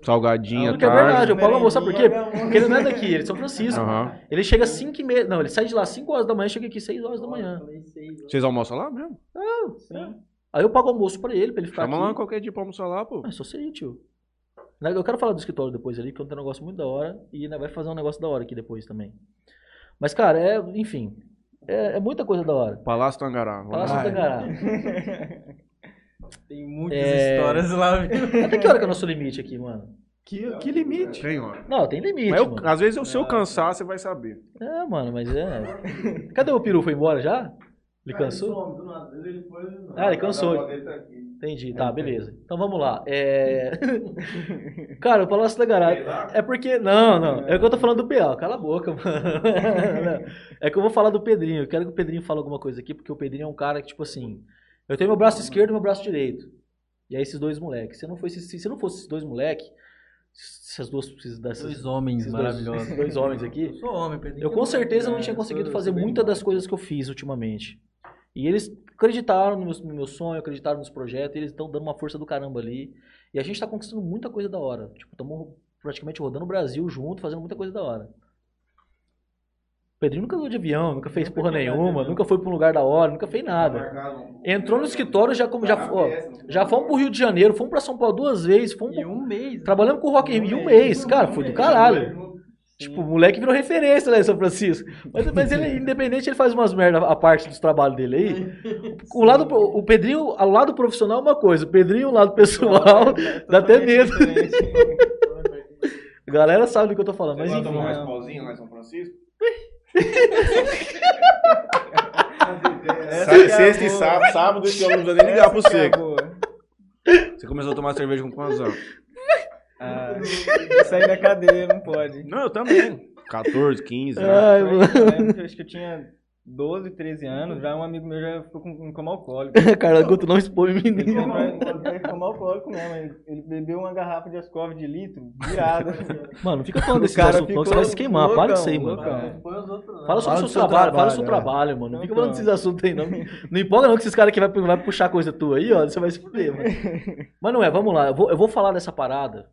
Salgadinha, Porque é verdade, eu pago almoço, sabe por quê? Porque ele não é daqui, ele é de São Francisco. Aham. Ele chega às 5 e meia. Não, ele sai de lá às 5 horas da manhã, chega aqui às 6 horas da manhã. Vocês almoçam lá mesmo? Aí eu pago almoço pra ele, pra ele ficar Chama aqui. lá qualquer dia pra almoçar lá, pô. É só você ir, tio. Né, Eu quero falar do escritório depois ali, que eu tenho um negócio muito da hora. E ainda vai fazer um negócio da hora aqui depois também. Mas, cara, é, enfim. É, é muita coisa da hora. Palácio Tangará. Vamos Palácio lá. do Tangará. Tem muitas É. histórias lá, viu? Até que hora que é o nosso limite aqui, mano? Que, que limite? Tem, ó. Não, tem limite, Mas eu- mano. às vezes, eu- se eu cansar, você vai saber. É, mano, mas é. Cadê o peru? Foi embora já? Ele cansou? Ah, ele cansou. Entendi, tá, beleza. Então vamos lá. É... Cara, o Palácio da Garagem. É porque. Não, não. É que eu tô falando do PA. Cala a boca, mano. É que eu vou falar do Pedrinho. Eu quero que o Pedrinho fale alguma coisa aqui, porque o Pedrinho é um cara que, tipo assim. Eu tenho meu braço esquerdo e meu braço direito. E aí esses dois moleques. Se não fosse, se, se não fosse esses dois moleques, essas duas. Esses, dessas, Dois homens esses dois- maravilhosos. esses dois homens aqui. Eu sou homem, Pedrinho. Eu com certeza não tinha conseguido fazer muitas das coisas que eu fiz ultimamente. E eles acreditaram no meu, no meu sonho, acreditaram nos projetos, e eles estão dando uma força do caramba ali. E a gente tá conquistando muita coisa da hora. Tipo, estamos praticamente rodando o Brasil junto, fazendo muita coisa da hora. O Pedrinho nunca andou de avião, nunca fez porra nenhuma, nunca foi pra um lugar da hora, nunca fez nada. Entrou no escritório, já, como- já, ó, já fomos pro Rio de Janeiro, fomos pra São Paulo duas vezes, fomos E um mês. Trabalhamos com o Rock Rio um mês, cara, foi do caralho. Tipo, o moleque virou referência lá em São Francisco. Mas, mas ele, independente, ele faz umas merda a parte dos trabalhos dele aí. O lado, o Pedrinho, ao lado profissional é uma coisa, o Pedrinho, ao lado pessoal, dá até medo. A galera sabe do que eu tô falando, mas enfim. mais pauzinho lá em São Francisco? É Sexta e sábado, sábado esse ano não precisa nem ligar pro é você. boa. Você começou a tomar cerveja com quantos anos? Ah, sair da cadeia, não pode. Não, eu também. 14, 15. né? Ai, Eu lembro acho que eu tinha 12, 13 anos, já um amigo meu já ficou com, com coma alcoólico. Carla Guto não expõe o Ele menino. foi coma alcoólico mesmo, ele, ele bebeu uma garrafa de Ascov de litro, virada. Mano, não fica falando O desses cara assuntos não, que você vai se queimar. ficou Para isso aí, loucão, mano. loucão. Fala do do seu seu trabalho, fala do seu trabalho, trabalho, mano. Não fica falando desses assuntos aí, não. Não empolga não que esses caras que vai, vai puxar coisa tua aí, ó, você vai se fuder, mano. Mas não é, vamos lá. Eu vou, eu vou falar dessa parada,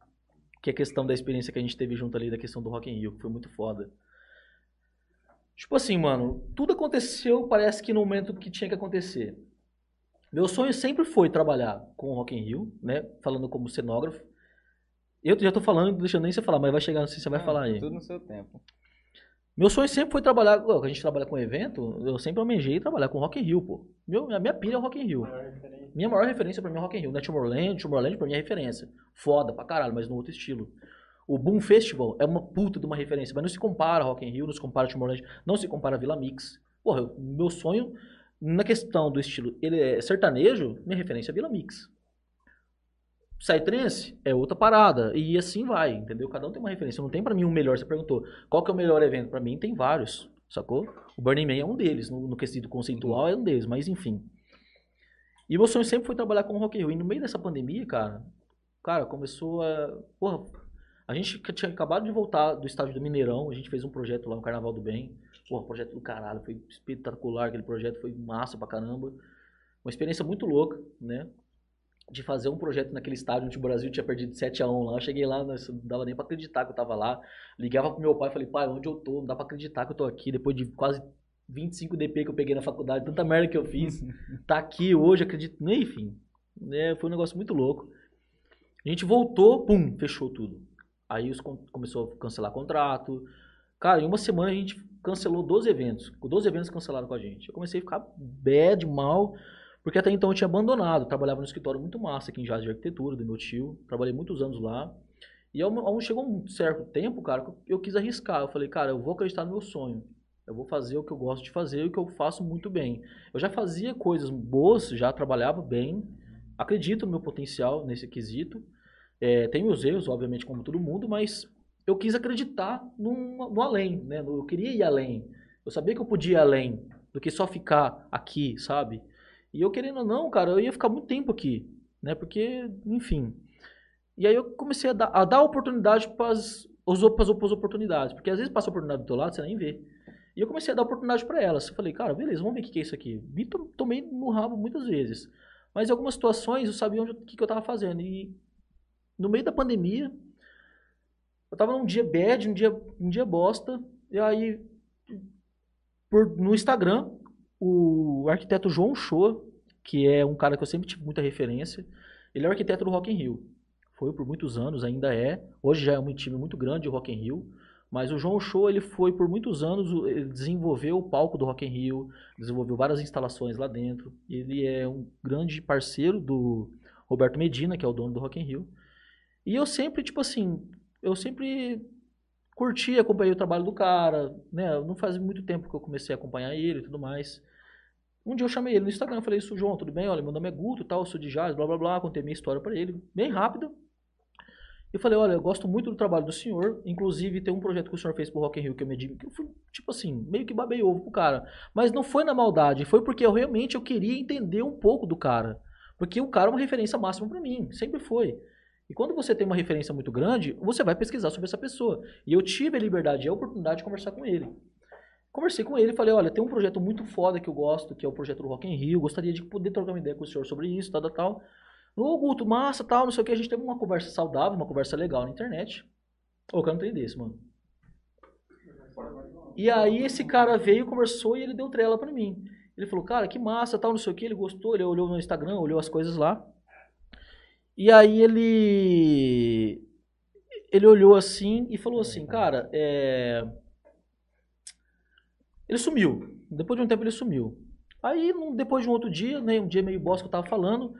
que é a questão da experiência que a gente teve junto ali, da questão do Rock in Rio, que foi muito foda. Tipo assim, mano, tudo aconteceu, parece que no momento que tinha que acontecer. Meu sonho sempre foi trabalhar com o Rock in Rio, né, falando como cenógrafo. Eu já tô falando, não deixando nem você falar, mas vai chegar, não sei se você vai falar aí. Tudo no seu tempo. Meu sonho sempre foi trabalhar, a gente trabalha com evento, eu sempre almejei trabalhar com Rock in Rio, pô. Meu, a minha pilha é o Rock in Rio. Minha maior referência pra mim é Rock in Rio. Não é Tomorrowland, Tomorrowland pra mim é referência. Foda pra caralho, mas no outro estilo. O Boom Festival é uma puta de uma referência, mas não se compara Rock in Rio, não se compara Tomorrowland, não se compara Vila Mix. Porra, eu- meu sonho, na questão do estilo ele é sertanejo, minha referência é Vila Mix. Psytrance é outra parada. E assim vai, entendeu? Cada um tem uma referência. Não tem pra mim um melhor. Você perguntou, qual que é o melhor evento? Pra mim tem vários, sacou? O Burning Man é um deles. No, no quesito conceitual é um deles, mas enfim. E meu sonho sempre foi trabalhar com o Rock in Rio. E no meio dessa pandemia, cara, cara, começou a... Porra, a gente tinha acabado de voltar do estádio do Mineirão. A gente fez um projeto lá no Carnaval do Bem. Porra, projeto do caralho. Foi espetacular aquele projeto. Foi massa pra caramba. Uma experiência muito louca, né? de fazer um projeto naquele estádio onde o Brasil tinha perdido 7 a 1 lá. Eu cheguei lá, não dava nem pra acreditar que eu tava lá. Ligava pro meu pai falei, pai, onde eu tô? Não dá pra acreditar que eu tô aqui depois de quase 25 DP que eu peguei na faculdade, tanta merda que eu fiz. tá aqui hoje, acredito. Enfim, né, foi um negócio muito louco. A gente voltou, pum, fechou tudo. Aí os começou a cancelar contrato. Cara, em uma semana a gente cancelou 12 eventos. 12 eventos cancelaram com a gente. Eu comecei a ficar bad, mal. Porque até então eu tinha abandonado. Trabalhava no escritório muito massa aqui em Jazz de Arquitetura, do meu tio. Trabalhei muitos anos lá. E ao, ao- chegou um certo tempo, cara, que eu, eu quis arriscar. Eu falei, cara, eu vou acreditar no meu sonho. Eu vou fazer o que eu gosto de fazer e o que eu faço muito bem. Eu já fazia coisas boas, já trabalhava bem. Acredito no meu potencial nesse quesito. É, tenho os erros, obviamente, como todo mundo, mas eu quis acreditar no, no além, né? Eu queria ir além. Eu sabia que eu podia ir além do que só ficar aqui, sabe? E eu querendo ou não, cara, eu ia ficar muito tempo aqui, né? Porque, enfim. E aí eu comecei a dar, a dar oportunidade para as oportunidades. Porque às vezes passa a oportunidade do teu lado, você nem vê. E eu comecei a dar oportunidade para elas. Eu falei, cara, beleza, vamos ver o que é isso aqui. Me to- tomei no rabo muitas vezes. Mas em algumas situações eu sabia o que, que eu tava fazendo. E no meio da pandemia, eu tava num dia bad, um dia, um dia bosta. E aí, por, no Instagram, o arquiteto João Shoa, que é um cara que eu sempre tive muita referência, ele é o arquiteto do Rock in Rio. Foi por muitos anos, ainda é. Hoje já é um time muito grande o Rock in Rio. Mas o João Show, ele foi por muitos anos, ele desenvolveu o palco do Rock in Rio, desenvolveu várias instalações lá dentro. Ele é um grande parceiro do Roberto Medina, que é o dono do Rock in Rio. E eu sempre, tipo assim, eu sempre curti, acompanhei o trabalho do cara, né? Não faz muito tempo que eu comecei a acompanhar ele e tudo mais. Um dia eu chamei ele no Instagram, falei isso, João, tudo bem? Olha, meu nome é Guto, tal, sou de jazz, blá blá blá, contei minha história pra ele, bem rápida. E falei, olha, eu gosto muito do trabalho do senhor, inclusive tem um projeto que o senhor fez pro Rock in Rio que eu me que eu fui, tipo assim, meio que babei ovo pro cara. Mas não foi na maldade, foi porque eu realmente eu queria entender um pouco do cara. Porque o cara é uma referência máxima pra mim, sempre foi. E quando você tem uma referência muito grande, você vai pesquisar sobre essa pessoa. E eu tive a liberdade e a oportunidade de conversar com ele. Conversei com ele e falei, olha, tem um projeto muito foda que eu gosto, que é o projeto do Rock in Rio, gostaria de poder trocar uma ideia com o senhor sobre isso, tal, tal, tal. Ô, Guto, massa, tal, não sei o que, a gente teve uma conversa saudável, uma conversa legal na internet. Ô, cara, não tem desse, mano. E aí esse cara veio, conversou e ele deu trela pra mim. Ele falou, cara, que massa, tal, não sei o que, ele gostou, ele olhou no Instagram, olhou as coisas lá. E aí ele... Ele olhou assim e falou assim, cara, é... Ele sumiu. Depois de um tempo ele sumiu. Aí, depois de um outro dia, né, um dia meio bosta que eu tava falando,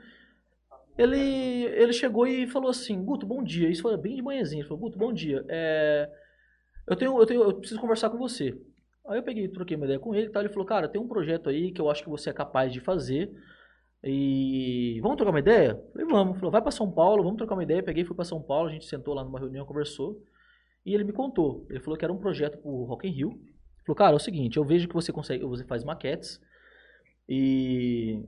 ele, ele chegou e falou assim, Guto, bom dia. Isso foi bem de manhãzinha. Ele falou, Guto, bom dia. É, eu, tenho, eu, tenho, eu preciso conversar com você. Aí eu peguei, troquei uma ideia com ele e tal. Ele falou, cara, tem um projeto aí que eu acho que você é capaz de fazer. E vamos trocar uma ideia? Eu falei, vamos. Ele falou, vai pra São Paulo, vamos trocar uma ideia. Peguei, fui pra São Paulo, a gente sentou lá numa reunião, conversou. E ele me contou. Ele falou que era um projeto pro Rock in Rio. Ele falou, cara, é o seguinte, eu vejo que você consegue, você faz maquetes. E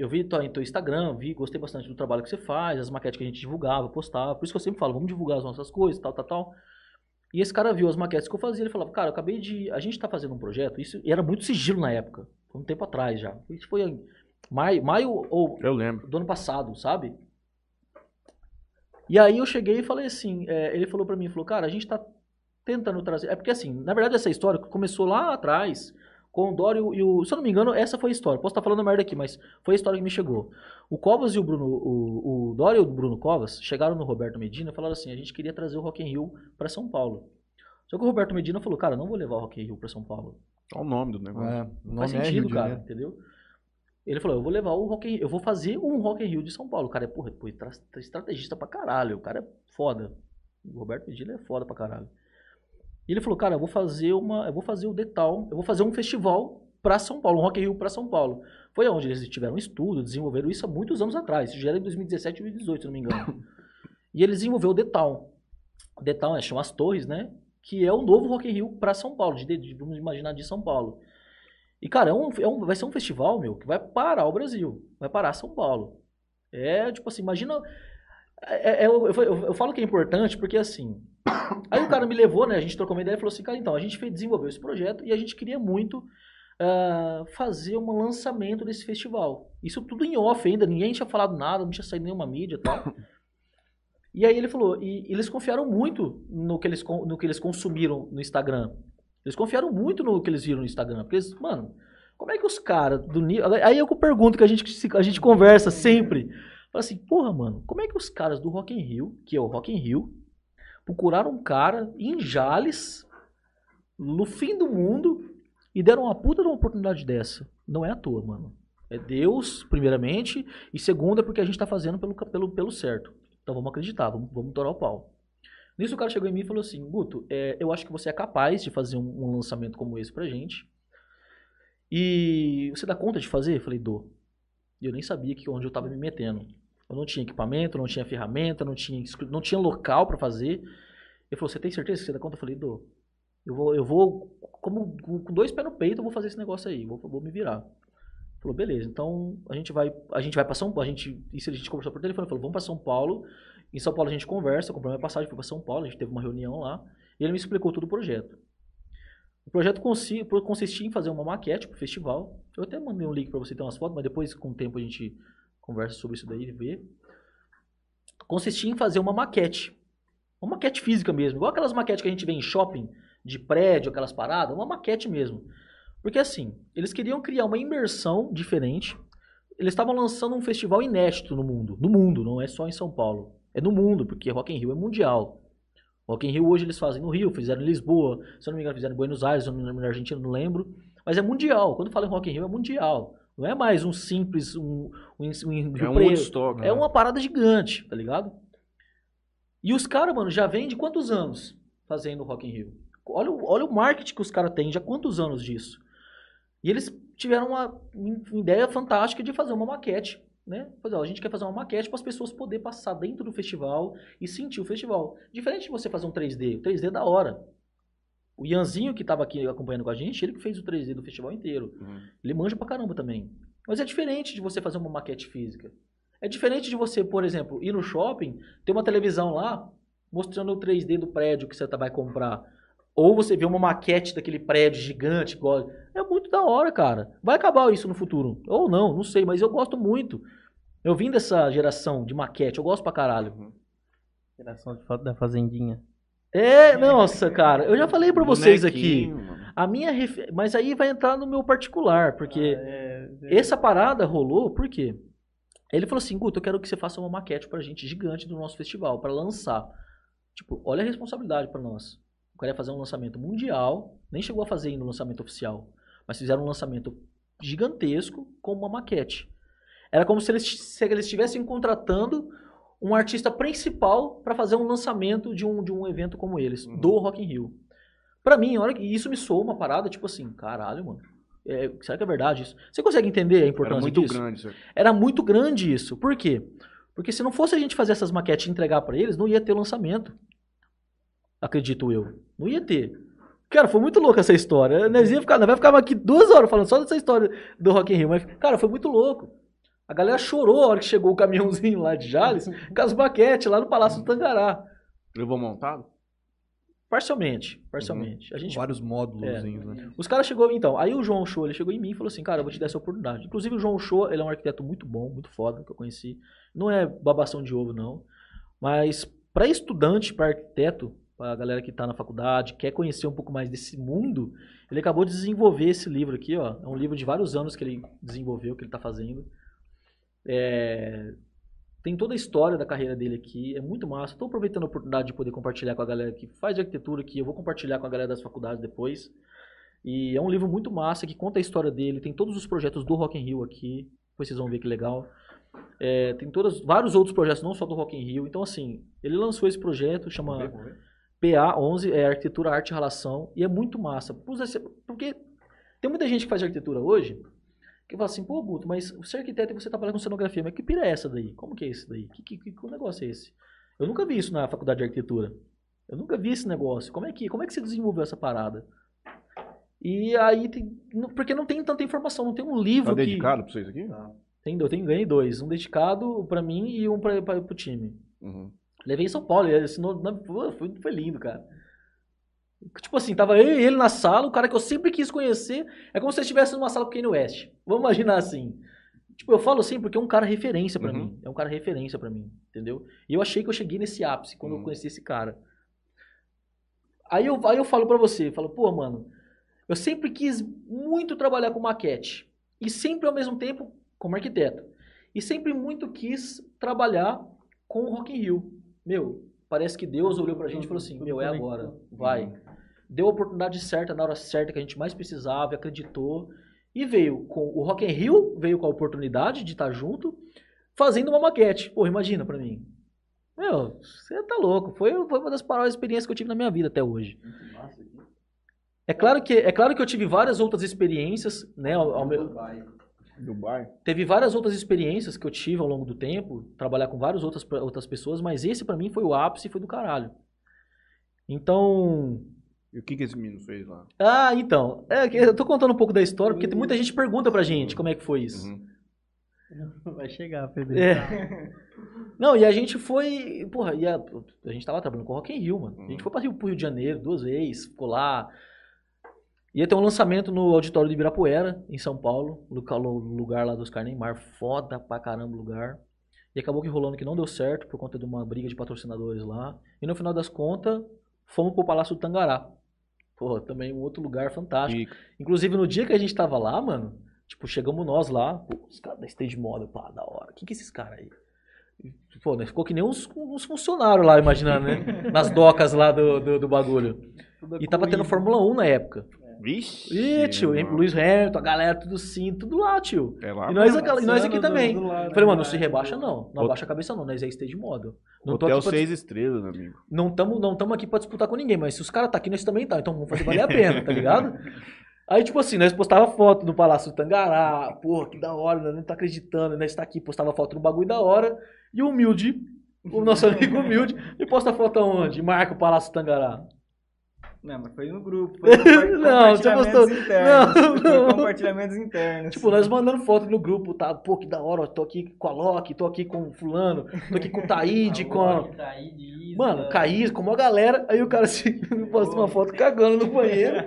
eu vi tua, teu Instagram, vi, gostei bastante do trabalho que você faz, as maquetes que a gente divulgava, postava. Por isso que eu sempre falo, vamos divulgar as nossas coisas, tal, tal, tal. E esse cara viu as maquetes que eu fazia, ele falava, cara, eu acabei de. A gente tá fazendo um projeto, isso e era muito sigilo na época. Foi um tempo atrás já. Isso foi em maio, maio ou Eu lembro. do ano passado, sabe? E aí eu cheguei e falei assim, é, ele falou pra mim, falou, cara, a gente tá tentando trazer, é porque assim, na verdade essa história começou lá atrás, com o Dório e o, se eu não me engano, essa foi a história, posso estar falando merda aqui, mas foi a história que me chegou. O Covas e o Bruno, o, o Dório e o Bruno Covas chegaram no Roberto Medina e falaram assim, a gente queria trazer o Rock in Rio pra São Paulo. Só que o Roberto Medina falou, cara, não vou levar o Rock in Rio pra São Paulo. Olha o nome do negócio. É, o Não nome faz é sentido, Rio cara, entendeu? Ele falou, eu vou levar o Rock in, eu vou fazer um Rock in Rio de São Paulo. O cara é, porra, pô, tra- estrategista pra caralho, o cara é foda. O Roberto Medina é foda pra caralho. E ele falou, cara, eu vou fazer uma, eu vou fazer o Detal, eu vou fazer um festival pra São Paulo, um Rock in Rio pra São Paulo. Foi onde eles tiveram um estudo, desenvolveram isso há muitos anos atrás, isso já era em 2017 ou 2018, se não me engano. e ele desenvolveu o Detal. O Detal é, chama as Torres, né? Que é o novo Rock in Rio pra São Paulo, de, de- vamos imaginar de São Paulo. E, cara, é um, é um- vai ser um festival, meu, que vai parar o Brasil. Vai parar São Paulo. É, tipo assim, imagina. É- é- eu, eu- eu- falo que é importante porque, assim. Aí o cara me levou, né? A gente trocou uma ideia e falou assim, cara, então, a gente fez, desenvolveu esse projeto e a gente queria muito ah, fazer um lançamento desse festival. Isso tudo em off ainda, ninguém tinha falado nada, não tinha saído nenhuma mídia e tal. E aí ele falou, e eles confiaram muito no que eles, no que eles consumiram no Instagram. Eles confiaram muito no que eles viram no Instagram. Porque eles, mano, como é que os caras do nível. Aí eu pergunto que a gente, a gente conversa sempre. Fala assim, porra, mano, como é que os caras do Rock in Rio, que é o Rock in Rio, procuraram um cara em Jales, no fim do mundo, e deram uma puta de uma oportunidade dessa. Não é à toa, mano. É Deus, primeiramente, e segundo é porque a gente tá fazendo pelo, pelo, pelo certo. Então vamos acreditar, vamos, vamos torar o pau. Nisso o cara chegou em mim e falou assim, Guto, é, eu acho que você é capaz de fazer um, um lançamento como esse pra gente. E você dá conta de fazer? Eu falei, dou. E eu nem sabia que onde eu tava me metendo. Eu não tinha equipamento, não tinha ferramenta, não tinha, não tinha local pra fazer. Ele falou, você tem certeza que você dá conta? Eu falei, dou. Eu vou, eu vou como com dois pés no peito, eu vou fazer esse negócio aí, vou, vou me virar. Ele Falou, beleza, então a gente vai, a gente vai para São Paulo, a gente, isso a gente conversou por telefone, falou, vamos para São Paulo. Em São Paulo a gente conversa, comprou minha passagem, para São Paulo, a gente teve uma reunião lá, e ele me explicou todo o projeto. O projeto consi- consistia em fazer uma maquete pro festival. Eu até mandei um link para você ter umas fotos, mas depois com o tempo a gente conversa sobre isso daí vê. Consistia em fazer uma maquete. Uma maquete física mesmo, igual aquelas maquetes que a gente vê em shopping, de prédio, aquelas paradas, uma maquete mesmo. Porque assim, eles queriam criar uma imersão diferente. Eles estavam lançando um festival inédito no mundo. No mundo, não é só em São Paulo. É no mundo, porque Rock in Rio é mundial. Rock in Rio hoje eles fazem no Rio, fizeram em Lisboa, se eu não me engano fizeram em Buenos Aires, se eu não me engano na Argentina, não lembro. Mas é mundial. Quando fala em Rock in Rio é mundial. Não é mais um simples, um, um, um É um. Woodstock. É uma parada gigante, tá ligado? E os caras, mano, já vem de quantos anos fazendo Rock in Rio? Olha, o- olha o marketing que os caras têm, já quantos anos disso? E eles tiveram uma, ideia fantástica de fazer uma maquete, né? Fazer, ó, a gente quer fazer uma maquete para as pessoas poderem passar dentro do festival e sentir o festival. Diferente de você fazer um 3D, o 3D é da hora. O Ianzinho que tava aqui acompanhando com a gente, ele que fez o 3D do festival inteiro. Uhum. Ele manja pra caramba também. Mas é diferente de você fazer uma maquete física. É diferente de você, por exemplo, ir no shopping, ter uma televisão lá mostrando o 3D do prédio que você tá- vai comprar. Ou você vê uma maquete daquele prédio gigante. igual- É muito da hora, cara. Vai acabar isso no futuro. Ou não, não sei, mas eu gosto muito. Eu vim dessa geração de maquete, eu gosto pra caralho. Geração de foto da Fazendinha. É, nossa, cara. Eu já falei pra vocês aqui. A minha Mas aí vai entrar no meu particular, porque. É, Essa parada rolou por quê? Ele falou assim, Guto, eu quero que você faça uma maquete pra gente gigante do nosso festival, pra lançar. Tipo, olha a responsabilidade pra nós. O cara ia fazer um lançamento mundial, nem chegou a fazer ainda um lançamento oficial, mas fizeram um lançamento gigantesco com uma maquete. Era como se eles, se eles estivessem contratando um artista principal pra fazer um lançamento de um, de um evento como eles, Uhum. do Rock in Rio. Pra mim, olha que isso me soa uma parada, tipo assim, caralho, mano. É, será que é verdade isso? Você consegue entender a Era importância muito disso? grande isso. Era muito grande isso. Por quê? Porque se não fosse a gente fazer essas maquetes e entregar pra eles, não ia ter lançamento. Acredito eu. Não ia ter. Cara, foi muito louco essa história. Nós ia ficar, nós vai ficar aqui duas horas falando só dessa história do Rock in Rio. Mas, cara, foi muito louco. A galera chorou a hora que chegou o caminhãozinho lá de Jales com as maquetes lá no Palácio do Tangará. Levou montado? Parcialmente, parcialmente. A gente Vários módulos, né? os caras chegou, então, aí o João Show, ele chegou em mim e falou assim, cara, eu vou te dar essa oportunidade. Inclusive o João Show, ele é um arquiteto muito bom, muito foda, que eu conheci. Não é babação de ovo, não. Mas para estudante, para arquiteto, pra galera que tá na faculdade, quer conhecer um pouco mais desse mundo, ele acabou de desenvolver esse livro aqui, ó. É um livro de vários anos que ele desenvolveu, que ele tá fazendo. É, Tem toda a história da carreira dele aqui, é muito massa. Estou aproveitando a oportunidade de poder compartilhar com a galera que faz arquitetura aqui. Eu vou compartilhar com a galera das faculdades depois. E é um livro muito massa que conta a história dele, tem todos os projetos do Rock in Rio aqui, depois vocês vão ver que legal. É, tem todas, vários outros projetos, não só do Rock in Rio. Então, assim, ele lançou esse projeto, chama PA11, é Arquitetura, Arte e Relação, e é muito massa. Porque tem muita gente que faz arquitetura hoje, que fala assim, pô, Guto, mas você é arquiteto e você trabalha com cenografia, mas que pira é essa daí? Como que é esse daí? Que, que, que, que negócio é esse? Eu nunca vi isso na faculdade de arquitetura. Eu nunca vi esse negócio. Como é que, como é que você desenvolveu essa parada? E aí tem. Porque não tem tanta informação, não tem um livro. Tá que, dedicado pra vocês aqui? tem, eu tenho, ganhei dois. Um dedicado pra mim e um pra, pra, pro time. Uhum. Levei em São Paulo, Foi, foi lindo, cara. Tipo assim, tava eu e ele na sala, o cara que eu sempre quis conhecer. É como se eu estivesse numa sala com o Kanye West. Vamos imaginar assim. Tipo, eu falo assim porque é um cara referência pra Uhum. mim. É um cara referência pra mim, entendeu? E eu achei que eu cheguei nesse ápice quando eu Uhum. conheci esse cara. Aí eu, aí eu falo pra você, eu falo, pô, mano, eu sempre quis muito trabalhar com maquete. E sempre ao mesmo tempo como arquiteto. E sempre muito quis trabalhar com o Rock in Rio. Meu, parece que Deus olhou pra gente e falou assim, meu, é agora, vai. Deu a oportunidade certa, na hora certa, que a gente mais precisava, acreditou. E veio com o Rock in Rio, veio com a oportunidade de estar junto, fazendo uma maquete. Pô, imagina pra mim. Meu, você tá louco. Foi, foi uma das maiores experiências que eu tive na minha vida até hoje. É claro que, é claro que eu tive várias outras experiências, né? Ao, ao meu, Dubai. teve várias outras experiências que eu tive ao longo do tempo, trabalhar com várias outras, outras pessoas, mas esse pra mim foi o ápice e foi do caralho. Então. E o que que esse menino fez lá? Ah, então. É, eu tô contando um pouco da história, porque tem muita gente pergunta pra gente como é que foi isso. Uhum. Vai chegar, Pedro. É. Não, e a gente foi. Porra, e a, a gente tava trabalhando com o Rock in Rio, mano. A gente Uhum. foi pra Rio, pro Rio de Janeiro duas vezes, ficou lá. Ia ter um lançamento no auditório de Ibirapuera, em São Paulo, lugar, lugar lá dos Neymar, foda pra caramba o lugar. E acabou que rolando que não deu certo por conta de uma briga de patrocinadores lá. E no final das contas, fomos pro Palácio do Tangará. Porra, também um outro lugar fantástico. Inclusive, no dia que a gente tava lá, mano, tipo, chegamos nós lá, pô, os caras da Stage Model, pá, da hora. Quem que é esses caras aí? Pô, nós ficou que nem uns, uns funcionários lá, imaginando, né? Nas docas lá do, do, do bagulho. E tava tendo Fórmula 1 na época. Vixe. Ih, tio, mano. Luiz Hamilton, a galera, tudo sim, tudo lá, tio. É lá. E nós, aquela- e nós aqui do- também. do lado, Falei, mano, não né? se rebaixa não. Não abaixa a cabeça não, nós é Stage Model. Não tô Hotel aqui pra seis estrelas, amigo. não estamos não tamo aqui pra disputar com ninguém, mas se os caras tá aqui, nós também tá. Então vamos fazer valer a pena, tá ligado? Aí, tipo assim, nós postava foto no Palácio do Tangará, porra, que da hora, nós não tá acreditando, nós tá aqui, postava foto no bagulho da hora, e o Humilde, o nosso amigo Humilde, me posta foto aonde? Marca o Palácio do Tangará. Não, mas foi no grupo. Foi Não, você compartilhamentos postou- internos. Não, não. compartilhamentos internos. Tipo, nós mandando foto no grupo, tá? Pô, que da hora, ó, tô aqui com a Loki, tô aqui com o fulano, tô aqui com o Taíde, com a... Mano, caí com uma galera, aí o cara se posta uma foto cagando no banheiro,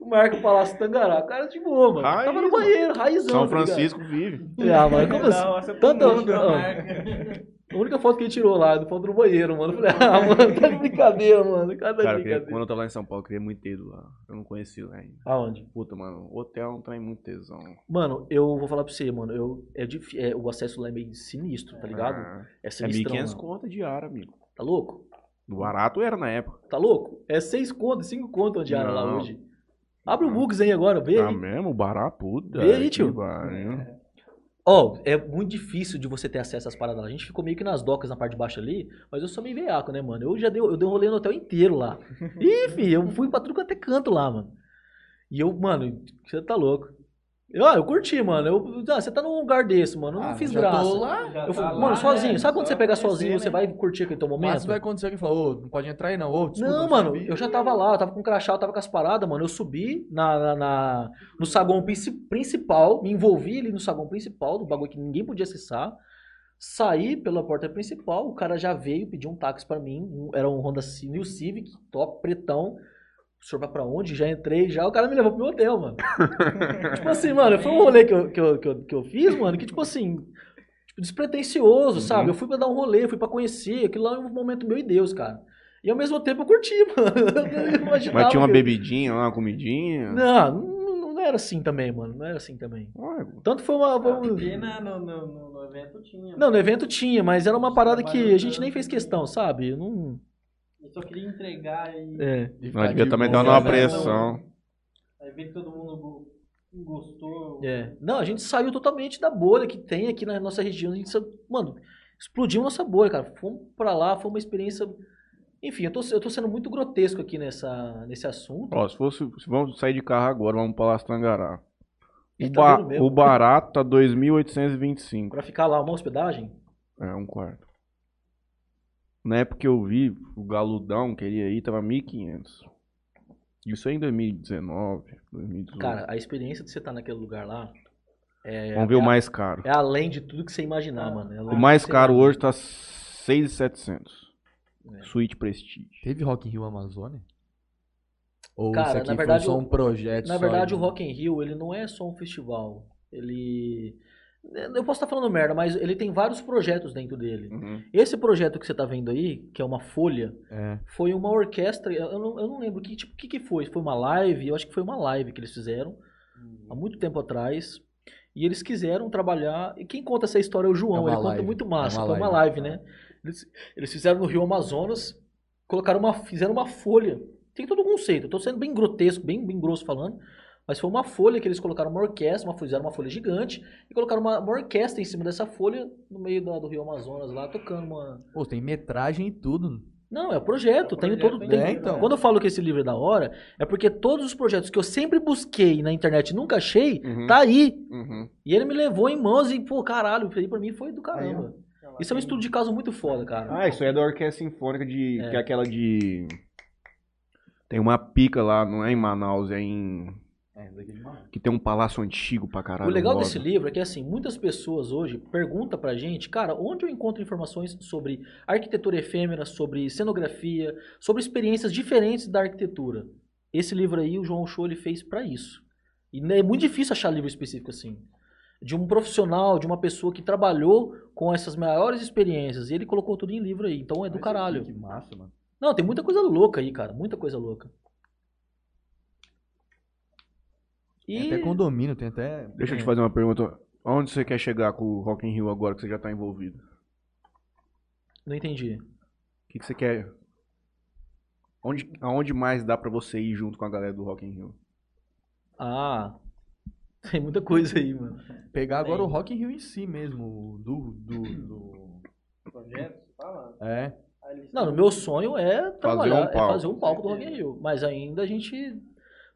marca o Palácio Tangará. O cara de boa, mano. Raiz, Tava no banheiro, raizão. São tá? Francisco vive. Ah, mano, como assim? Tanta-. A única foto que ele tirou lá, do foto do banheiro, mano. Eu falei, ah, mano, tá de brincadeira, mano. Cada Cara, eu queria- brincadeira. quando eu tava lá em São Paulo, eu queria muito ter ido lá. Eu não conhecia lá ainda. Aonde? Puta, mano, hotel não tem muito tesão. Mano, eu vou falar pra você, mano. Eu, é, é, o acesso lá é meio sinistro, tá ligado? Ah, É é sinistrão. 1.500 mano. conta diária, amigo. Tá louco? Barato era na época. Tá louco? É seis contas, cinco contas a diária lá hoje. Abre o Bugs aí agora, vê Tá aí. mesmo? Barato, puta. Vê aí, que tio. pariu. Ó, é muito difícil de você ter acesso às paradas lá. A gente ficou meio que nas docas na parte de baixo ali, mas eu sou meio veiaco, né, mano? Eu já dei, eu dei um rolê no hotel inteiro lá. Ih, filho, eu fui pra tudo quanto é canto lá, mano. E eu, mano, você tá louco. Eu, ah, eu curti, mano. Eu, ah, você tá num lugar desse, mano. Eu não Ah, fiz já graça. tô lá. Eu fui, tá mano, lá, sozinho. né? Sabe quando Só você pega sozinho, você né? vai curtir aquele teu Mas momento? vai acontecer que fala, ô, não pode entrar aí não. Ô, desculpa, Não, mano, sabia. eu já tava lá, eu tava com crachá, eu tava com as paradas, mano. Eu subi na, na- na- no saguão princi- principal, me envolvi ali no saguão principal, do bagulho que ninguém podia acessar. Saí pela porta principal, o cara já veio, pediu um táxi pra mim. um- era um Honda New Civic, top, pretão. O senhor vai pra onde? Já entrei, já. O cara me levou pro meu hotel, mano. tipo assim, mano, foi um rolê que eu, que, eu, que, eu, que eu fiz, mano, que tipo assim, tipo, despretensioso, sabe? Eu fui pra dar um rolê, fui pra conhecer. Aquilo lá é um momento meu e Deus, cara. E ao mesmo tempo eu curti, mano. Eu Mas tinha uma que- bebidinha lá, uma comidinha. Não, não, não era assim também, mano. Não era assim também. Ué, Tanto foi uma. um- Porque na- no, no, evento tinha. Não, no evento tinha, mas era uma parada que a gente nem fez questão, sabe? Eu Não. Eu só queria entregar e. É. E Nós devia de também dar uma né? pressão. A Aí vê que todo mundo go- gostou. É. Não, a gente saiu totalmente da bolha que tem aqui na nossa região. A gente, mano, explodiu nossa bolha, cara. Fomos pra lá, foi uma experiência. Enfim, eu tô, eu tô sendo muito grotesco aqui nessa, nesse assunto. Ó, se fosse. Se vamos sair de carro agora, vamos pra Las Tangará. O, E tá ba- o barato tá 2.825. Pra ficar lá, uma hospedagem. É, um quarto. Na época que eu vi, o Galudão queria ir, tava 1.500. Isso aí em 2019, 2018. Cara, a experiência de você estar naquele lugar lá. É, Vamos ver o é- mais caro. É além de tudo que você imaginar, mano. É O mais caro imagina. hoje tá 6.700. É. Suíte Prestige. Teve Rock in Rio Amazônia? Ou Cara, isso aqui na verdade, foi só o- um projeto Na só verdade, de- o Rock in Rio, ele não é só um festival. Ele... Eu posso estar falando merda, mas ele tem vários projetos dentro dele. Uhum. Esse projeto que você tá vendo aí, que é uma folha, É. foi uma orquestra, eu não, eu não lembro que tipo, que, que foi. Foi uma live, eu acho que foi uma live que eles fizeram há muito tempo atrás. E eles quiseram trabalhar. E quem conta essa história é o João, É ele conta live. muito massa. É uma foi uma live, né? Eles, eles fizeram no Rio Amazonas, colocaram uma, fizeram uma folha. Tem todo um conceito. Eu tô sendo bem grotesco, bem, bem grosso falando. Mas foi uma folha que eles colocaram uma orquestra, uma, fizeram uma folha gigante, e colocaram uma, uma orquestra em cima dessa folha, no meio da- do Rio Amazonas, lá, tocando uma, Pô, tem metragem e tudo. não, é o projeto. tem projeto, todo. tem tem- É, então. Quando eu falo que esse livro é da hora, é porque todos os projetos que eu sempre busquei na internet e nunca achei, Uhum. tá aí. Uhum. E ele me levou em mãos e, pô, caralho, isso aí pra mim foi do caramba. Isso é um estudo de caso muito foda, cara. Ah, isso aí é da Orquestra Sinfônica de. É. Que é aquela de. Tem uma pica lá, não é em Manaus, é em. É. Que tem um palácio antigo pra caralho. o legal roda. desse livro é que, assim, muitas pessoas hoje perguntam pra gente, cara, onde eu encontro informações sobre arquitetura efêmera, sobre cenografia, sobre experiências diferentes da arquitetura. Esse livro aí, o João Show, ele fez pra isso. E é muito difícil achar livro específico assim. De um profissional, de uma pessoa que trabalhou com essas maiores experiências. E ele colocou tudo em livro aí. Então é do Mas caralho. Que massa, mano. Não, tem muita coisa louca aí, cara. Muita coisa louca. Tem E... até condomínio, tem até. Deixa eu te fazer uma pergunta. Onde você quer chegar com o Rock in Rio agora que você já tá envolvido? Não entendi. O que, que você quer? Onde, aonde mais dá pra você ir junto com a galera do Rock in Rio? Ah, tem muita coisa aí, mano. Pegar agora Tem. o Rock in Rio em si mesmo. Do. do, do... Projeto, fala. É. Não, o meu sonho é trabalhar, um é palco. fazer um palco do Rock in Rio. Mas ainda a gente.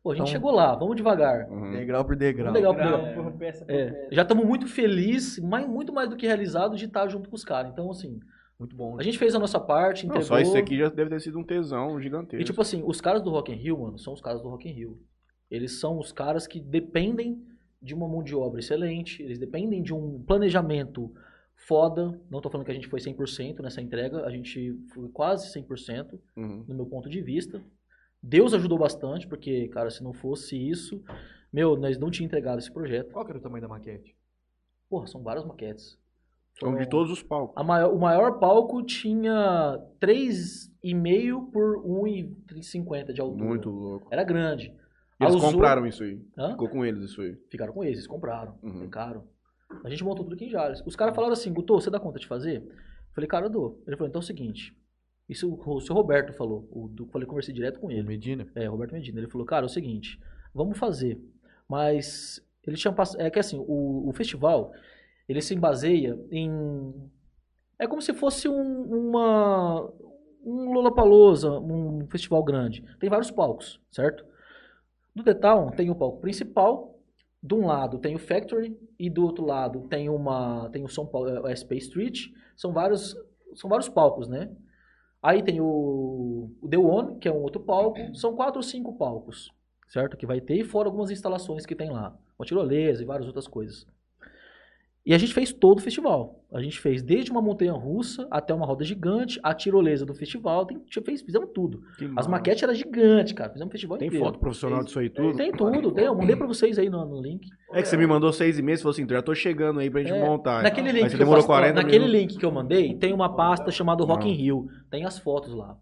Pô, a gente Então- chegou lá, vamos devagar. Uhum. Degrau por degrau. Legal, Grau porque- por peça por É, peça. já estamos muito felizes, mais, muito mais do que realizados de estar junto com os caras. Então, assim, Muito bom. a gente fez a nossa parte, Não, entregou. só isso aqui já deve ter sido um tesão gigantesco. E tipo assim, os caras do Rock in Rio, mano, são os caras do Rock in Rio. Eles são os caras que dependem de uma mão de obra excelente, eles dependem de um planejamento foda. Não tô falando que a gente foi 100% nessa entrega, a gente foi quase 100% Uhum. no meu ponto de vista. Deus ajudou bastante, porque, cara, se não fosse isso, meu, nós não tínhamos entregado esse projeto. Qual que era o tamanho da maquete? Porra, são várias maquetes. São de todos os palcos. A maior- o maior palco tinha 3,5 por 1,50 de altura. Muito louco. Era grande. E eles A Uzu- compraram isso aí. Hã? Ficou com eles isso aí. Ficaram com eles, eles compraram. Uhum. Ficaram. A gente montou tudo aqui em Jales. Os caras falaram assim, Guto, você dá conta de fazer? Eu falei, cara, eu dou. Ele falou, então é o seguinte. Isso o, seu Roberto falou. O, do, falei, conversei direto com ele. Medina? É, Roberto Medina. Ele falou, cara, é o seguinte, vamos fazer. Mas ele tinha. É que assim, o, o festival, ele se baseia em. É como se fosse um, uma. Um Lollapalooza, um festival grande. Tem vários palcos, certo? Do The Town tem o palco principal. De um lado tem o Factory e do outro lado tem uma tem o São Paulo, é, o SP Street. São vários são vários palcos, né? Aí tem o, o The One, que é um outro palco. São quatro ou cinco palcos, certo? Que vai ter, e fora algumas instalações que tem lá. Uma tirolesa e várias outras coisas. E a gente fez todo o festival. A gente fez desde uma montanha russa até uma roda gigante, a tirolesa do festival. Tem, fez, fizemos tudo. Que As massa. maquetes eram gigantes, cara. Fizemos um festival Tem inteiro. foto profissional disso aí tudo? Tem tudo, tem. Eu mandei pra vocês aí no, no link. É que você me mandou seis e meia, você falou assim, já tô chegando aí pra gente É, montar. Naquele link, que eu demorou faço- 40 naquele link que eu mandei, tem uma pasta chamada Rock in Não. Rio. Tem as fotos lá.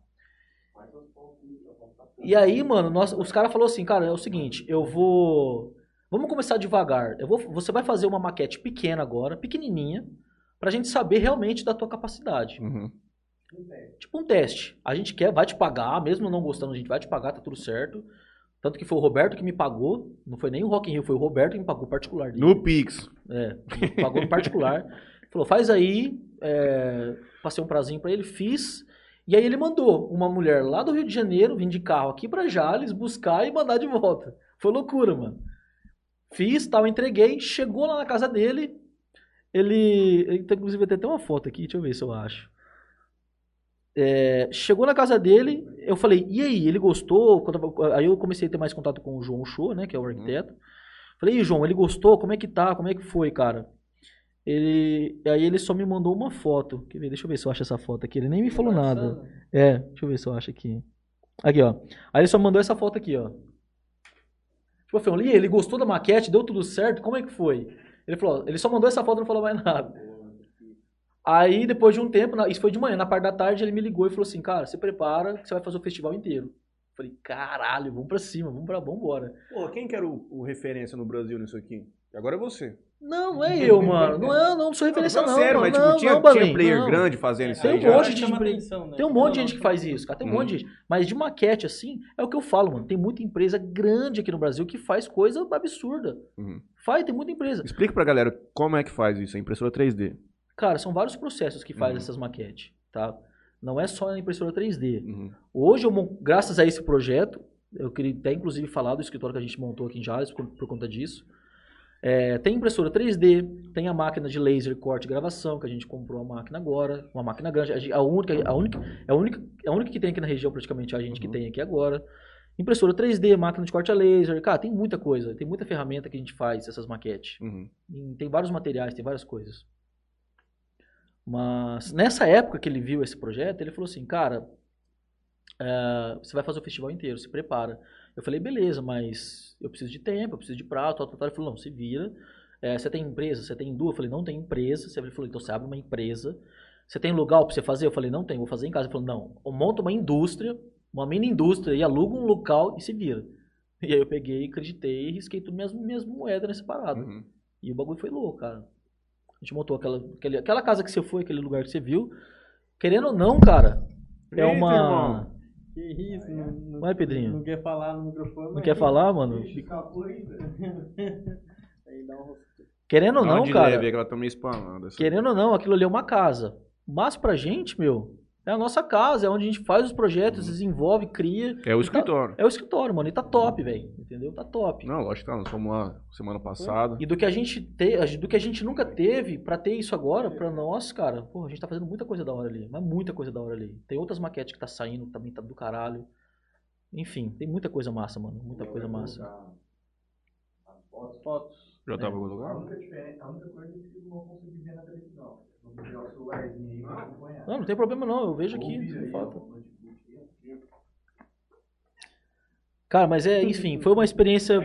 E aí, mano, nós, os caras falaram assim, cara, é o seguinte, eu vou. Vamos começar devagar. Eu vou, você vai fazer uma maquete pequena agora, pequenininha, pra gente saber realmente da tua capacidade. Uhum. Tipo um teste. A gente quer, vai te pagar, mesmo não gostando, a gente vai te pagar, tá tudo certo. Tanto que foi o Roberto que me pagou, não foi nem o Rock in Rio, foi o Roberto que me pagou particular dele. No Pix. É, pagou no particular. Falou, faz aí. é, passei um prazinho pra ele, fiz. E aí ele mandou uma mulher lá do Rio de Janeiro vir de carro aqui pra Jales, buscar e mandar de volta. Foi loucura, mano. Fiz, tal, entreguei. Chegou lá na casa dele. Ele. ele tem, inclusive, tem até uma foto aqui, deixa eu ver se eu acho. É, chegou na casa dele, eu falei, e aí, ele gostou? Aí eu comecei a ter mais contato com o João Show, né, que é o arquiteto. Falei, e João, ele gostou? Como é que tá? Como é que foi, cara? Ele, aí ele só me mandou uma foto. Quer ver? Deixa eu ver se eu acho essa foto aqui. Ele nem me falou nada. É, deixa eu ver se eu acho aqui. Aqui, ó. Aí ele só mandou essa foto aqui, ó. Tipo, eu falei, "E aí, ele gostou da maquete? Deu tudo certo? Como é que foi? Ele falou, ele só mandou essa foto e não falou mais nada. Aí, depois de um tempo, isso foi de manhã, na parte da tarde, ele me ligou e falou assim, cara, se prepara que você vai fazer o festival inteiro. Falei, caralho, vamos pra cima, vamos pra, embora. Pô, quem que era o, o referência no Brasil nisso aqui? Agora é você. Não, não é eu, mano. Não é, não, não sou referência não, sério, mano. mas tipo, não, tinha, não, tinha player não. grande fazendo isso Tem aí um monte de atenção, né? Tem um monte de gente que faz isso, cara. Tem um Hum. monte de gente. Mas de maquete, assim, é o que eu falo, mano. Tem muita empresa grande aqui no Brasil que faz coisa absurda. Uhum. Faz, tem muita empresa. Explica pra galera como é que faz isso, a impressora 3D. Cara, são vários processos que faz Uhum. essas maquetes, tá? Não é só na impressora 3D. Uhum. Hoje, eu, graças a esse projeto, eu queria até inclusive falar do escritório que a gente montou aqui em Jales por, por conta disso. É, tem impressora 3D, tem a máquina de laser corte e gravação, que a gente comprou a máquina agora, uma máquina grande, a, gente- a única, a única, é a única, é a única que tem aqui na região praticamente a gente que Uhum. tem aqui agora. Impressora 3D, máquina de corte a laser, cara, tem muita coisa, tem muita ferramenta que a gente faz essas maquetes. Uhum. Tem vários materiais, tem várias coisas. Mas nessa época que ele viu esse projeto, ele falou assim, cara, é, você vai fazer o festival inteiro, se prepara. Eu falei, beleza, mas eu preciso de tempo, eu preciso de prato, tal, tal, tal. Ele falou, não, se vira. É, você tem empresa? Você tem duas? Eu falei, não tem empresa. Ele falou, então você abre uma empresa. Você tem lugar pra você fazer? Eu falei, não tem, vou fazer em casa. Ele falou, não, monta uma indústria, uma mini indústria e aluga um local e se vira. E aí eu peguei, acreditei e risquei tudo minhas, minhas moedas nessa parada. Uhum. E o bagulho foi louco, cara. A gente montou aquela, aquele, aquela casa que você foi, aquele lugar que você viu. Querendo ou não, cara, é Eita, uma. irmão. Que isso, não, não, Vai, Pedrinho. não quer falar no microfone. Não quer falar, mano? Aí dá um Querendo ou não, de cara. leve, que ela tá meio assim. Querendo ou não, aquilo ali é uma casa. Mas pra gente, meu, é a nossa casa, é onde a gente faz os projetos, desenvolve, cria. É o E tá- escritório. é o escritório, mano. E tá top, velho. Entendeu? Tá top. Não, lógico que tá. Nós fomos lá semana passada. E do que a gente te, do que a gente nunca teve pra ter isso agora, pra nós, cara, pô, a gente tá fazendo muita coisa da hora ali, mas muita coisa da hora ali. Tem outras maquetes que tá saindo, que também tá do caralho. Enfim, tem muita coisa massa, mano, muita coisa massa. Fotos. Já tava em algum lugar? Não, não tem problema não, eu vejo aqui, não falta. Cara, mas é, enfim, foi uma experiência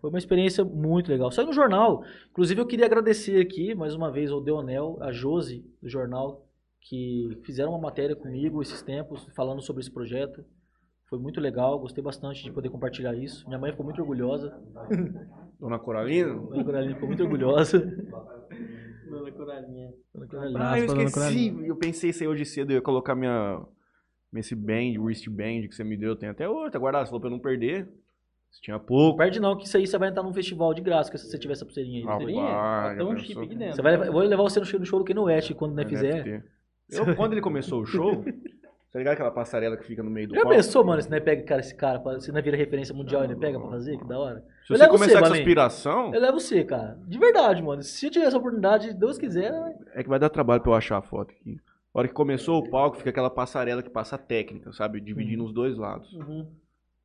Foi uma experiência muito legal. Saiu no jornal. Inclusive, eu queria agradecer aqui, mais uma vez, ao Deonel, a Josi, do jornal, que fizeram uma matéria comigo esses tempos, falando sobre esse projeto. Foi muito legal, gostei bastante de poder compartilhar isso. Minha mãe ficou muito orgulhosa. Dona Coralina? Dona Coraline ficou muito orgulhosa. Dona Coralinha. Dona Coraline. Ah, eu esqueci. Eu pensei isso aí hoje cedo. Eu ia colocar minha. Esse band, wristband que você me deu. Tem até outro. Tá guardado. Você falou pra eu não perder. Se tinha Não pouco. perde não, que isso aí você vai entrar num festival de graça, que se você tiver essa pulseirinha aí. Ah, entendeu? vai, um já chip aqui dentro. Você vai eu vou levar você no show, no show do West quando né, fizer. NFT. Eu, quando ele começou o show, tá ligado aquela passarela que fica no meio do Já palco? pensou, mano, se não pega cara, esse cara, se não vira referência mundial, ele pega pra fazer? Que da hora. Se Eu você começar você, com essa aspiração, Eu levo você, cara. De verdade, mano. Se eu tiver essa oportunidade, Deus quiser. é que vai dar trabalho pra eu achar a foto aqui. A hora que começou o palco, fica aquela passarela que passa a técnica, sabe? Dividindo os dois lados. Uhum.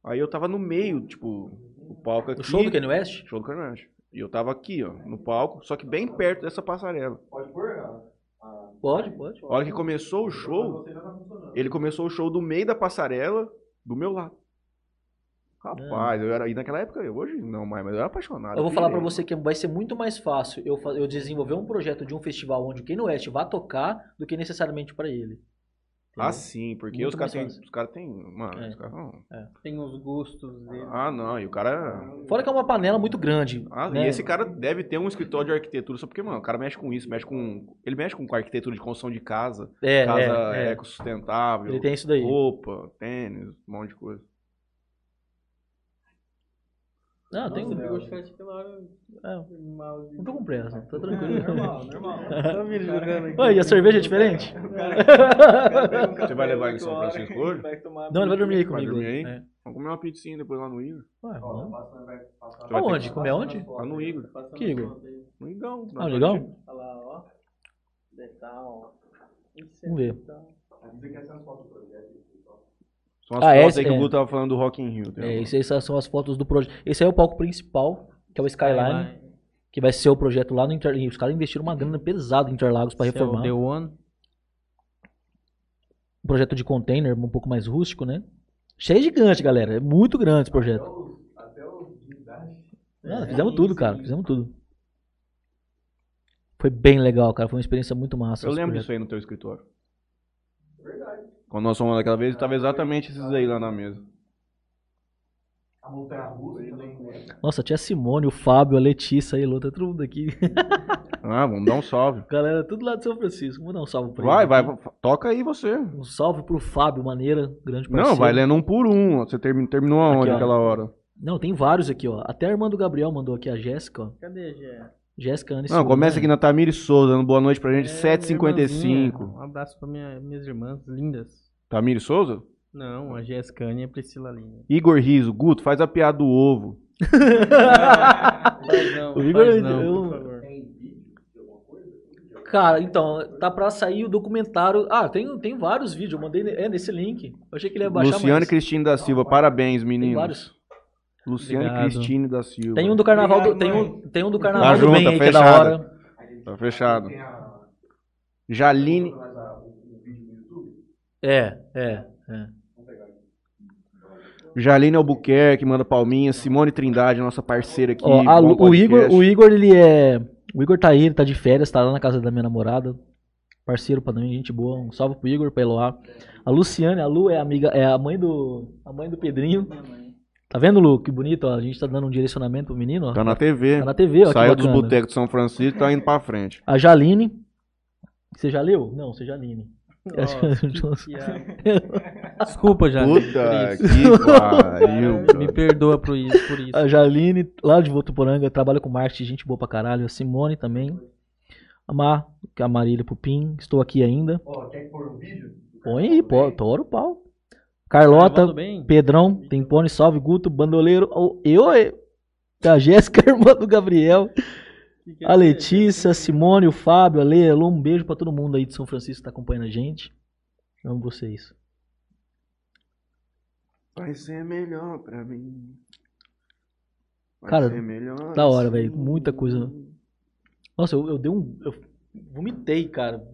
Aí eu tava no meio, tipo, o palco aqui. O show do Kanye West? Show do Carnage. E eu tava aqui, ó, no palco, só que bem perto dessa passarela. Pode, pode. A hora que começou o show, ele começou o show do meio da passarela, do meu lado. Rapaz, eu era. E naquela época, eu- hoje não mais, mas eu era apaixonado. Eu vou falar pra pirei. você que vai ser muito mais fácil eu, eu desenvolver um projeto de um festival onde o Kanye West vá tocar do que necessariamente pra ele. Ah, sim, porque os caras têm. Os caras têm. Mano, É. os caras não. Tem os gostos dele. Ah, não, e o cara. Fora que é uma panela muito grande. Ah, né? E esse cara deve ter um escritório de arquitetura, só porque, mano, o cara mexe com isso, mexe com. Ele mexe com arquitetura de construção de casa, é, casa é, é. ecossustentável, Ele tem isso daí. roupa, tênis, um monte de coisa. Não, tem um. Nossa, pegou o chat pela hora. É, não tô com pressa, tá tranquilo. Normal, normal. Só me jogando aqui. Oi, e a cerveja é diferente? Você vai levar ele em São Francisco hoje? Não, ele vai dormir aí Vai comigo. dormir aí? É. Vamos comer uma pizzinha depois lá no Igor. Ué, vamos. Aonde? que- Comer aonde? Lá no Igor. Que Igor? No Igão. Ah, legal? Olha lá, ó. Detal. É Vamos ver. detal. São as Ah, fotos esse- aí que é. o Guto tava falando do Rock in Rio. É, essas são as fotos do projeto. Esse aí é o palco principal, que é o Skyline, que vai ser o projeto lá no Interlagos. Os caras investiram uma grana pesada em Interlagos para Esse é o reformar. The One. Um projeto de container, um pouco mais rústico, né? Cheio gigante, galera. É muito grande esse projeto. Ah, fizemos tudo, cara. Fizemos tudo. Foi bem legal, cara. Foi uma experiência muito massa. Eu lembro projeto. disso aí no teu escritório. Quando nós fomos naquela vez, tava exatamente esses aí lá na mesa. Nossa, tinha a Simone, o Fábio, a Letícia aí, Luta, todo mundo aqui. Ah, vamos dar um salve. Galera, tudo lá de São Francisco. Vamos dar um salve pra Vai, eles vai, aqui. toca aí você. Um salve pro Fábio Maneira, grande parceiro. Não, vai lendo um por um. Você termi- terminou aonde ó. aquela hora? Não, tem vários aqui, ó. Até a irmã do Gabriel mandou aqui, a Jéssica, ó. Cadê, Gé? Jéssica Anne Não, começa né? aqui na Tamires Souza, dando boa noite pra gente, É, 7h55. Um abraço pra minha, minhas irmãs lindas. Tamires Souza? Não, a Jéssica e a Priscila Linda. Igor Riso, Guto, faz a piada do ovo. Não, O Igor, faz não, eu- por favor. Cara, então, tá pra sair o documentário. Ah, tem, tem vários vídeos, eu mandei é, nesse link. Eu achei que ele ia baixar Luciane mais. Cristine da Silva, parabéns, Tem meninos. vários. Luciane Obrigado. Cristine da Silva. Tem um do carnaval do, tem um, tem um do carnaval Tá do bem junto, aí, que é da fechado. hora. Tá fechado. Jaline. É, é, é. Jaline Albuquerque, manda palminha. Simone Trindade, nossa parceira aqui. Ó, a o. Igor, o Igor, ele é. O Igor tá aí, ele tá de férias, tá lá na casa da minha namorada. Parceiro pra mim, gente boa. Um salve pro Igor, pra Eloá. A Luciane, a Lu é amiga, é a mãe do. A mãe do Pedrinho. Tá vendo, Lu? Que bonito, ó. A gente tá dando um direcionamento pro menino, ó. Tá na TV. Tá na TV, ó. Saiu dos botecos de São Francisco e tá indo pra frente. A Jaline. Você já leu? Não, você Jaline. Acho que- Nossa, piada. Desculpa, já. Puta que pariu. Me perdoa por isso, por isso. A Jaline, lá de Votuporanga, trabalha com marketing, gente boa pra caralho. A Simone também. A Mar, que é a Marília Pupim. Estou aqui ainda. Põe aí, pô, tora o pau. Carlota? Pedrão, Tempone, Salve, Guto, Bandoleiro. Eu, eu, a Jéssica, irmã do Gabriel. Que que é A? Letícia, a Simone, o Fábio, a Lê, a Lu, um beijo pra todo mundo aí de São Francisco que tá acompanhando a gente. Amo vocês. Vai ser melhor pra mim. Vai Cara, ser melhor Da hora, assim. velho. Muita coisa. Nossa, eu, eu dei um. Eu vomitei, cara.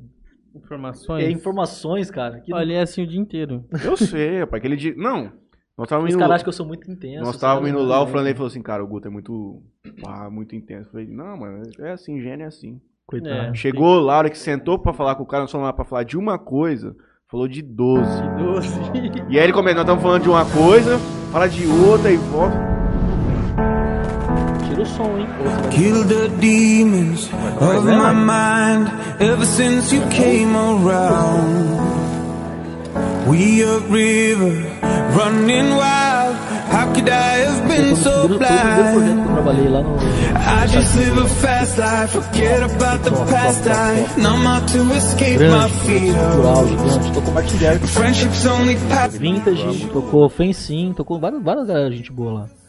Informações? É, informações, cara. Que Olha, é assim o dia inteiro. Eu sei, rapaz. Aquele dia. Não. Nós távamos os indo. caras acham que eu sou muito intenso. Nós estávamos indo lá, o. Franley falou assim, cara, o Guto é muito. pá, muito intenso. Eu falei, não, mano, é assim, gênio é assim. Coitado. É. Chegou lá, a hora que sentou pra falar com o cara, nós fomos lá pra falar de uma coisa, falou de 12. Doce. E aí ele começou, nós estamos falando de uma coisa, fala de outra e volta. Tira o som, hein? Kill the demons of my mind ever since you came around. We a river running wild. How could I have been so blind? no. I just live a fast life, forget about the past. I numb out to escape my Grande, fear. cultural, gigante. Tocou Martin Garrix, Friendships only pass. Vintage, tocou Fensim, tocou várias, várias galera, gente boa lá.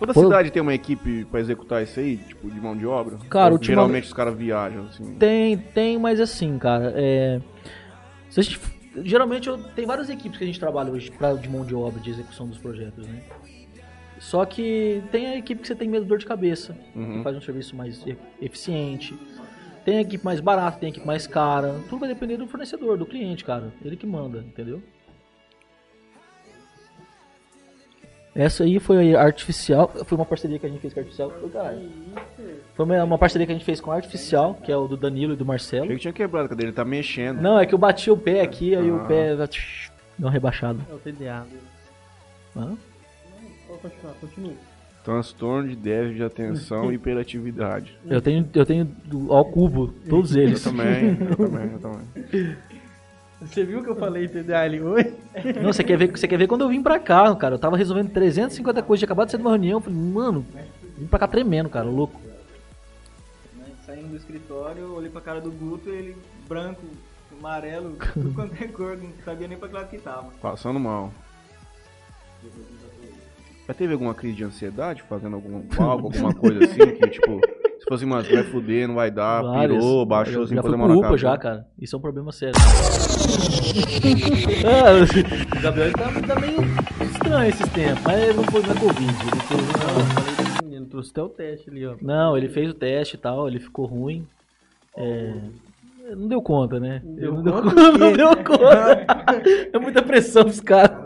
Toda Pô. cidade tem uma equipe pra executar isso aí, tipo, de mão de obra? Cara, Ou Geralmente os caras viajam, assim. Tem, tem, mas assim, cara, é. gente- geralmente eu, tem várias equipes que a gente trabalha hoje pra, de mão de obra, de execução dos projetos, né? Só que tem a equipe que você tem medo de dor de cabeça, Uhum. que faz um serviço mais eficiente. Tem a equipe mais barata, tem a equipe mais cara. Tudo vai depender do fornecedor, do cliente, cara. Ele que manda, entendeu? Essa aí foi artificial, foi uma parceria que a gente fez com a artificial. Foi, uma, uma parceria que a gente fez com a artificial, que é o do Danilo e do Marcelo. Achei que tinha quebrado cadeira, ele tá mexendo. Não, é que eu bati o pé aqui, aí o Ah. pé deu uma rebaixada. É o TDA. Hã? Pode continuar, continue. Transtorno de déficit de atenção e hiperatividade. Eu tenho, eu tenho ao cubo, todos Eu eles. também, eu também, eu também. Você viu que eu falei TDA ali hoje? Não, você quer ver, você quer ver quando eu vim pra cá, cara. Eu tava resolvendo 350 coisas, tinha acabado de sair de uma reunião. Eu falei, mano, vim pra cá tremendo, cara, louco. Saindo do escritório, eu olhei pra cara do Guto, ele branco, amarelo, tudo quanto é cor, não sabia nem pra que lado que tava. Passando mal. Já teve alguma crise de ansiedade fazendo algum algo, alguma coisa assim? Que tipo, se fosse, mano, você vai fuder, não vai dar, Várias. pirou, baixou sem já fazer fui mal pro na casa. já, cara. Isso é um problema sério. ah, o Gabriel tá, tá meio estranho esses tempos, mas não foi na Covid. Ele fez Não, uma- eu falei trouxe até o teste ali, ó. Não, ele fez o teste e tal, ele ficou ruim. É, Não deu conta, né? Não deu não, deu conta do não deu conta. É muita pressão pros caras.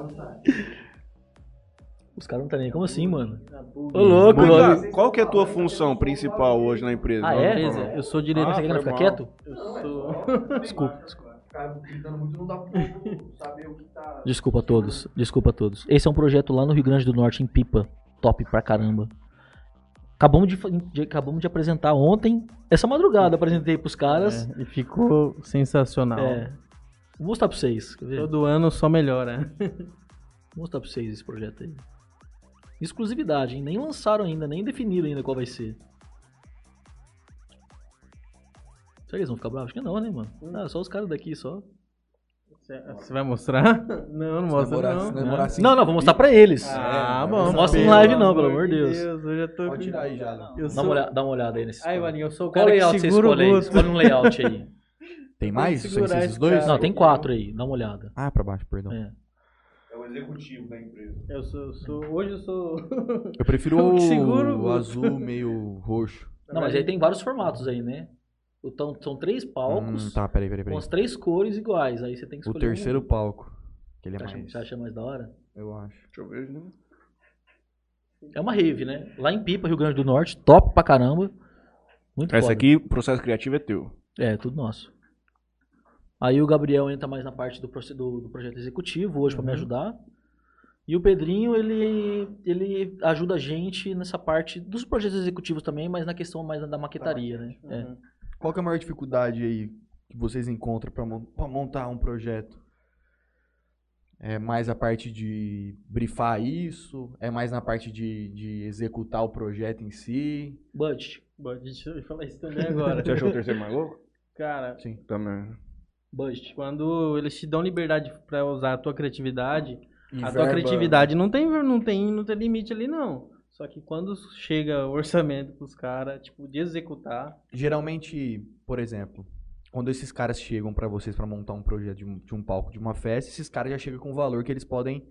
Os caras não tá nem como assim, mano. Ô louco, mano. qual que é a tua função principal hoje na empresa? Ah, é? Eu sou diretor. Você quer ficar mal. quieto? Eu sou. Desculpa, desculpa. Cara, gritando muito, não dá pra saber o que tá. Desculpa a todos, desculpa a todos. Esse é um projeto lá no Rio Grande do Norte, em Pipa. Top pra caramba. Acabamos de, de- acabamos de apresentar ontem, essa madrugada, apresentei pros caras. É, e ficou sensacional. É. Vou mostrar pra vocês. Quer ver? Vou Todo ano só melhora. mostrar pra vocês esse projeto aí. Exclusividade, hein? Nem lançaram ainda, nem definiram ainda qual vai ser. Será que eles vão ficar bravos? Acho que não, né, mano? Ah, só os caras daqui, só. Você vai mostrar? Não, não mostra demorar- não. demorar assim. Não, não, vou mostrar pra eles. Ah, É, bom. não mostra em live não, pelo amor de Deus. Eu já tô Pode tirar aí já. né? Eu Dá sou... uma, olhada, dá uma olhada aí nesse. Ai, Maninho, eu sou o Qual cara layout que você segura o escolhe aí? Escolhe um layout aí. Tem mais? Sem esses esse dois? cara. Não, tem quatro aí, dá uma olhada. Ah, pra baixo, perdão. É. O executivo da empresa. Eu sou, eu sou... Hoje eu sou... Eu prefiro Eu o, seguro, o azul meio roxo. Não, mas aí tem vários formatos aí, né? Então, são três palcos Hum, tá, peraí, peraí, com peraí. as três cores iguais. Aí você tem que O escolher terceiro um. palco. Que ele é Você acha, mais. você acha mais da hora? Eu acho. Deixa eu ver, né? É uma rave, né? Lá em Pipa, Rio Grande do Norte, top pra caramba. Muito Essa foda. aqui, o processo criativo é teu. É, tudo nosso. Aí o Gabriel entra mais na parte do, do- do projeto executivo hoje Uhum. pra me ajudar. E o Pedrinho, ele, ele ajuda a gente nessa parte dos projetos executivos também, mas na questão mais da maquetaria, né? É. Qual que é a maior dificuldade aí que vocês encontram pra montar um projeto? É mais a parte de brifar isso? É mais na parte de, de executar o projeto em si? Budget. Deixa eu falar isso também agora. Você achou o terceiro mais louco? Cara, Sim. Também. Budget. quando eles te dão liberdade pra usar a tua criatividade, E a tua verba- criatividade não tem, não, tem, não tem limite ali, não. Só que quando chega o orçamento pros caras, tipo, de executar, Geralmente, por exemplo, quando esses caras chegam pra vocês pra montar um projeto de um, de um palco de uma festa, esses caras já chegam com o valor que eles podem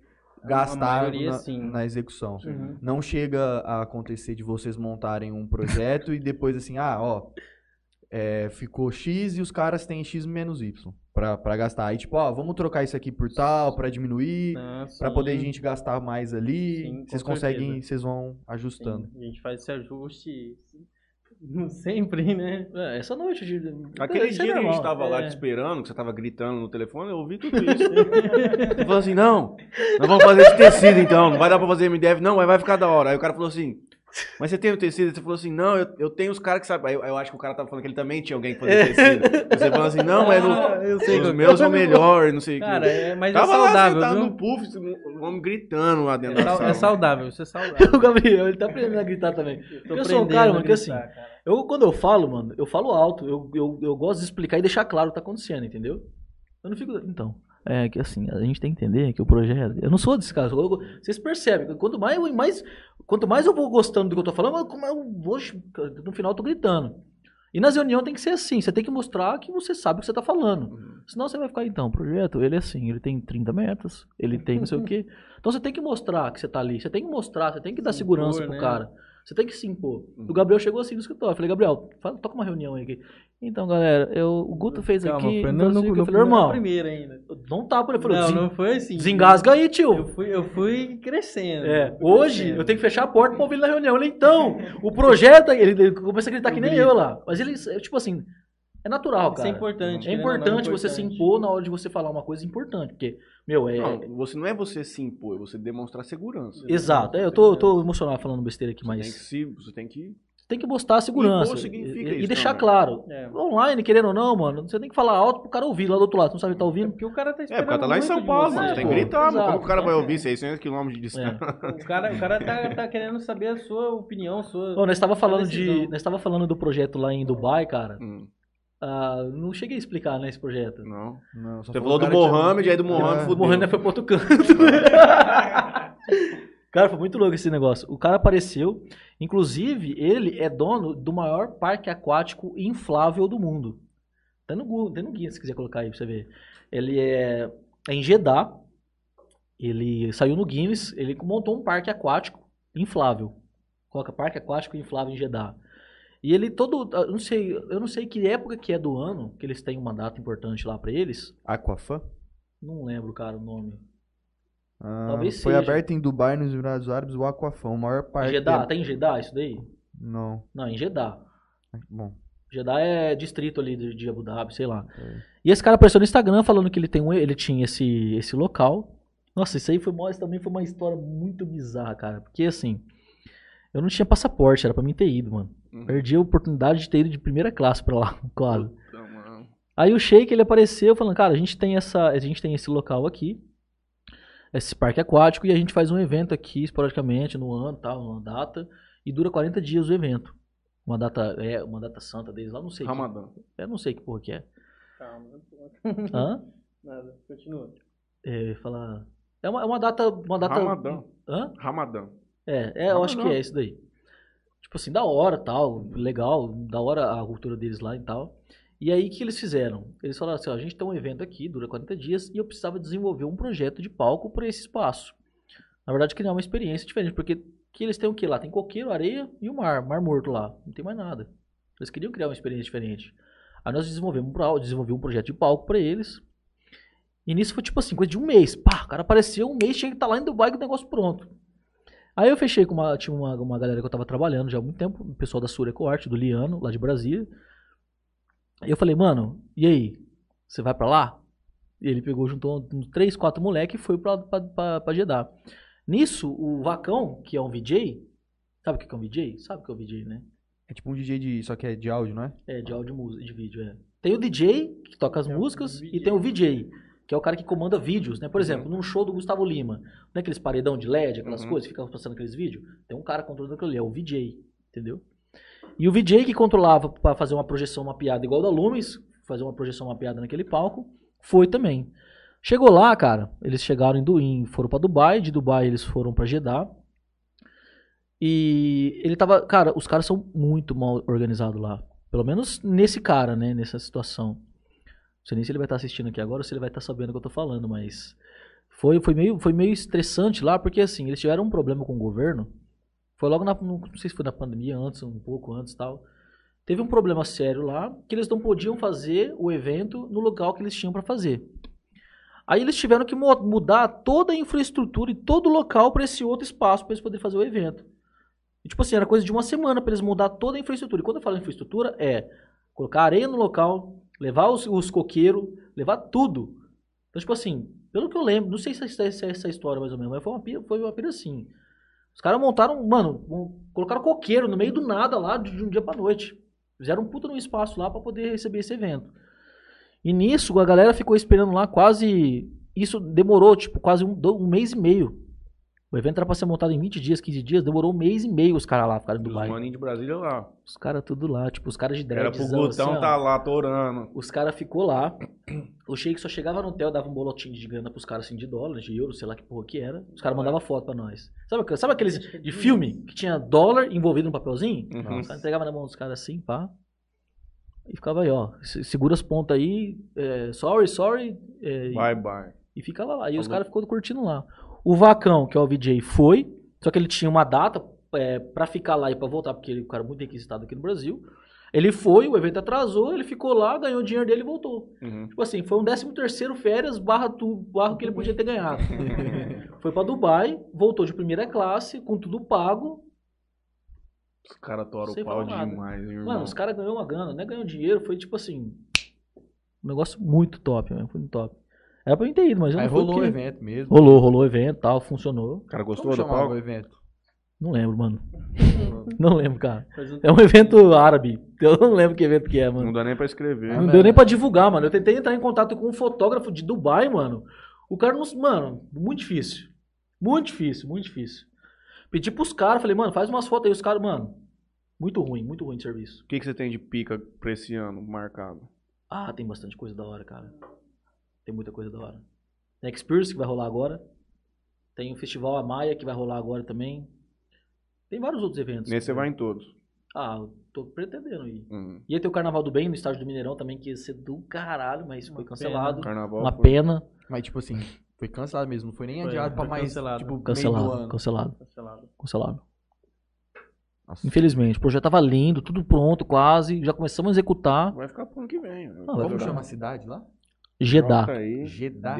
gastar maioria, na, na execução. Uhum. Não chega a acontecer de vocês montarem um projeto e depois assim, ah, ó, é, ficou X e os caras têm X menos Y pra, pra gastar. Aí tipo, ó, vamos trocar isso aqui por tal, pra diminuir, Né, pra sim, poder a gente gastar mais ali. Sim, vocês conseguem, vocês vão sim. ajustando. A gente faz esse ajuste sempre, né? É, essa noite de. Aquele Isso é dia que a gente tava lá é. te esperando, que você tava gritando no telefone, eu ouvi tudo isso. Você falou assim, não, nós vamos fazer de tecido então, não vai dar pra fazer MDF, não, mas vai ficar da hora. Aí o cara falou assim, mas você tem o tecido? Você falou assim, não, eu, eu tenho os caras que sabem. Eu, eu acho que o cara tava falando que ele também tinha alguém que fazia tecido. Você falou assim, não, mas Ah, eu sei os qual- meus são melhor, não sei o que. Cara, é, mas Tava é saudável, lá viu? no puff, o homem gritando lá dentro É, da sal- sala. é saudável, isso é saudável. o Gabriel, ele tá aprendendo a gritar também. Tô Eu sou um cara, mano, que assim, cara. Eu, quando eu falo, mano, eu falo alto. Eu, eu, eu gosto de explicar e deixar claro o que tá acontecendo, entendeu? Eu não fico. Então, é que assim, a gente tem que entender que o projeto. Eu não sou desse cara. eu- vocês percebem. que Quanto mais, eu- mais, quanto mais eu vou gostando do que eu tô falando, como eu vou. No final eu tô gritando. E nas reuniões tem que ser assim. Você tem que mostrar que você sabe o que você tá falando. Senão você vai ficar, então, o projeto, ele é assim, ele tem 30 metas, ele tem não sei o quê. Então você tem que mostrar que você tá ali. Você tem que mostrar, você tem que dar Se segurança impor, pro né? cara. Você tem que se impor. O Gabriel chegou assim no escritório. Eu falei, Gabriel, fala, toca uma reunião aí aqui. Então, galera, eu, o Guto fez Calma, aqui. foi então, no, assim, no, eu falei, irmão, primeira ainda. não tá por Não, "Desen- não foi assim. desengasga aí, tio. Eu fui, eu fui crescendo. É, Fui hoje crescendo. eu tenho que fechar a porta pra ouvir ele na reunião. Ele, então, o projeto, ele, ele começa a gritar que nem eu lá. Mas ele, é, tipo assim, é natural, Isso cara. é importante. É querendo ou não, importante você se importante. impor na hora de você falar uma coisa importante. Porque, meu, é. Não, você não é você se impor, é você demonstrar segurança. Exato. É, eu tô, eu tô emocionado falando besteira aqui, Você tem que mas se, você tem que tem que mostrar a segurança. Impor significa e, e deixar também. claro. É. Online, querendo ou não, mano, você tem que falar alto pro cara ouvir lá do outro lado. Você não sabe que tá É ouvindo? porque o cara tá É, esperando porque tá lá em São Paulo, você, mano. Você tem que gritar, mano. Como o cara vai ouvir 600 km de distância? O cara, o cara tá, tá querendo saber a sua opinião, a sua... Ô, nós estava falando de. Nós estava falando do projeto lá em Dubai, cara. Hum, Ah, não cheguei a explicar, né, esse projeto. não. Não, só Você falou do Mohamed, aí do Mohamed É. O fudeu. Mohamed foi pro outro canto. cara, foi muito louco esse negócio. O cara apareceu, inclusive, ele é dono do maior parque aquático inflável do mundo. Tem no Google, tem no guia se quiser colocar aí pra você ver. Ele é, é em Jeddah. Ele saiu no Guinness, ele montou um parque aquático inflável. Coloca parque aquático inflável em Jeddah. E ele todo, eu não sei, eu não sei que época que é do ano que eles têm uma data importante lá pra eles. Aquafan? Não lembro, cara, o nome. Ah, Talvez foi seja. aberto em Dubai, nos Emirados Árabes, o Aquafan, o maior parque. Jeddah, tem em Jeddah isso daí? Não. Não, em Jeddah. Bom, Jeddah é distrito ali de, de Abu Dhabi, sei lá. É. E esse cara apareceu no Instagram falando que ele, tem um, ele tinha esse, esse local. Nossa, isso aí foi, isso também foi uma história muito bizarra, cara. Porque assim, eu não tinha passaporte, era pra mim ter ido, mano. Uhum. Perdi a oportunidade de ter ido de primeira classe pra lá, quase. Puta. Aí o Sheik ele apareceu falando, cara, a gente tem essa, a gente tem esse local aqui, esse parque aquático e a gente faz um evento aqui esporadicamente no ano, tal, numa data e dura 40 dias o evento. Uma data é uma data santa deles lá, não sei. Que, Ramadã. eu não sei que porra que é. Calma. Hã? Nada, continua. É, falar é uma, é uma data, uma data Ramadã. Hã? Ramadã. É, é eu acho que Ramadã. é isso daí. Tipo assim, da hora, tal, legal, da hora a cultura deles lá e tal. E aí, o que eles fizeram? Eles falaram assim, ó, a gente tem um evento aqui, dura 40 dias, e eu precisava desenvolver um projeto de palco para esse espaço. Na verdade, criar uma experiência diferente, porque que eles têm o que lá? Tem coqueiro, areia e o mar, mar morto lá. Não tem mais nada. Eles queriam criar uma experiência diferente. Aí nós desenvolvemos um, um projeto de palco para eles. E nisso foi tipo assim, coisa de um mês. Pá, o cara apareceu um mês, tinha que estar lá em Dubai com o negócio pronto. Aí eu fechei com uma, tinha uma, uma galera que eu tava trabalhando já há muito tempo, o pessoal da Sureco Arte, do Liano, lá de Brasília. E eu falei, mano, e aí? Você vai pra lá? E ele pegou, juntou uns três, quatro moleques e foi pra, pra, pra, pra Jeddah. Nisso, o Vacão, que é um VJ, sabe o que é um VJ? Sabe o que é um VJ, né? é tipo um DJ de. Só que é de áudio, não é? É, de áudio e música, de vídeo, é. Tem o DJ, que toca as É músicas, VJ. e tem o VJ, que é o cara que comanda vídeos, né? Por exemplo, num show do Gustavo Lima, não é aqueles paredão de LED, aquelas Uhum. coisas, fica passando aqueles vídeos? Tem um cara controlando aquilo ali, é o VJ, entendeu? E o VJ que controlava pra fazer uma projeção mapeada igual da Lumens, fazer uma projeção mapeada naquele palco, foi também. Chegou lá, cara, eles chegaram em Duim, foram pra Dubai, de Dubai eles foram pra Jeddah. E ele tava, cara, os caras são muito mal organizados lá. Pelo menos nesse cara, né, nessa situação. Não sei nem se ele vai estar assistindo aqui agora ou se ele vai estar sabendo o que eu tô falando, mas foi, foi, meio, foi meio estressante lá, porque assim, eles tiveram um problema com o governo. Foi logo na, não sei se foi na pandemia, antes, um pouco antes tal. Teve um problema sério lá, que eles não podiam fazer o evento no local que eles tinham para fazer. Aí eles tiveram que mudar toda a infraestrutura e todo o local para esse outro espaço para eles poderem fazer o evento. E, tipo assim, era coisa de uma semana para eles mudar toda a infraestrutura. E quando eu falo infraestrutura, é colocar areia no local, levar os, os coqueiros, levar tudo. Então, tipo assim, pelo que eu lembro, não sei se se essa história mais ou menos, mas foi uma pira, foi uma pira assim. Os caras montaram, mano, um- colocaram coqueiro no meio do nada lá, de, de um dia pra noite. Fizeram um puta num espaço lá pra poder receber esse evento. E nisso, a galera ficou esperando lá quase. Isso demorou, tipo, quase um, um mês e meio. O evento era pra ser montado em 20 dias, 15 dias, demorou um mês e meio os caras lá ficaram em Os Dubai. maninhos de Brasília lá. Os caras tudo lá, tipo, os caras de Era dread. pro Gutão tá lá, torando. Os caras ficou lá. O Sheik só chegava no hotel, dava um bolotinho de grana pros caras assim de dólar, de euro, sei lá que porra que era. Os caras mandavam foto pra nós. Sabe, sabe aqueles de filme que tinha dólar envolvido no papelzinho? Uhum. Os caras entregavam na mão dos caras assim, pá. E ficava aí, ó. se- Segura as pontas aí. é, sorry, sorry. é, e- Bye, bye. e fica lá. E os Falou. caras ficou curtindo lá. O Vacão, que é o VJ, foi. Só que ele tinha uma data é, pra ficar lá e pra voltar, porque ele é um cara muito requisitado aqui no Brasil. Ele foi, o evento atrasou, ele ficou lá, ganhou o dinheiro dele e voltou. Uhum. Tipo assim, foi um 13 terceiro férias barra, tu, barra que ele podia ter ganhado. foi pra Dubai, voltou de primeira classe, com tudo pago. Os caras toram o pau demais, hein, irmão. Mano, os caras ganhou uma grana, né? Ganhou dinheiro, foi tipo assim. Um negócio muito top, mano. Foi muito top. Era pra eu ter ido, mas eu Aí não fui rolou o porque- evento mesmo. Rolou, rolou o evento tal, funcionou. O cara Como gostou do chamava palco? o evento? Não lembro, mano. não lembro, cara. É um evento árabe. Eu não lembro que evento que é, Não mano. dá nem pra escrever. Não deu nem pra divulgar, mano. Eu tentei entrar em contato com um fotógrafo de Dubai, mano. O cara não. Mano, muito difícil. Muito difícil, muito difícil. Pedi pros caras, falei, mano, faz umas fotos aí. Os caras, mano, muito ruim, muito ruim de serviço. O que, que você tem de pica pra esse ano marcado? Ah, tem bastante coisa da hora, cara. Tem muita coisa da hora. Tem a Experience que vai rolar agora. Tem o Festival Amaya que vai rolar agora também. Tem vários outros eventos. Nesse você vai em todos. Ah, eu tô pretendendo ir. Uhum. Ia ter o Carnaval do Bem no estádio do Mineirão também, que ia ser do caralho, mas foi cancelado. Carnaval. Uma foi- pena. Mas, tipo assim, foi cancelado mesmo. Não foi nem Foi, adiado pra foi mais, cancelado. tipo, meio do Cancelado, ano. cancelado, Cancelado. cancelado. Nossa. Infelizmente, o projeto tava lindo, tudo pronto quase, já começamos a executar. Vai ficar pro ano que vem. vai Como ficar. chama a cidade lá? Jeddah. Jeddah.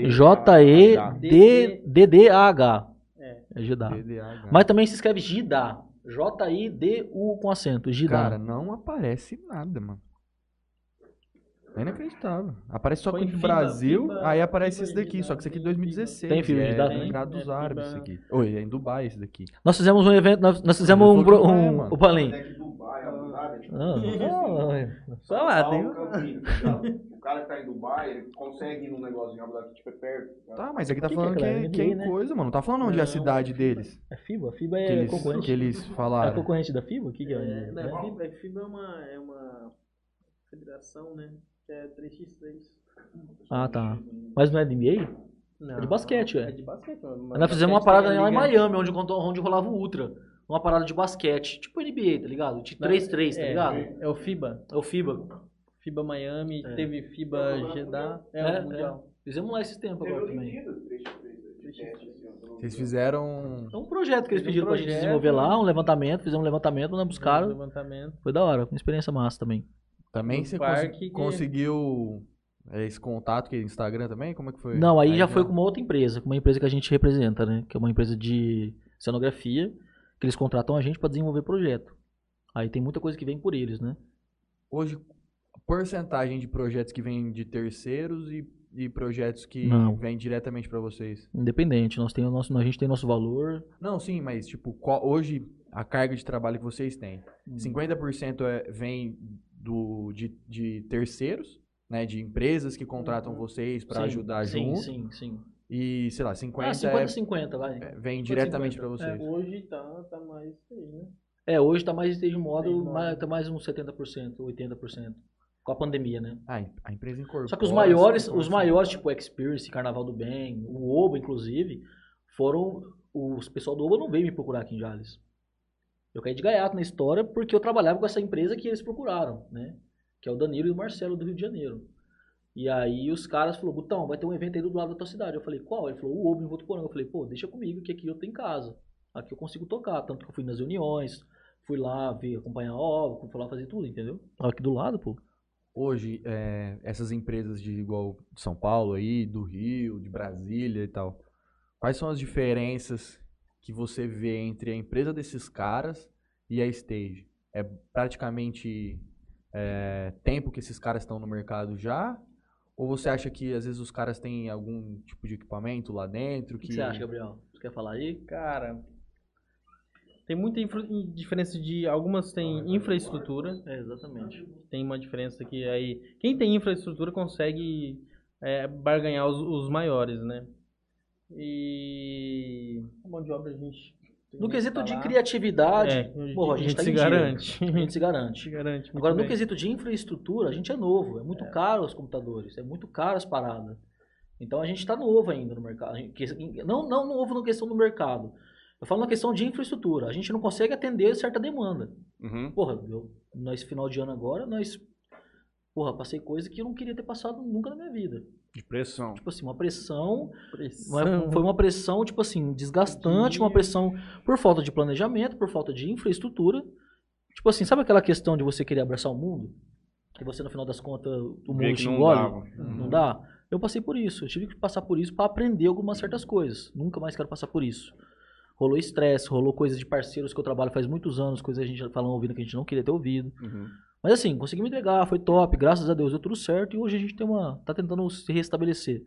É. É Jeddah. Mas também se escreve Jidá. J-I-D-U com acento. Jidá. Cara, não aparece nada, mano. É inacreditável. Aparece só do FIBA, Brasil, FIBA, aí aparece FIBA esse daqui, de só que esse aqui é FIBA. 2016. Tem FIBA de é dados, do né? Emirados dos É, Árabes FIBA. esse aqui. Oi, é em Dubai esse daqui. Nós fizemos um evento, nós, nós fizemos um. não é, um o Palim. Dubai, Abu Dhabi, tipo, Ah, Só lá, tem. O cara que tá em Dubai, ele consegue ir num negócio em Abu Dhabi, tipo, é perto. Tá, mas aqui tá Que que é falando que, é, que é NBA, em né? coisa, mano. Não tá falando onde é a cidade é FIBA. deles. É FIBA? FIBA Que é eles, concorrente. que eles É falaram. concorrente da FIBA? O que, que é? É, né? não, FIBA, FIBA é uma, é uma federação, né? Que é 3x3. Ah, tá. Mas não é de NBA? Não, É de basquete, é. É de basquete. Mas nós fizemos uma parada lá em Miami, onde, onde rolava o Ultra. Uma parada de basquete. Tipo NBA, tá ligado? Tipo 3-3, tá é, ligado? É o FIBA. É o FIBA. FIBA Miami, É. teve FIBA Jeddah. É, É, o Mundial. Fizemos lá esses tempos agora também. Vocês fizeram. É um projeto que eles Fez um pediram pra gente desenvolver lá, um levantamento, fizemos um levantamento, mandamos pros caras. Levantamento. Foi da hora, uma experiência massa também. Também No você cons- que- conseguiu é, esse contato que Instagram também? Como é que foi? Não, aí já foi com uma outra empresa, com uma empresa que a gente representa, né? Que é uma empresa de cenografia, que eles contratam a gente pra desenvolver projeto. Aí tem muita coisa que vem por eles, né? Hoje, porcentagem de projetos que vêm de terceiros e, e projetos que Não. vêm diretamente pra vocês? Independente, nós tem o nosso, a gente tem nosso valor. Não, sim, mas tipo, qual- hoje a carga de trabalho que vocês têm, Hum. 50% é, vem do, de, de terceiros, né, de empresas que contratam vocês pra Sim, ajudar sim, junto, Sim, sim. e sei lá, 50%, Ah, 50 50, vai. é- vem diretamente pra 50. vocês. É, hoje tá, tá mais isso aí, né? É, hoje tá mais Stage modo. mais, tá mais uns 70%, 80%. Com a pandemia, né? Ah, a empresa incorpora. Só que os maiores, os maiores, tipo Experience, Carnaval do Bem, o Oba, inclusive, foram. Os pessoal do Oba não veio me procurar aqui em Jales. Eu caí de gaiato na história porque eu trabalhava com essa empresa que eles procuraram, né? Que é o Danilo e o Marcelo do Rio de Janeiro. E aí os caras falaram, Gutão, vai ter um evento aí do lado da tua cidade. Eu falei, qual? Ele falou, o Oba em Votuporanga. Eu falei, pô, deixa comigo que aqui eu tenho casa. Aqui eu consigo tocar. Tanto que eu fui nas reuniões, fui lá ver, acompanhar a obra, fui lá fazer tudo, entendeu? Aqui do lado, pô. Hoje, é, essas empresas de igual de São Paulo aí, do Rio, de Brasília e tal, quais são as diferenças que você vê entre a empresa desses caras e a Stage? É praticamente é, tempo que esses caras estão no mercado já? Ou você acha que às vezes os caras têm algum tipo de equipamento lá dentro? O que, que você acha, Gabriel? Você quer falar aí? Cara, tem muita infra- diferença de. Algumas têm infraestrutura, É, exatamente. tem uma diferença que aí. Quem tem infraestrutura consegue é, barganhar os, os maiores, né? E. A mão de obra a gente. No que quesito de falar. criatividade, É, porra, a gente, tá se em dia. garante. A gente se garante. se garante. Agora, no bem. quesito de infraestrutura, a gente é novo. É muito caro os computadores, é muito caro as paradas. Então a gente está novo ainda no mercado. A gente- Não, não novo na questão do mercado. Eu falo na questão de infraestrutura. A gente não consegue atender certa demanda. Uhum. Porra, eu, nós final de ano agora, nós porra, passei coisa que eu não queria ter passado nunca na minha vida. De pressão. Tipo assim, uma pressão Pressão. Uma- Foi uma pressão, tipo assim, desgastante, uma pressão por falta de planejamento, por falta de infraestrutura. Tipo assim, sabe aquela questão de você querer abraçar o mundo? Que você, no final das contas, o mundo te não engole? dava. Não dá? Eu passei por isso. Eu tive que passar por isso para aprender algumas certas coisas. Nunca mais quero passar por isso. Rolou estresse, rolou coisas de parceiros que eu trabalho faz muitos anos, coisas que a gente falando ouvindo que a gente não queria ter ouvido. Uhum. Mas assim, consegui me entregar, foi top, graças a Deus deu tudo certo e hoje a gente tem uma. tá tentando se restabelecer.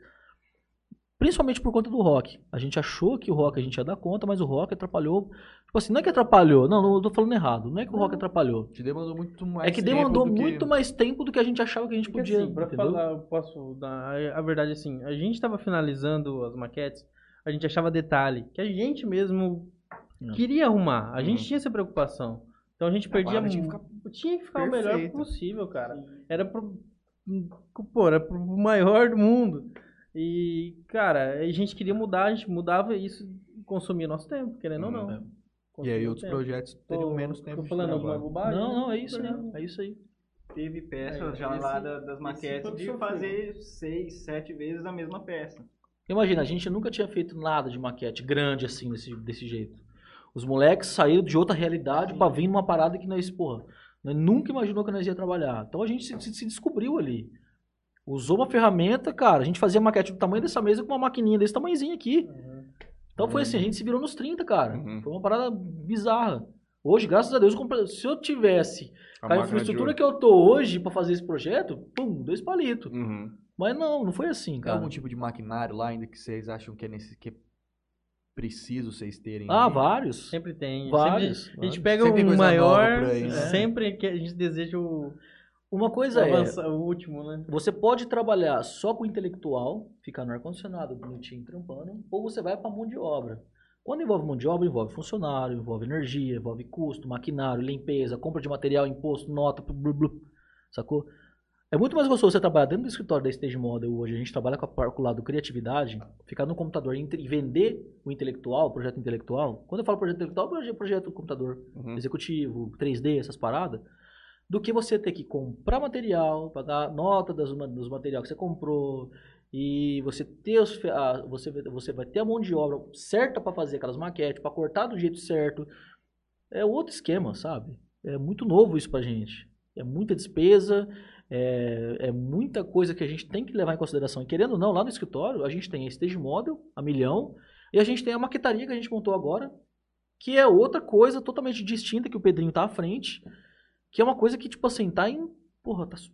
Principalmente por conta do rock. A gente achou que o rock a gente ia dar conta, mas o rock atrapalhou. Tipo assim, não é que atrapalhou, não, não tô falando errado. Não é que o rock atrapalhou. Te demandou muito mais É que demandou do que- muito mais tempo do que a gente achava que a gente Porque, podia. assim, pra entendeu? falar, eu posso dar a a verdade assim, a gente tava finalizando as maquetes, a gente achava detalhe que a gente mesmo Não. queria arrumar, a gente Uhum. tinha essa preocupação. Então a gente perdia parada tinha que mu- tinha que ficar o melhor possível, cara. Era pro pô, era pro maior do mundo. E, cara, a gente queria mudar, a gente mudava e isso consumia nosso tempo, querendo ou não. E aí outros tempo. projetos teriam Tô- menos tempo Tô de falando alguma bobagem? Não, não, é isso aí. É isso aí. Teve peças É, já esse- lá da- das maquetes de que fazer seis, sete vezes a mesma peça. Imagina, a gente nunca tinha feito nada de maquete grande assim, desse, desse jeito. Os moleques saíram de outra realidade pra vir numa parada que nós, porra, nós nunca imaginou que nós ia trabalhar. Então a gente se, se- descobriu ali. Usou uma ferramenta, cara, a gente fazia maquete do tamanho dessa mesa com uma maquininha desse tamanhozinho aqui. Então foi assim, a gente se virou nos 30, cara. Uhum. Foi uma parada bizarra. Hoje, graças a Deus, se eu tivesse A a infraestrutura que eu tô hoje pra fazer esse projeto, pum, dois palitos. Uhum. Mas não, não foi assim, Tem cara. algum tipo de maquinário lá ainda que vocês acham que é, nesse, que é preciso vocês terem? Ah? Tipo, vários. Sempre tem. Vários, Sempre- a gente pega Sempre tem um maior, aí, né? sempre que a gente deseja o, Uma o, coisa é, avança- o último, né? Você pode trabalhar só com o intelectual, ficar no ar-condicionado, bonitinho, trampando, ou você vai para mão de obra. Quando envolve mão de obra, envolve funcionário, envolve energia, envolve custo, maquinário, limpeza, compra de material, imposto, nota, blu, blu, sacou? É muito mais gostoso você trabalhar dentro do escritório da Stage Model hoje. A gente trabalha com, a, com o lado criatividade, ficar no computador e entre- e vender o intelectual, o projeto intelectual. Quando eu falo projeto intelectual, é projeto, projeto computador Uhum. executivo, 3D, essas paradas, do que você ter que comprar material, pagar nota das, ma- dos materiais que você comprou, e você ter os, a- você, você vai ter a mão de obra certa para fazer aquelas maquetes, para cortar do jeito certo. É outro esquema, sabe? É muito novo isso pra gente. É muita despesa, é, é muita coisa que a gente tem que levar em consideração. E querendo ou não, lá no escritório, a gente tem a Stage Model, a milhão, e a gente tem a maquetaria que a gente montou agora, que é outra coisa totalmente distinta que o Pedrinho tá à frente, que é uma coisa que, tipo assim, tá em. Porra, tá su-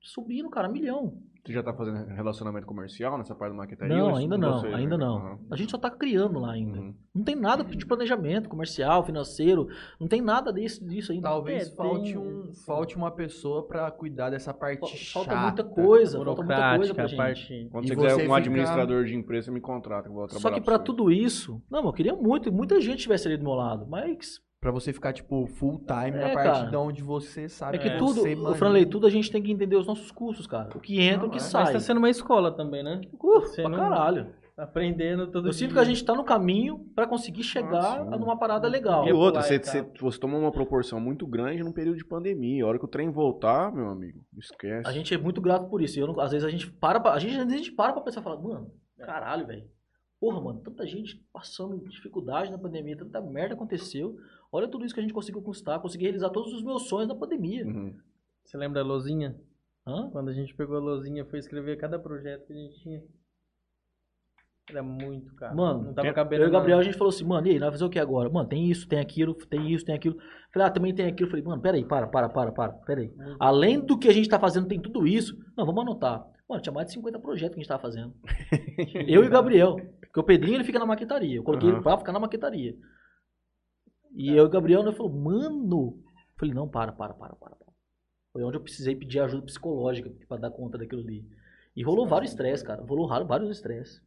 subindo, cara, milhão. Você já tá fazendo relacionamento comercial nessa parte do maquetaria? Não, ainda não, vocês, ainda né? não. Uhum. A gente só tá criando lá ainda. Uhum. Não tem nada de planejamento comercial, financeiro, não tem nada desse, disso ainda. Talvez É, falte, tem- um, falte uma pessoa pra cuidar dessa parte Fa- chata. Falta muita coisa, falta muita coisa pra a gente. parte. Quando E você você quiser um ficar- administrador de empresa, você me contrata, que eu vou trabalhar Só que pra você. tudo isso, não, eu queria muito, muita gente estivesse ali do meu lado, mas Pra você ficar, tipo, full time na É, parte cara. de onde você sabe é que que tudo, você o. Franley, tudo a gente tem que entender os nossos custos, cara. O que entra, Não, o que é. sai. Mas tá sendo uma escola também, né? Uh, Você pra não- caralho. Aprendendo todo Eu dia. sinto que a gente tá no caminho pra conseguir chegar sim. numa parada legal. E outra, você, etapa. você, você toma uma proporção muito grande num período de pandemia. A hora que o trem voltar, meu amigo, esquece. A gente é muito grato por isso. Eu não- às vezes a gente para pra, a gente, às vezes a gente para pra pensar e fala, mano, caralho, velho. Porra, mano, tanta gente passando dificuldade na pandemia, tanta merda aconteceu. Olha tudo isso que a gente conseguiu conquistar, consegui realizar todos os meus sonhos na pandemia. Uhum. Você lembra da Lozinha? Hã? Quando a gente pegou a Lozinha, foi escrever cada projeto que a gente tinha. Era muito, cara. Mano, não tava cabendo. eu e o Gabriel, a gente falou assim, mano, e aí, nós vamos fazer o que agora? Mano, tem isso, tem aquilo, tem isso, tem aquilo. Falei, ah, também tem aquilo. Falei, mano, peraí, para, para, para, para, peraí. Muito. Além do que a gente tá fazendo, tem tudo isso. Não, vamos anotar. Mano, tinha mais de 50 projetos que a gente tava fazendo. eu e o Gabriel. Porque o Pedrinho, ele fica na maquetaria. Eu coloquei Aham. ele pra ficar na maquetaria. E eu e o Gabriel, nós falou, mano... Eu falei, não, para, para, para, para. para. Foi onde eu precisei pedir ajuda psicológica pra dar conta daquilo ali. E rolou vários estresse, cara. Rolou raro- vários estresse.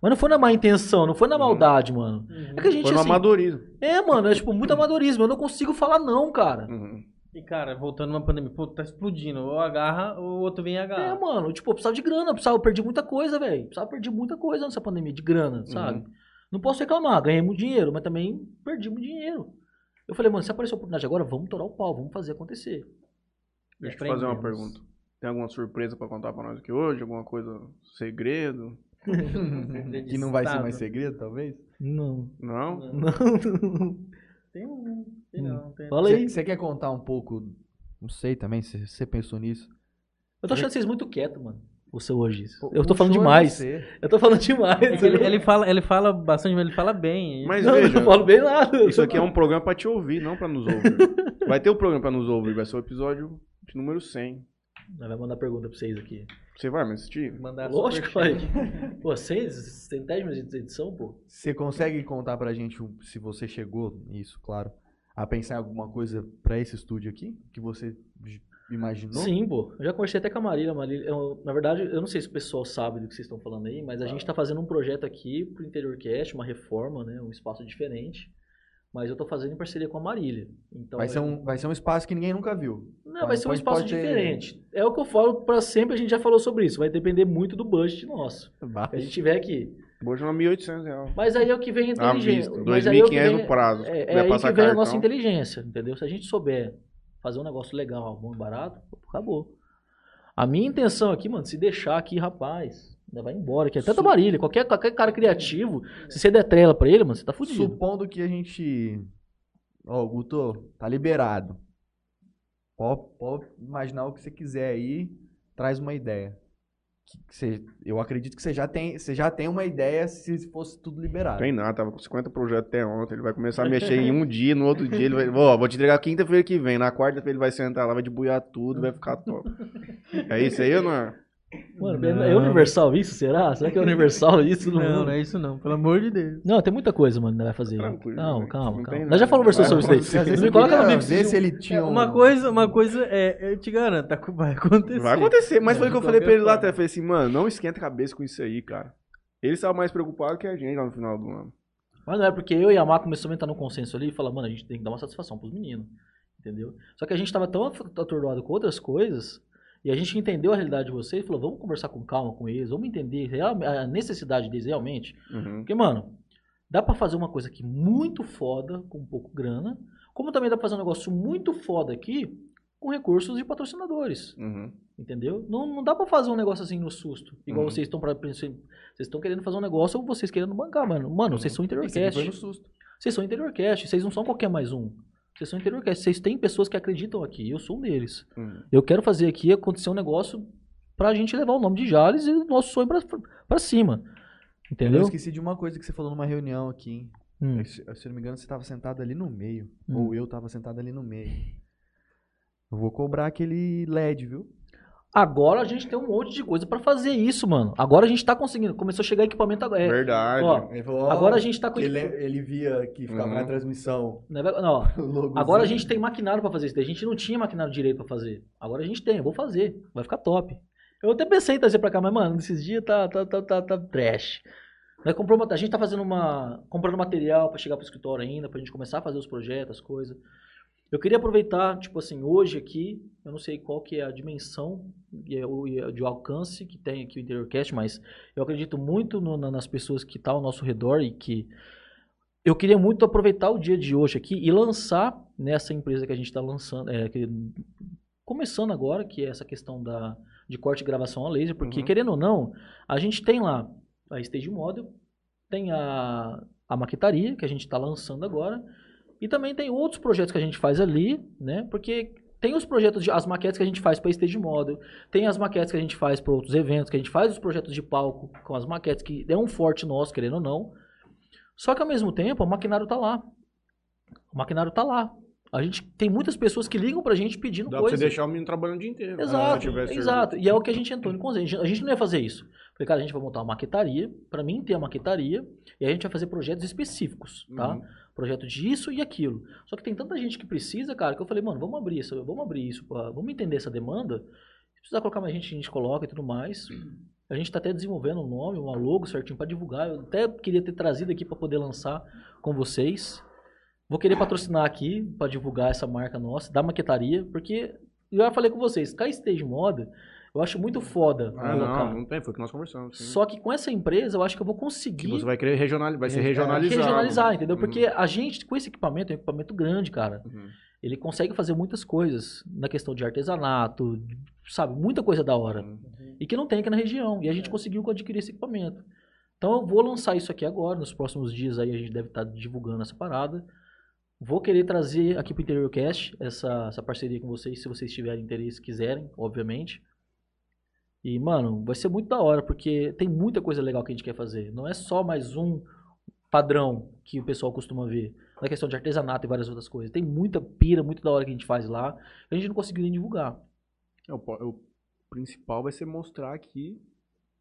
Mas não foi na má intenção, não foi na Uhum. maldade, mano. Uhum. É que a gente, Foi no assim, amadorismo. É, mano, é tipo muito amadorismo. Eu não consigo falar não, cara. Uhum. E, cara, voltando uma pandemia, pô, tá explodindo. Ou agarra, ou o outro vem e É, agarra. mano, tipo, eu precisava de grana, eu, precisava, eu perdi muita coisa, velho. Precisava perder muita coisa nessa pandemia, de grana, sabe? Não posso reclamar, ganhei muito dinheiro, mas também perdi muito dinheiro. Eu falei, mano, se aparecer a oportunidade agora, vamos torar o pau, vamos fazer acontecer. Deixa eu te fazer uma pergunta. Tem alguma surpresa pra contar pra nós aqui hoje? Alguma coisa segredo? que não vai ser mais segredo, talvez? Não. Não? Não. Tem um. Tem não, tem Fala aí. Você quer contar um pouco? Não sei também, se você pensou nisso. Eu tô achando vocês muito quietos, mano. O seu hoje. Eu O tô falando é demais. Eu tô falando demais. É ele, ele fala, ele fala bastante, mas ele fala bem. Mas não, eu veja, não falo bem nada. isso aqui é um programa pra te ouvir, não pra nos ouvir. Vai ter o programa pra nos ouvir, vai ser o episódio de número 100. Nós Vai mandar pergunta pra vocês aqui. Você vai me assistir? Mandar Lógico que vai. Pô, vocês, centésimos de edição, pô. Você consegue contar pra gente um- se você chegou, isso, claro, a pensar em alguma coisa pra esse estúdio aqui? Que você imaginou? Sim, pô. Eu já conversei até com a Marília. Marília eu- na verdade, eu não sei se o pessoal sabe do que vocês estão falando aí, mas a gente tá fazendo um projeto aqui pro Interior Cast, uma reforma, né? Um espaço diferente. Mas eu tô fazendo em parceria com a Marília. Então, Vai ser, eu- um, vai ser um espaço que ninguém nunca viu. Não, vai ser um espaço pode ter- diferente. É o que eu falo pra sempre, a gente já falou sobre isso. Vai depender muito do budget nosso. Que a gente tiver aqui. Hoje é 1.800 reais. Mas aí é o que vem a À inteligência. Mas aí é o que 2.500 vem- no prazo. É, Se é aí que passar vem a cartão. nossa inteligência, entendeu? Se a gente souber fazer um negócio legal, bom e barato, acabou. A minha intenção aqui, mano, se deixar aqui, rapaz, ainda vai embora. Que é tanta Marília, qualquer, qualquer cara criativo, se você der trela pra ele, mano, você tá fudido. Supondo que a gente. Ó, Guto, tá liberado. Pode, pode imaginar o que você quiser aí, traz uma ideia. Você- eu acredito que você já, tem, você já tem uma ideia se fosse tudo liberado. Tem nada, tava com 50 projetos até ontem. Ele vai começar a mexer em um dia, no outro dia ele vai. Vou te entregar quinta-feira que vem. Na quarta-feira ele vai sentar lá, vai debuiar tudo, vai ficar top. É isso aí não é? Mano, é universal isso, será? Será que é universal isso? Não, não é isso não, pelo amor de Deus. Não, tem muita coisa, mano, que vai fazer. Tranquilo, Não, velho. calma, Não calma. Nós já falamos versão sobre isso aí. Não me coloca no bico. ver se ele tinha um... Uma coisa, uma coisa é, eu te garanto, tá- vai acontecer. Vai acontecer, mas foi o que eu falei pra ele lá. Eu falei assim, mano, não esquenta a cabeça com isso aí, cara. Ele estava mais preocupado que a gente lá no final do ano. Mas não é porque eu e a Má começamos a entrar no consenso ali e falar, mano, a gente tem que dar uma satisfação pros meninos. Entendeu? Só que a gente tava tão at- atordoado com outras coisas e a gente entendeu a realidade de vocês e falou, vamos conversar com calma com eles, vamos entender a necessidade deles realmente. Uhum. Porque, mano, dá pra fazer uma coisa aqui muito foda com pouco grana, como também dá pra fazer um negócio muito foda aqui com recursos de patrocinadores. Uhum. Entendeu? Não, não dá pra fazer um negócio assim no susto. Igual Uhum. vocês estão pra- vocês estão querendo fazer um negócio ou vocês querendo bancar, mano. Mano, vocês são interiorcast. no susto. Vocês são interiorcast. Vocês não são qualquer mais um. Vocês são interiorcast. Vocês têm pessoas que acreditam aqui. Eu sou um deles. Uhum. Eu quero fazer aqui acontecer um negócio pra gente levar o nome de Jales e o nosso sonho pra, pra cima. Eu Entendeu? esqueci de uma coisa que você falou numa reunião aqui, hein? Hum. Se, se eu não me engano, você tava sentado ali no meio. Hum. Ou eu tava sentado ali no meio. Eu vou cobrar aquele LED, viu? Agora a gente tem um monte de coisa pra fazer isso, mano. Agora a gente tá conseguindo. Começou a chegar equipamento agora. É, Verdade. ó, Ele falou, ó, agora a gente tá com ele, ele via que ficava Uhum. na transmissão. Não, é- não. Agora a gente tem maquinário pra fazer isso. A gente não tinha maquinário direito pra fazer. Agora a gente tem, eu vou fazer. Vai ficar top. Eu até pensei em trazer pra cá, mas, mano, nesses dias tá, tá, tá, tá, tá trash. Nós comprou, a gente tá fazendo uma. comprando material pra chegar pro escritório ainda, pra gente começar a fazer os projetos, as coisas. Eu queria aproveitar, tipo assim, hoje aqui, eu não sei qual que é a dimensão e é o- é de alcance que tem aqui o InteriorCast, mas eu acredito muito no- na- nas pessoas que estão ao nosso redor e que eu queria muito aproveitar o dia de hoje aqui e lançar nessa empresa que a gente está lançando, é, que- começando agora, que é essa questão da, de corte e gravação a laser, porque Uhum. querendo ou não, a gente tem lá a Stage Model, tem a, a maquetaria, que a gente está lançando agora, e também tem outros projetos que a gente faz ali, né? Porque tem os projetos, de, as maquetes que a gente faz para Stage Model, tem as maquetes que a gente faz para outros eventos, que a gente faz os projetos de palco com as maquetes, que é um forte nosso, querendo ou não. Só que ao mesmo tempo, o maquinário tá lá. O maquinário tá lá. A gente tem muitas pessoas que ligam pra gente pedindo Dá pra coisa. você deixar o menino trabalhando o dia inteiro. Exato, Se tivesse exato. E é o que a gente entrou em consenso. A gente não ia fazer isso. Falei, cara, a gente vai montar uma maquetaria, pra mim ter a maquetaria, e a gente vai fazer projetos específicos, tá? Uhum. Projeto disso e aquilo. Só que tem tanta gente que precisa, cara, que eu falei, mano, vamos abrir isso, vamos abrir isso, pra- vamos entender essa demanda. Se precisar colocar mais gente, a gente coloca e tudo mais. A gente tá até desenvolvendo um nome, uma logo certinho pra divulgar. Eu até queria ter trazido aqui pra poder lançar com vocês. Vou querer patrocinar aqui pra divulgar essa marca nossa, da maquetaria, porque eu já falei com vocês, a Stage Moda, eu acho muito foda Ah, colocar. não, não tem, foi o que nós conversamos. sim. Só que com essa empresa, eu acho que eu vou que conseguir você vai querer regionalizar, vai ser É, regionalizado. regionalizar, entendeu? Uhum. Porque a gente, com esse equipamento, é um equipamento grande, cara. Uhum. ele consegue fazer muitas coisas na questão de artesanato, sabe, muita coisa da hora. E que não tem aqui na região. E a gente conseguiu adquirir esse equipamento. Então eu vou lançar isso aqui agora, nos próximos dias aí a gente deve estar divulgando essa parada. Vou querer trazer aqui pro InteriorCast essa, essa parceria com vocês, se vocês tiverem interesse, quiserem, obviamente. E, mano, vai ser muito da hora, porque tem muita coisa legal que a gente quer fazer. Não é só mais um padrão que o pessoal costuma ver. Na questão de artesanato e várias outras coisas. Tem muita pira, muito da hora que a gente faz lá. A gente não conseguiu nem divulgar. É, o, po- o principal vai ser mostrar aqui,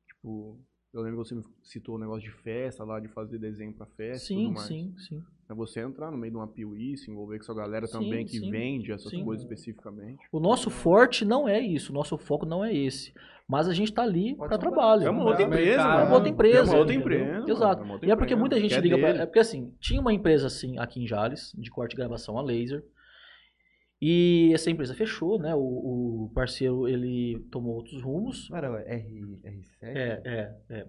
tipo, eu lembro que você me citou o negócio de festa lá, de fazer desenho pra festa sim, sim, sim. É você entrar no meio de uma piuí, se envolver com essa galera Sim, também que sim, vende essas sim. coisas especificamente. O nosso forte não é isso, o nosso foco não é esse. Mas a gente tá ali para trabalho. É uma outra empresa, é mano. uma outra empresa, É uma outra entendeu? empresa. mano. Exato. É outra E é porque muita gente é liga pra. É porque assim, tinha uma empresa assim aqui em Jales, de corte e gravação a laser. E essa empresa fechou, né? O, o parceiro ele tomou outros rumos. Não era R, R7? É, é, é.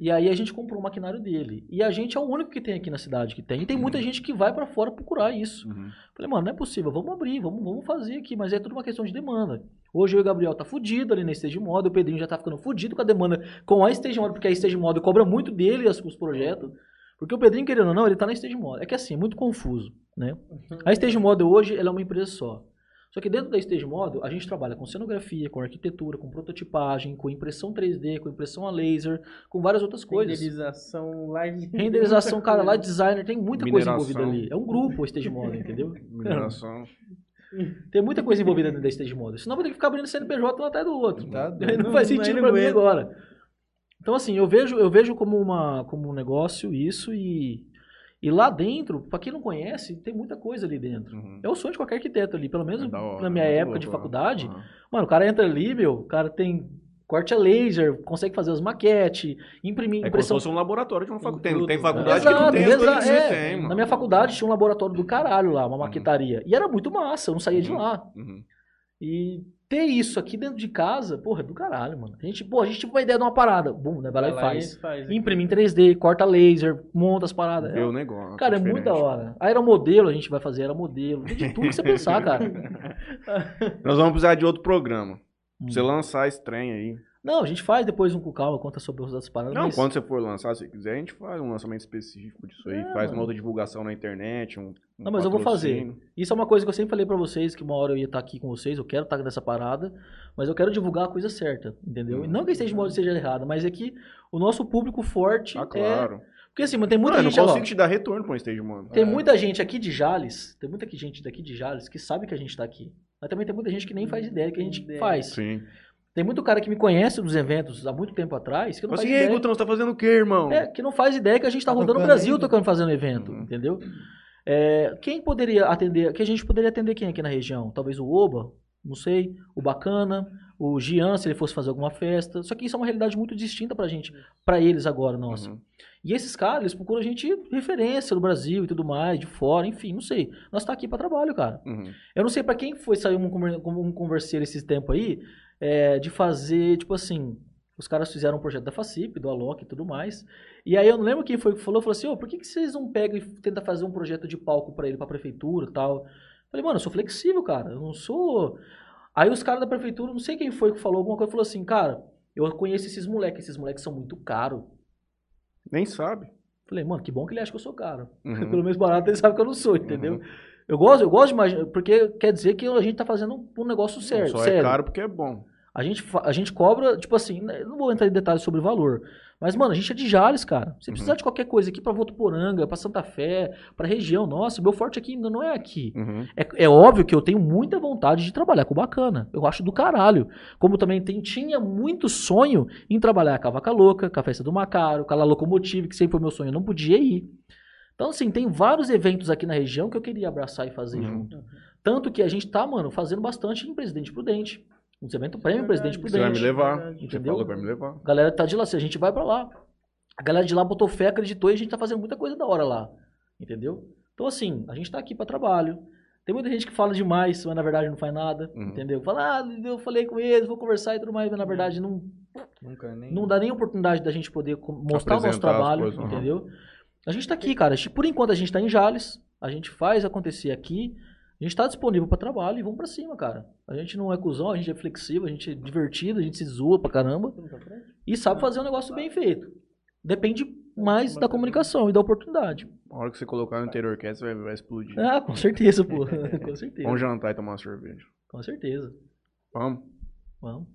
E aí a gente comprou o maquinário dele. E a gente é o único que tem aqui na cidade que tem. E tem muita gente que vai pra fora procurar isso. Uhum. Falei, mano, não é possível, vamos abrir, vamos, vamos fazer aqui, mas é tudo uma questão de demanda. Hoje eu e o Gabriel tá fudido ali na Stage Model, o Pedrinho já tá ficando fudido com a demanda com a Stage Model, porque a Stage Model cobra muito dele as- os projetos. Porque o Pedrinho, querendo ou não, ele tá na Stage Model. É que assim, é muito confuso, né? A Stage Model hoje, ela é uma empresa só. Só que dentro da Stage Model, a gente trabalha com cenografia, com arquitetura, com prototipagem, com impressão 3D, com impressão a laser, com várias outras coisas. Renderização, live. Renderização, cara, light designer, tem muita coisa Mineração. envolvida ali. É um grupo o Stage Model, entendeu? Mineração. Tem muita coisa envolvida dentro da Stage Model. Senão eu vou ter que ficar abrindo CNPJ um atrás do outro. Tá não faz Não, sentido não pra mim agora. Então, assim, eu vejo, eu vejo como, uma, como um negócio isso e, e lá dentro, pra quem não conhece, tem muita coisa ali dentro. Uhum. É o sonho de qualquer arquiteto ali, pelo menos É hora, na minha muito época de faculdade. Uhum. Mano, o cara entra ali, meu, o cara tem corte a laser, consegue fazer as maquetes, imprimir É como se impressão fosse um laboratório de uma faculdade. Tem, tem faculdade Exato, que não tem exa- é. tem, mano. Na minha faculdade tinha um laboratório do caralho lá, uma maquetaria. E era muito massa, eu não saía de Uhum. lá. Uhum. E ter isso aqui dentro de casa, porra, é do caralho, mano. A gente, pô, a gente teve uma ideia de uma parada. Bum, né? Vai lá e faz. faz. Imprime em 3D, corta laser, monta as paradas. Vê É- o negócio. cara, é muito da hora. Aeromodelo a gente vai fazer, aeromodelo. Tem de tudo que você pensar, cara. Nós vamos precisar de outro programa. Pra Hum. você lançar esse trem aí. Não, a gente faz depois um com calma, conta sobre as outras paradas. Não, mas- quando você for lançar, se quiser, a gente faz um lançamento específico disso aí. É, faz mano. uma outra divulgação na internet. Um, um Não, mas eu vou fazer. patrocínio. Isso é uma coisa que eu sempre falei pra vocês, que uma hora eu ia estar aqui com vocês, eu quero estar nessa parada, mas eu quero divulgar a coisa certa, entendeu? Uhum. E não que a Stage Model seja errada, mas é que o nosso público forte Ah, é... claro. Porque assim, mano, tem muita Mano, eu gente... não ó, consigo te dar retorno pra um stage, mano. Tem muita gente aqui de Jales, tem muita gente daqui de Jales que sabe que a gente tá aqui. Mas também tem muita gente que nem faz ideia que a gente faz. Sim. Tem muito cara que me conhece dos eventos há muito tempo atrás, que não Mas faz assim, e aí, ideia. Gutão, você tá fazendo o quê, irmão? É, que não faz ideia que a gente tá, Tá rodando o Brasil ainda? tocando, fazendo evento, Uhum. entendeu? É, quem poderia atender, que a gente poderia atender quem aqui na região? Talvez o Oba, não sei, o Bacana, o Gian, se ele fosse fazer alguma festa. Só que isso é uma realidade muito distinta pra gente, pra eles agora, nossa. Uhum. E esses caras, eles procuram a gente referência do Brasil e tudo mais, de fora, enfim, não sei. Nós tá aqui pra trabalho, cara. Uhum. Eu não sei pra quem foi sair um, um converseiro esse tempo aí, é, de fazer, tipo assim, os caras fizeram um projeto da FACIP, do Alok e tudo mais. E aí eu não lembro quem foi que falou, falou assim, ô, por que, que vocês não pegam e tentam fazer um projeto de palco pra ele, pra prefeitura e tal? Falei, mano, eu sou flexível, cara, eu não sou... Aí os caras da prefeitura, não sei quem foi que falou alguma coisa, falou assim, cara, eu conheço esses moleques, esses moleques são muito caros. Nem sabe. Falei, mano, que bom que ele acha que eu sou caro. Uhum. Pelo menos barato ele sabe que eu não sou, entendeu? Eu gosto, eu gosto de imaginar, porque quer dizer que a gente tá fazendo um negócio sério. Só sério. é caro porque é bom. A gente, a gente cobra, tipo assim, né, não vou entrar em detalhes sobre o valor. Mas, mano, a gente é de Jales, cara. Se precisar de qualquer coisa aqui pra Votuporanga, pra Santa Fé, pra região nossa, meu forte aqui ainda não é aqui. Uhum. É, é óbvio que eu tenho muita vontade de trabalhar com o bacana. Eu acho do caralho. Como também tem, tinha muito sonho em trabalhar com a Vaca Louca, com a Festa do Macaro, com a La Locomotive, que sempre foi meu sonho. Eu não podia ir. Então, assim, tem vários eventos aqui na região que eu queria abraçar e fazer Uhum. junto. Tanto que a gente tá, mano, fazendo bastante em Presidente Prudente. Uns eventos prêmio Presidente Você vai me Prudente. levar. Você Entendeu? falou que vai me levar. A galera tá de lá, assim, a gente vai pra lá. A galera de lá botou fé, acreditou e a gente tá fazendo muita coisa da hora lá. Entendeu? Então, assim, a gente tá aqui pra trabalho. Tem muita gente que fala demais, mas na verdade não faz nada. Uhum. Entendeu? Fala, ah, eu falei com eles, vou conversar e tudo mais, mas na verdade não, Nunca nem. não dá nem oportunidade da gente poder mostrar o nosso Apresentar trabalho, coisas, uhum. entendeu? A gente tá aqui, cara. Por enquanto a gente tá em Jales, a gente faz acontecer aqui. A gente tá disponível pra trabalho e vamos pra cima, cara. A gente não é cuzão, a gente é flexível, a gente é divertido, a gente se zoa pra caramba. E sabe fazer um negócio bem feito. Depende mais da comunicação e da oportunidade. A hora que você colocar no interior cast, vai, vai explodir. Ah, com certeza, pô. com certeza. Vamos jantar e tomar uma cerveja. Com certeza. Vamos? Vamos.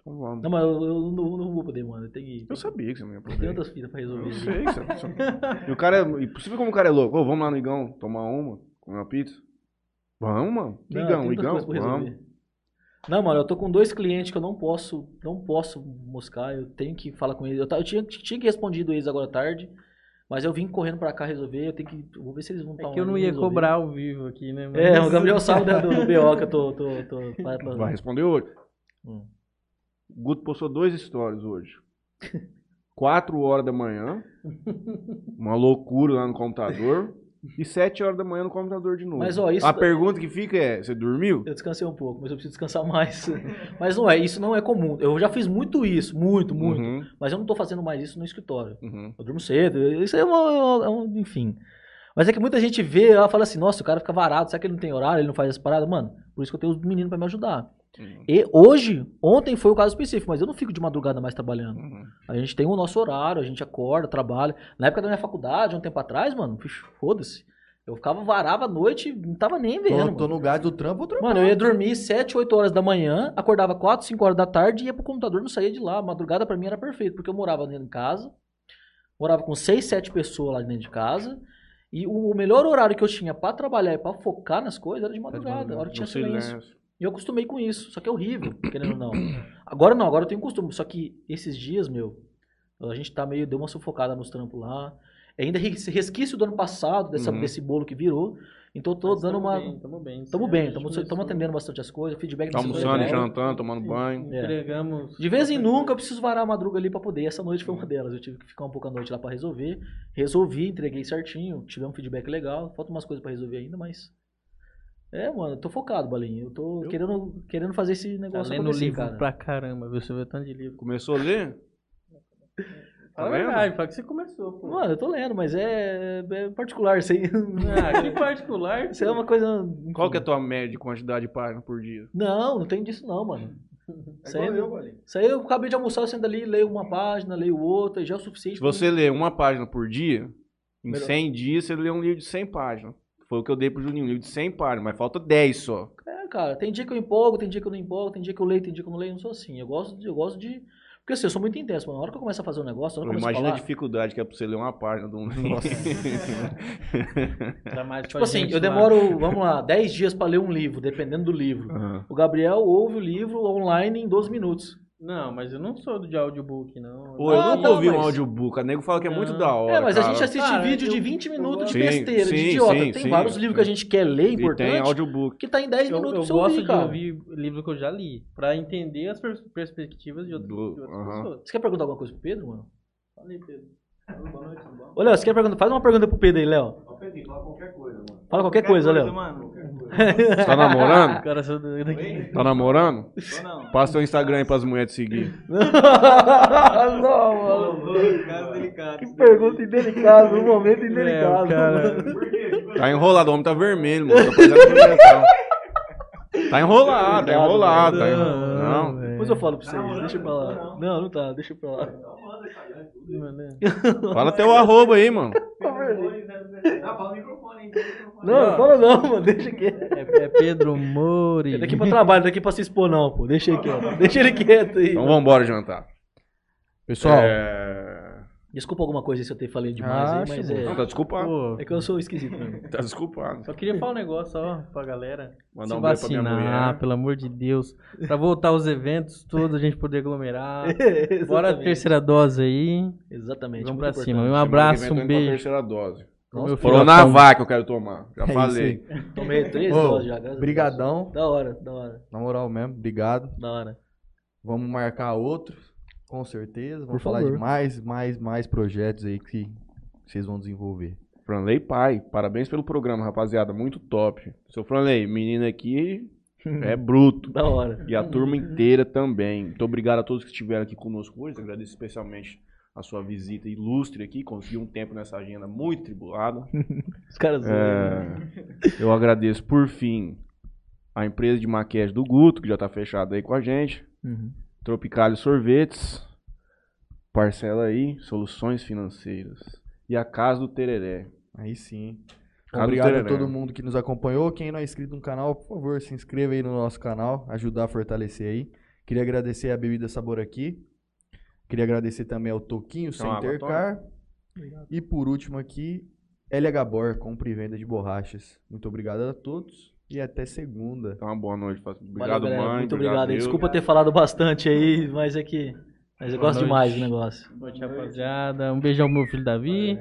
Então vamos. Não, mas eu, eu não, não vou poder, mano. Eu tenho que. Eu sabia que você não ia Tem poder. outras fitas pra resolver. Eu sei que você... E o cara é... E possível como o cara é louco. Ô, vamos lá no Igão tomar uma, comer uma pizza? Vamos, mano. Não, Igão, tem outras Igão, coisas pra vamos. resolver. Não, mano, eu tô com dois clientes que eu não posso, não posso moscar, eu tenho que falar com eles. Eu, eu tinha, tinha que respondido eles agora à tarde, mas eu vim correndo pra cá resolver, eu tenho que, eu vou ver se eles vão estar É que eu não ia cobrar ao vivo aqui, né? mas- É, o Gabriel sabe né, do, do BO que eu tô, tô, tô, vai pra- Vai responder hoje. Hum. O Guto postou dois stories hoje. Quatro horas da manhã. Uma loucura lá no computador. E sete horas da manhã no computador de novo. Mas, ó, isso A pergunta que fica é: você dormiu? Eu descansei um pouco, mas eu preciso descansar mais. mas não é, isso não é comum. Eu já fiz muito isso, muito, muito. Uhum, Mas eu não tô fazendo mais isso no escritório. uhum. Eu durmo cedo, isso é uma, é um- enfim. Mas é que muita gente vê, ela fala assim, nossa, o cara fica varado, será que ele não tem horário, ele não faz as paradas? Mano, por isso que eu tenho os meninos pra me ajudar. Uhum. E hoje, ontem foi o caso específico, mas eu não fico de madrugada mais trabalhando. Uhum. A gente tem o nosso horário, a gente acorda, trabalha. Na época da minha faculdade, um tempo atrás, mano, foda-se. Eu ficava, varava a noite, não tava nem vendo. Tô, tô no gás do trampo, trampar. Mano, eu ia dormir 7, 8 horas da manhã, acordava 4, 5 horas da tarde e ia pro computador, não saía de lá. Madrugada pra mim era perfeito, porque eu morava dentro de casa, morava com 6, 7 pessoas lá dentro de casa, e o melhor horário que eu tinha pra trabalhar e pra focar nas coisas era de madrugada, a hora que tinha silêncio. silêncio. E eu acostumei com isso, só que é horrível, querendo ou não. Agora não, agora eu tenho costume, só que esses dias, meu, a gente tá meio, deu uma sufocada nos trampos lá. Ainda res- resquício do ano passado, dessa, Uhum. desse bolo que virou. Então eu tô Mas dando tamo uma. Bem, tamo bem. Tamo Sim, bem, tamo, começou- tamo atendendo bastante as coisas, feedback Tá almoçando e legal. jantando, tomando banho. É. Entregamos. De vez em nunca eu preciso varar a madruga ali pra poder. Essa noite foi Uhum. uma delas. Eu tive que ficar um pouco à noite lá pra resolver. Resolvi, entreguei certinho. Tivemos um feedback legal. Faltam umas coisas pra resolver ainda, mas. É, mano, eu tô focado, Balinho. Eu tô querendo, querendo fazer esse Tá negócio lendo acontecer, livro cara. pra caramba, viu? Você vê tanto de livro. Começou a ler? Fala a vendo? verdade, fala que você começou, pô. Mano, eu tô lendo, mas é, é particular isso aí. Ah, que particular. Isso é uma coisa. Qual que é a tua média de quantidade de páginas por dia? Não, não tem disso não, mano. Isso aí, eu, isso aí eu acabei de almoçar, eu sento ali, leio uma página, leio outra, e já é o suficiente. Se pra você lê uma página por dia, em Melhor. 100 dias você lê um livro de 100 páginas. Foi o que eu dei pro Juninho, um livro de 100 páginas, mas falta 10 só. É, cara, tem dia que eu empolgo, tem dia que eu não empolgo, tem dia que eu leio, tem dia que eu não leio, eu não sou assim. Eu gosto de. Eu gosto de porque assim, eu sou muito intenso, mano. Na hora que eu começo a fazer um negócio, na hora que eu começo a Imagina a falar. dificuldade que é pra você ler uma página de um negócio. Tipo assim, eu demoro, vamos lá, 10 dias pra ler um livro, dependendo do livro. Aham. O Gabriel ouve o livro online em 12 minutos. Não, mas eu não sou de audiobook, não. Pô, eu Ah, nunca não, ouvi um mas- audiobook. A nego fala que é muito Não. da hora. é, mas a cara. gente assiste Cara, vídeo de eu- 20 eu minutos de Sim, besteira, sim, de idiota. sim, tem sim, vários sim. livros que a gente quer ler, E tem importante, audiobook. que tá em 10 Eu, minutos eu pra você gosto ouvir, de cara. ouvir livro que eu já li, pra entender as pers- perspectivas de outras, Do- de outras aham. pessoas. Você quer perguntar alguma coisa pro Pedro, mano? Fala aí, Pedro. Boa noite, tudo bom? Ô, Léo, você quer perguntar? Faz uma pergunta pro Pedro aí, Léo. Fala qualquer coisa, Léo. mano. Tá namorando? Cara, sou. Tá namorando? Não? Passa teu Instagram aí pras mulheres te seguir. não, mano. Caso delicado. Que pergunta indelicada, um momento indelicado. o cara. Tá enrolado, o homem tá vermelho, mano. Tá pimentão. Tá enrolado, tá enrolado. Tá enrolado. Não. Depois eu falo pra vocês, deixa pra lá. Não, não tá, deixa pra lá. Mano, Fala teu arroba aí, mano. Não, não fala não, mano, deixa quieto. É, é Pedro Mori. É daqui pra trabalho, daqui pra se expor não, pô. Deixa ele quieto. Deixa ele quieto aí. Então vambora jantar. Pessoal, É... Desculpa alguma coisa se eu te falei demais Ah, aí, mas chegou. Não, é. tá desculpado. Pô, É que eu sou esquisito mesmo. Tá desculpado. só queria falar um negócio ó pra galera. Mandar se um beijo pra minha vacinar, mulher. pelo amor de Deus. Pra voltar os eventos todos, a gente poder aglomerar. Bora a terceira dose aí. Exatamente. Vamos pra cima. Um abraço, um beijo. terceira dose. Filho, Coronavac eu quero tomar. Já É falei. Tomei três Ô, doses já. brigadão. Da hora, da hora, Na moral mesmo, obrigado. da hora. Vamos marcar outros, com certeza. Vamos Por falar favor. de mais, mais, mais projetos aí que vocês vão desenvolver. Franley Pai, parabéns pelo programa, rapaziada. Muito top. Seu Franley, menino aqui é bruto. Da hora. E a turma inteira também. Muito obrigado a todos que estiveram aqui conosco hoje. Agradeço especialmente a sua visita ilustre aqui, conseguiu um tempo nessa agenda muito tribulada. Os caras. É, eu agradeço, por fim, a empresa de maquiagem do Guto, que já tá fechada aí com a gente. Uhum. Tropicália Sorvetes, parcela aí, soluções financeiras. E a Casa do Tereré. Aí sim. Casa do Obrigado a todo mundo que nos acompanhou. Quem não é inscrito no canal, por favor, se inscreva aí no nosso canal, ajudar a fortalecer aí. Queria agradecer a Bebida Sabor aqui. Queria agradecer também ao Toquinho uma Center Car. E por último aqui, LH Bor, compra e venda de borrachas. Muito obrigado a todos e até segunda. Então, uma boa noite. Valeu, Obrigado, galera. mãe. Muito obrigado. Deus. Desculpa ter falado bastante aí, mas é que. Mas eu gosto noite. demais do negócio. Boa noite, rapaziada. Um beijão pro meu filho Davi.